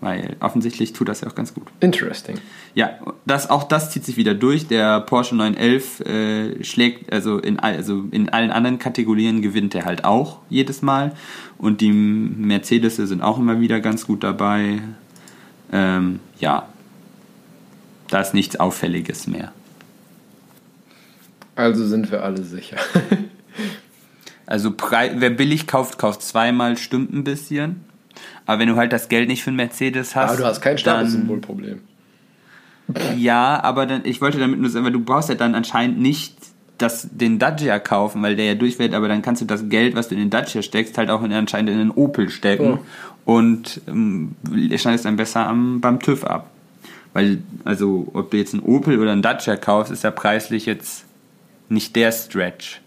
Weil offensichtlich tut das ja auch ganz gut.
interesting.
Ja, das, auch das zieht sich wieder durch. Der Porsche 911 äh, schlägt, also in, all- also in allen anderen Kategorien gewinnt er halt auch jedes Mal. Und die Mercedes sind auch immer wieder ganz gut dabei. Ähm, ja, da ist nichts Auffälliges mehr.
Also sind wir alle sicher.
Also wer billig kauft, kauft zweimal, stimmt ein bisschen. Aber wenn du halt das Geld nicht für einen Mercedes hast,
Aber du hast kein Statussymbolproblem.
Ja, aber dann, ich wollte damit nur sagen, weil du brauchst ja dann anscheinend nicht das, den Dacia kaufen, weil der ja durchfällt, aber dann kannst du das Geld, was du in den Dacia steckst, halt auch in, anscheinend in den Opel stecken
Ja.
und ähm, schneidest dann besser am, beim TÜV ab. Weil, also, ob du jetzt einen Opel oder einen Dacia kaufst, ist ja preislich jetzt nicht der Stretch.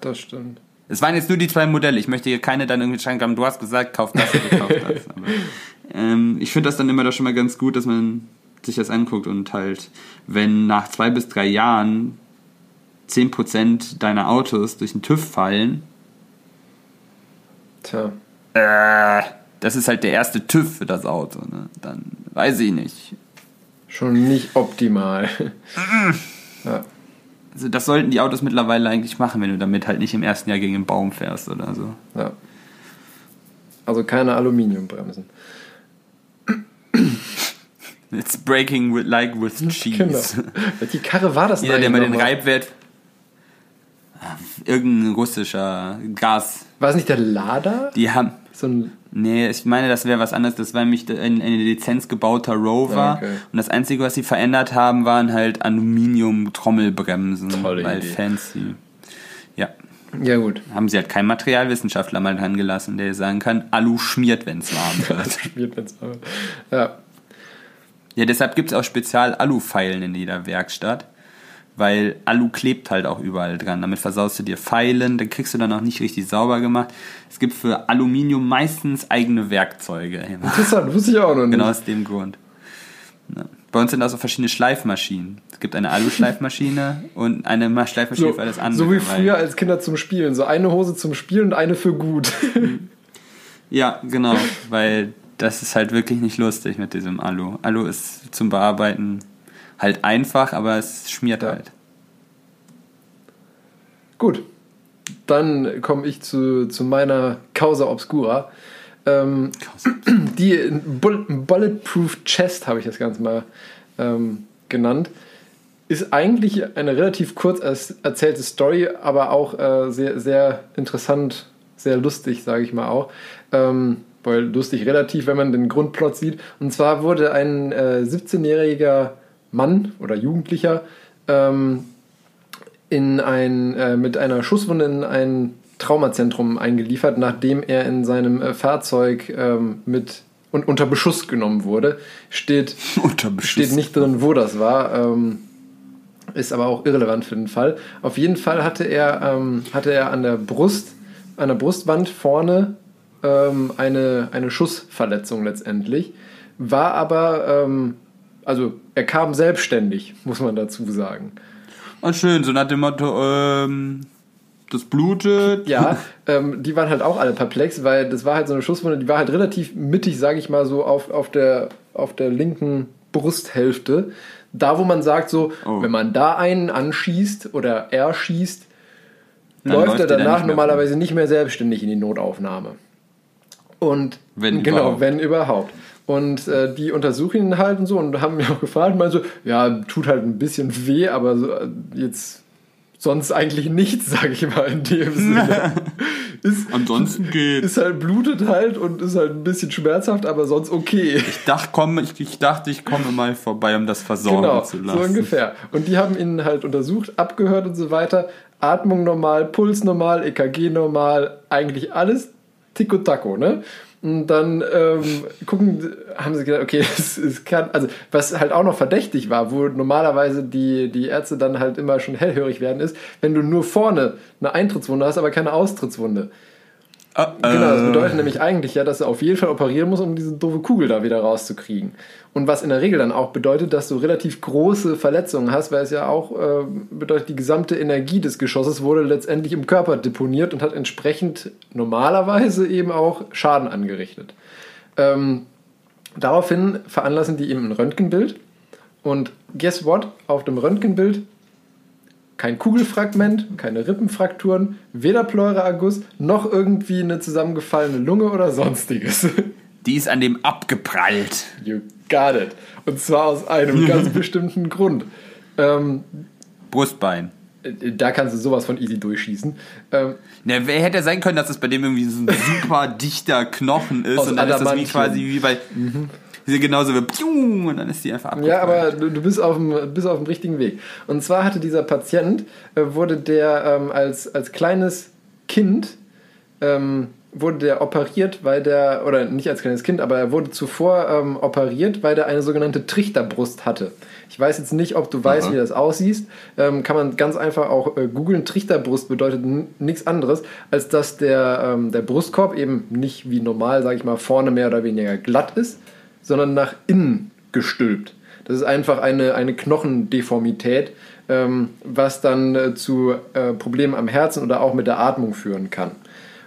Das stimmt.
Es waren jetzt nur die zwei Modelle. Ich möchte hier keine dann irgendwie schreiben haben, du hast gesagt, kauf das oder kauf das. Aber, ähm, ich finde das dann immer doch schon mal ganz gut, dass man sich das anguckt und halt, wenn nach zwei bis drei Jahren 10% deiner Autos durch den TÜV fallen,
Tja.
äh, das ist halt der erste TÜV für das Auto. Ne? Dann weiß ich nicht.
Schon nicht optimal. ja.
Also das sollten die Autos mittlerweile eigentlich machen, wenn du damit halt nicht im ersten Jahr gegen den Baum fährst oder so.
ja. Also keine Aluminiumbremsen.
It's breaking with, like with cheese.
Genau. Welche Karre war das
Jeder, der mal den? Reibwert. Irgendein russischer Gas.
War es nicht der Lada?
Die haben.
So ein.
Nee, ich meine, das wäre was anderes. Das war nämlich ein, eine Lizenz gebauter Rover.
Ah, okay.
Und das Einzige, was sie verändert haben, waren halt Aluminium-Trommelbremsen.
Tolle
weil
Idee.
fancy. Ja.
Ja, gut.
Haben sie halt keinen Materialwissenschaftler mal dran gelassen, der sagen kann, Alu schmiert, wenn es warm wird.
Spielt wenn's aber- Ja.
Ja, deshalb gibt es auch spezial Alu-Pfeilen in jeder Werkstatt. Weil Alu klebt halt auch überall dran. Damit versaust du dir Pfeilen, dann kriegst du dann auch nicht richtig sauber gemacht. Es gibt für Aluminium meistens eigene Werkzeuge.
Interessant, wusste ich auch noch nicht.
genau aus dem Grund. Ja. Bei uns sind auch so verschiedene Schleifmaschinen. Es gibt eine Alu-Schleifmaschine und eine Ma- Schleifmaschine
So,
für alles andere.
so wie früher als Kinder zum Spielen. So eine Hose zum Spielen und eine für gut.
Ja, genau, weil das ist halt wirklich nicht lustig mit diesem Alu. Alu ist zum Bearbeiten halt einfach, aber es schmiert
Ja.
halt.
Gut, dann komme ich zu, zu meiner Causa Obscura. Ähm, die Bull Bulletproof Chest habe ich das Ganze mal ähm, genannt. Ist eigentlich eine relativ kurz erzählte Story, aber auch äh, sehr, sehr interessant, sehr lustig, sage ich mal auch. Ähm, weil lustig relativ, wenn man den Grundplot sieht. Und zwar wurde ein äh, 17-jähriger Mann oder Jugendlicher ähm, in ein, äh, mit einer Schusswunde in ein Traumazentrum eingeliefert, nachdem er in seinem äh, Fahrzeug ähm, mit und unter Beschuss genommen wurde. Steht, steht nicht drin, wo das war. Ähm, ist aber auch irrelevant für den Fall. Auf jeden Fall hatte er, ähm, hatte er an der Brust, an der Brustwand vorne ähm, eine, eine Schussverletzung letztendlich. War aber, ähm, also er kam selbstständig, muss man dazu sagen.
Und schön, so nach dem Motto, ähm, das blutet.
Ja, ähm, die waren halt auch alle perplex, weil das war halt so eine Schusswunde, die war halt relativ mittig, sage ich mal, so auf, auf, der, auf der linken Brusthälfte. Da, wo man sagt, so,
Oh.
wenn man da einen anschießt oder er schießt, läuft,
läuft
er danach
nicht
normalerweise nicht mehr selbstständig in die Notaufnahme. Und
Wenn
genau,
überhaupt.
wenn überhaupt. Und äh, die untersuchen ihn halt und so und haben mich auch gefragt, mal so, ja, tut halt ein bisschen weh, aber so, äh, jetzt sonst eigentlich nichts, sage ich mal in dem Sinne. ist,
Ansonsten geht.
ist halt blutet halt und ist halt ein bisschen schmerzhaft, aber sonst okay.
Ich dachte, komm, ich, ich dachte, ich komme mal vorbei, um das versorgen
Genau,
zu
so
lassen.
ungefähr. Und die haben ihn halt untersucht, abgehört und so weiter. Atmung normal, Puls normal, EKG normal, eigentlich alles Tico Taco, ne? Und dann ähm, gucken, haben sie gedacht, okay, es, es kann, also was halt auch noch verdächtig war, wo normalerweise die, die Ärzte dann halt immer schon hellhörig werden, ist, wenn du nur vorne eine Eintrittswunde hast, aber keine Austrittswunde.
Äh,
Genau, das
äh,
bedeutet nämlich eigentlich ja, dass er auf jeden Fall operieren muss, um diese doofe Kugel da wieder rauszukriegen. Und was in der Regel dann auch bedeutet, dass du relativ große Verletzungen hast, weil es ja auch äh, bedeutet, die gesamte Energie des Geschosses wurde letztendlich im Körper deponiert und hat entsprechend normalerweise eben auch Schaden angerichtet. Ähm, daraufhin veranlassen die ihm ein Röntgenbild und guess what? Auf dem Röntgenbild kein Kugelfragment, keine Rippenfrakturen, weder Pleuraerguss noch irgendwie eine zusammengefallene Lunge oder sonstiges.
Die ist an dem abgeprallt.
You got it. Und zwar aus einem ganz bestimmten Grund. Ähm,
Brustbein.
Äh, da kannst du sowas von easy durchschießen. Ähm,
Na, wer hätte sein können, dass es bei dem irgendwie so ein super dichter Knochen ist und dann ist das wie
Adamantium.
quasi wie bei. Diese genauso wie Pium, und dann ist die einfach abgeprallt.
Ja, aber du, du bist, auf dem, bist auf dem richtigen Weg. Und zwar hatte dieser Patient, äh, wurde der ähm, als, als kleines Kind, ähm, wurde der operiert, weil der, oder nicht als kleines Kind, aber er wurde zuvor ähm, operiert, weil der eine sogenannte Trichterbrust hatte. Ich weiß jetzt nicht, ob du weißt,
Aha.
wie das aussieht. Ähm, kann man ganz einfach auch äh, googeln. Trichterbrust bedeutet nichts anderes, als dass der, ähm, der Brustkorb eben nicht wie normal, sage ich mal, vorne mehr oder weniger glatt ist, sondern nach innen gestülpt. Das ist einfach eine, eine Knochendeformität, ähm, was dann äh, zu äh, Problemen am Herzen oder auch mit der Atmung führen kann.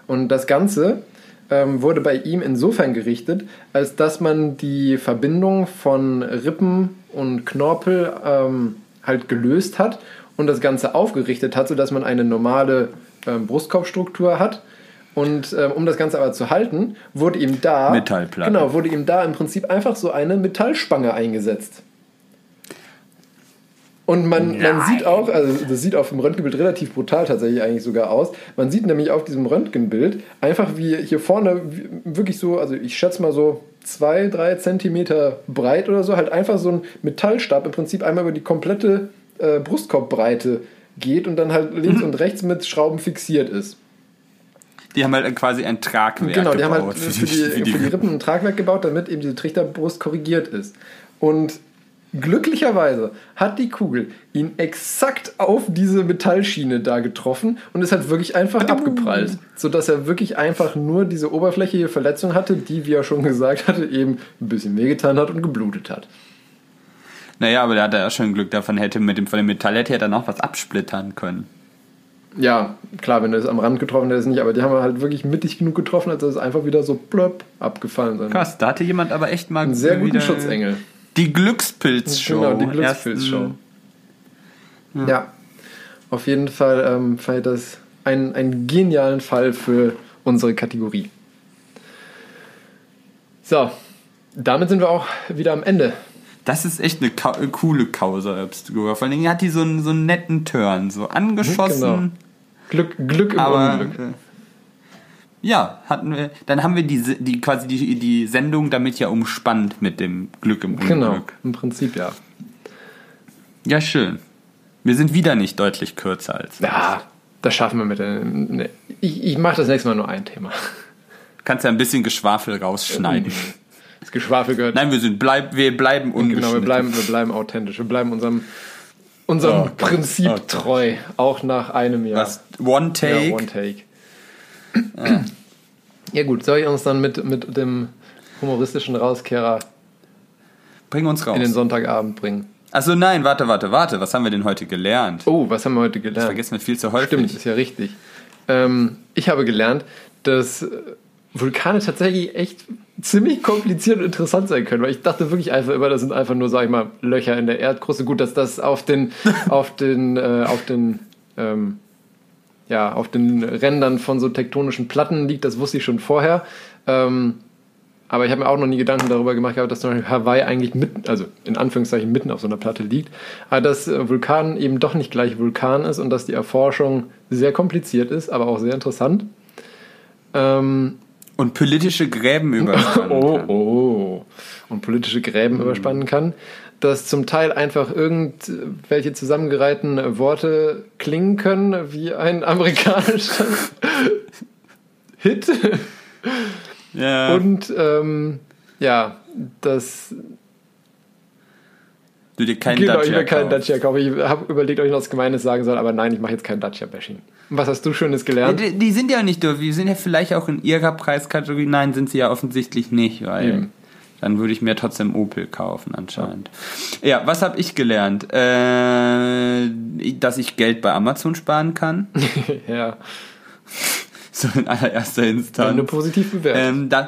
Und das Ganze ähm, wurde bei ihm insofern gerichtet, als dass man die Verbindung von Rippen und Knorpel ähm, halt gelöst hat und das Ganze aufgerichtet hat, sodass man eine normale ähm, Brustkorbstruktur hat. Und ähm, um das Ganze aber zu halten, wurde ihm da
Metallplatte.
genau wurde ihm da im Prinzip einfach so eine Metallspange eingesetzt. Und man, man sieht auch, also das sieht auf dem Röntgenbild relativ brutal tatsächlich eigentlich sogar aus. Man sieht nämlich auf diesem Röntgenbild einfach wie hier vorne wirklich so, also ich schätze mal so zwei, drei Zentimeter breit oder so, halt einfach so ein Metallstab im Prinzip einmal über die komplette äh, Brustkorbbreite geht und dann halt links und rechts mit Schrauben fixiert ist.
Die haben halt quasi ein Tragwerk
Genau, die haben
gebaut
halt für die, für die Rippen ein Tragwerk gebaut, damit eben diese Trichterbrust korrigiert ist. Und glücklicherweise hat die Kugel ihn exakt auf diese Metallschiene da getroffen und ist halt wirklich einfach abgeprallt. Sodass er wirklich einfach nur diese oberflächliche Verletzung hatte, die, wie er schon gesagt hatte, eben ein bisschen wehgetan hat und geblutet hat.
Naja, aber da hat er ja schon Glück davon, hätte mit dem, von dem Metall hätte er dann noch was absplittern können.
Ja, klar, wenn er es am Rand getroffen hätte, ist nicht, aber die haben halt wirklich mittig genug getroffen, als dass es einfach wieder so plöpp abgefallen sein
Krass, da hatte jemand aber echt mal
Einen sehr guten Schutzengel.
Die Glückspilz-Show.
Genau, die Glückspilz-Show. Ja. auf jeden Fall ähm, fand ich das einen, einen genialen Fall für unsere Kategorie. So, damit sind wir auch wieder am Ende.
Das ist echt eine, Ka äh, coole Causa Obscura. Vor allen Dingen hat die so einen, so einen netten Turn. So angeschossen.
Glück, Glück im
Aber
Unglück.
Ja, hatten wir. Dann haben wir die, die quasi die, die Sendung damit ja umspannt mit dem Glück im Unglück.
Genau, im Prinzip ja.
Ja, schön. Wir sind wieder nicht deutlich kürzer als.
Ja, das schaffen wir mit der. Ne, ich, ich mache das nächste Mal nur ein Thema.
Kannst ja ein bisschen Geschwafel rausschneiden.
Das Geschwafel gehört.
Nein, wir sind bleib, wir bleiben ungeschnitten.
Genau, wir bleiben, wir bleiben authentisch. Wir bleiben unserem, unserem
Oh
Prinzip
oh
treu. Auch nach einem Jahr.
Was? One Take?
Ja, one take. Ja gut, soll ich uns dann mit, mit dem humoristischen Rauskehrer
Bring uns raus.
in den Sonntagabend bringen?
Achso, nein, warte, warte, warte. Was haben wir denn heute gelernt?
Oh, was haben wir heute gelernt?
Vergessen wir viel zu häufig.
Stimmt, ist ja richtig. Ähm, ich habe gelernt, dass äh, Vulkane tatsächlich echt ziemlich kompliziert und interessant sein können, weil ich dachte wirklich einfach immer, das sind einfach nur, sag ich mal, Löcher in der Erdkruste. Gut, dass das auf den, auf den, äh, auf den, ähm, ja, auf den Rändern von so tektonischen Platten liegt, das wusste ich schon vorher. Ähm, aber ich habe mir auch noch nie Gedanken darüber gemacht, gehabt, dass zum Beispiel Hawaii eigentlich mitten, also in Anführungszeichen mitten auf so einer Platte liegt. Aber dass äh, Vulkan eben doch nicht gleich Vulkan ist und dass die Erforschung sehr kompliziert ist, aber auch sehr interessant. Ähm,
Und politische Gräben überspannen
oh,
kann.
oh. Und politische Gräben überspannen kann. Dass zum Teil einfach irgendwelche zusammengereihten Worte klingen können wie ein amerikanischer Hit.
Ja.
Und ähm, ja, das.
du dir keinen
genau, ich
Dacia
will keinen. Dacia kaufen. Ich habe überlegt, ob ich noch was Gemeines sagen soll, aber nein, ich mache jetzt kein Dacia-Bashing. Was hast du Schönes
Ja,
gelernt?
die, die sind ja nicht doof. Die sind ja vielleicht auch in ihrer Preiskategorie. Nein, sind sie ja offensichtlich nicht, weil
Eben.
Dann würde ich mir trotzdem Opel kaufen anscheinend. Ja, was habe ich gelernt? Äh, dass ich Geld bei Amazon sparen kann.
ja,
so in allererster
nur
Instanz.
positiv bewertet.
Ähm, dann,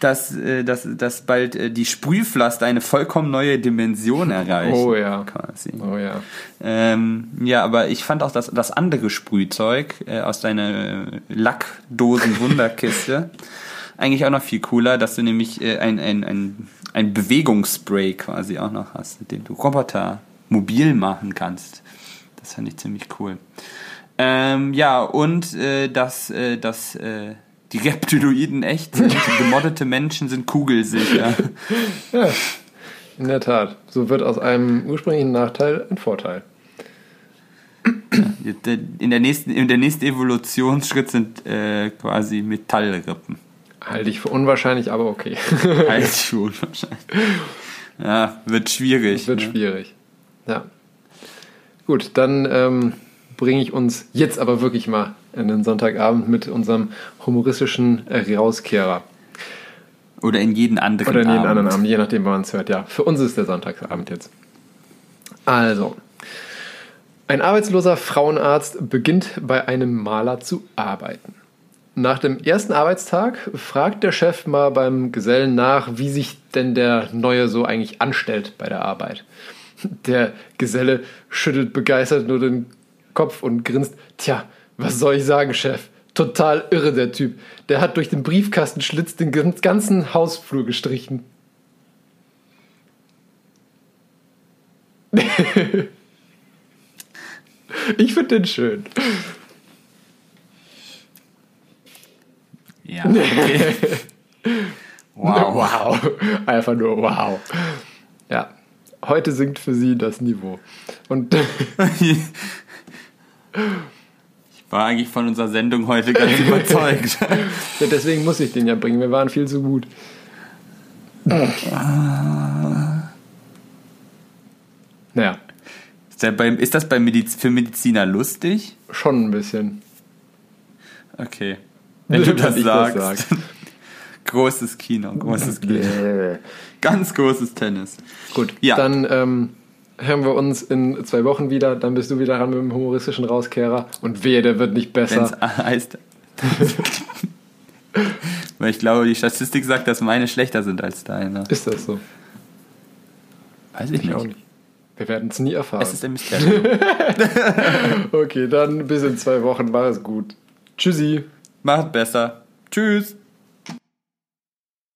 dass, äh, dass, dass bald äh, die Sprühpflaster eine vollkommen neue Dimension erreichen.
Oh ja.
Quasi.
oh ja.
Ähm, ja, aber ich fand auch das, das andere Sprühzeug äh, aus deiner Lackdosen-Wunderkiste eigentlich auch noch viel cooler, dass du nämlich äh, ein, ein, ein, ein Bewegungsspray quasi auch noch hast, mit dem du Roboter mobil machen kannst. Das fand ich ziemlich cool. Ähm, ja, und äh, dass, äh, dass äh, die Reptiloiden echt sind. Gemoddete Menschen sind kugelsicher.
In der Tat. So wird aus einem ursprünglichen Nachteil ein Vorteil.
In der nächsten, in der nächsten Evolutionsschritt sind äh, quasi Metallrippen.
Halte ich für unwahrscheinlich, aber okay.
Halt schon wahrscheinlich. Ja, wird schwierig.
Wird
ne?
schwierig. Ja. Gut, dann ähm, bringe ich uns jetzt aber wirklich mal in den Sonntagabend mit unserem humoristischen Rauskehrer.
Oder in jeden anderen
Oder in jeden
Abend.
anderen Abend, je nachdem, wann man es hört. Ja, für uns ist der Sonntagsabend jetzt. Also, ein arbeitsloser Frauenarzt beginnt bei einem Maler zu arbeiten. Nach dem ersten Arbeitstag fragt der Chef mal beim Gesellen nach, wie sich denn der Neue so eigentlich anstellt bei der Arbeit. Der Geselle schüttelt begeistert nur den Kopf und grinst. Tja, was soll ich sagen, Chef? Total irre der Typ. Der hat durch den Briefkastenschlitz den ganz- ganzen Hausflur gestrichen. ich finde den schön.
Ja, okay. wow.
Wow. Einfach nur wow. Ja. Heute sinkt für sie das Niveau. Und
Ich war eigentlich von unserer Sendung heute ganz überzeugt.
ja, deswegen muss ich den ja bringen. Wir waren viel zu gut. Naja,
Ist, der beim, ist das bei Mediz für Mediziner lustig?
schon ein bisschen.
Okay. Wenn du das
ich das
sagst. großes Kino, großes Kino. Ganz großes Tennis.
Gut,
Ja.
dann ähm, hören wir uns in zwei Wochen wieder. Dann bist du wieder ran mit dem humoristischen Rauskehrer. Und wehe, der wird nicht besser.
heißt. Weil ich glaube, die Statistik sagt, dass meine schlechter sind als deine.
Ist das so?
Weiß ich
Ich auch
nicht.
nicht. Wir werden es nie erfahren.
Es ist ein Mysterium.
Okay, dann bis in zwei Wochen. War es gut. Tschüssi.
Macht besser. Tschüss.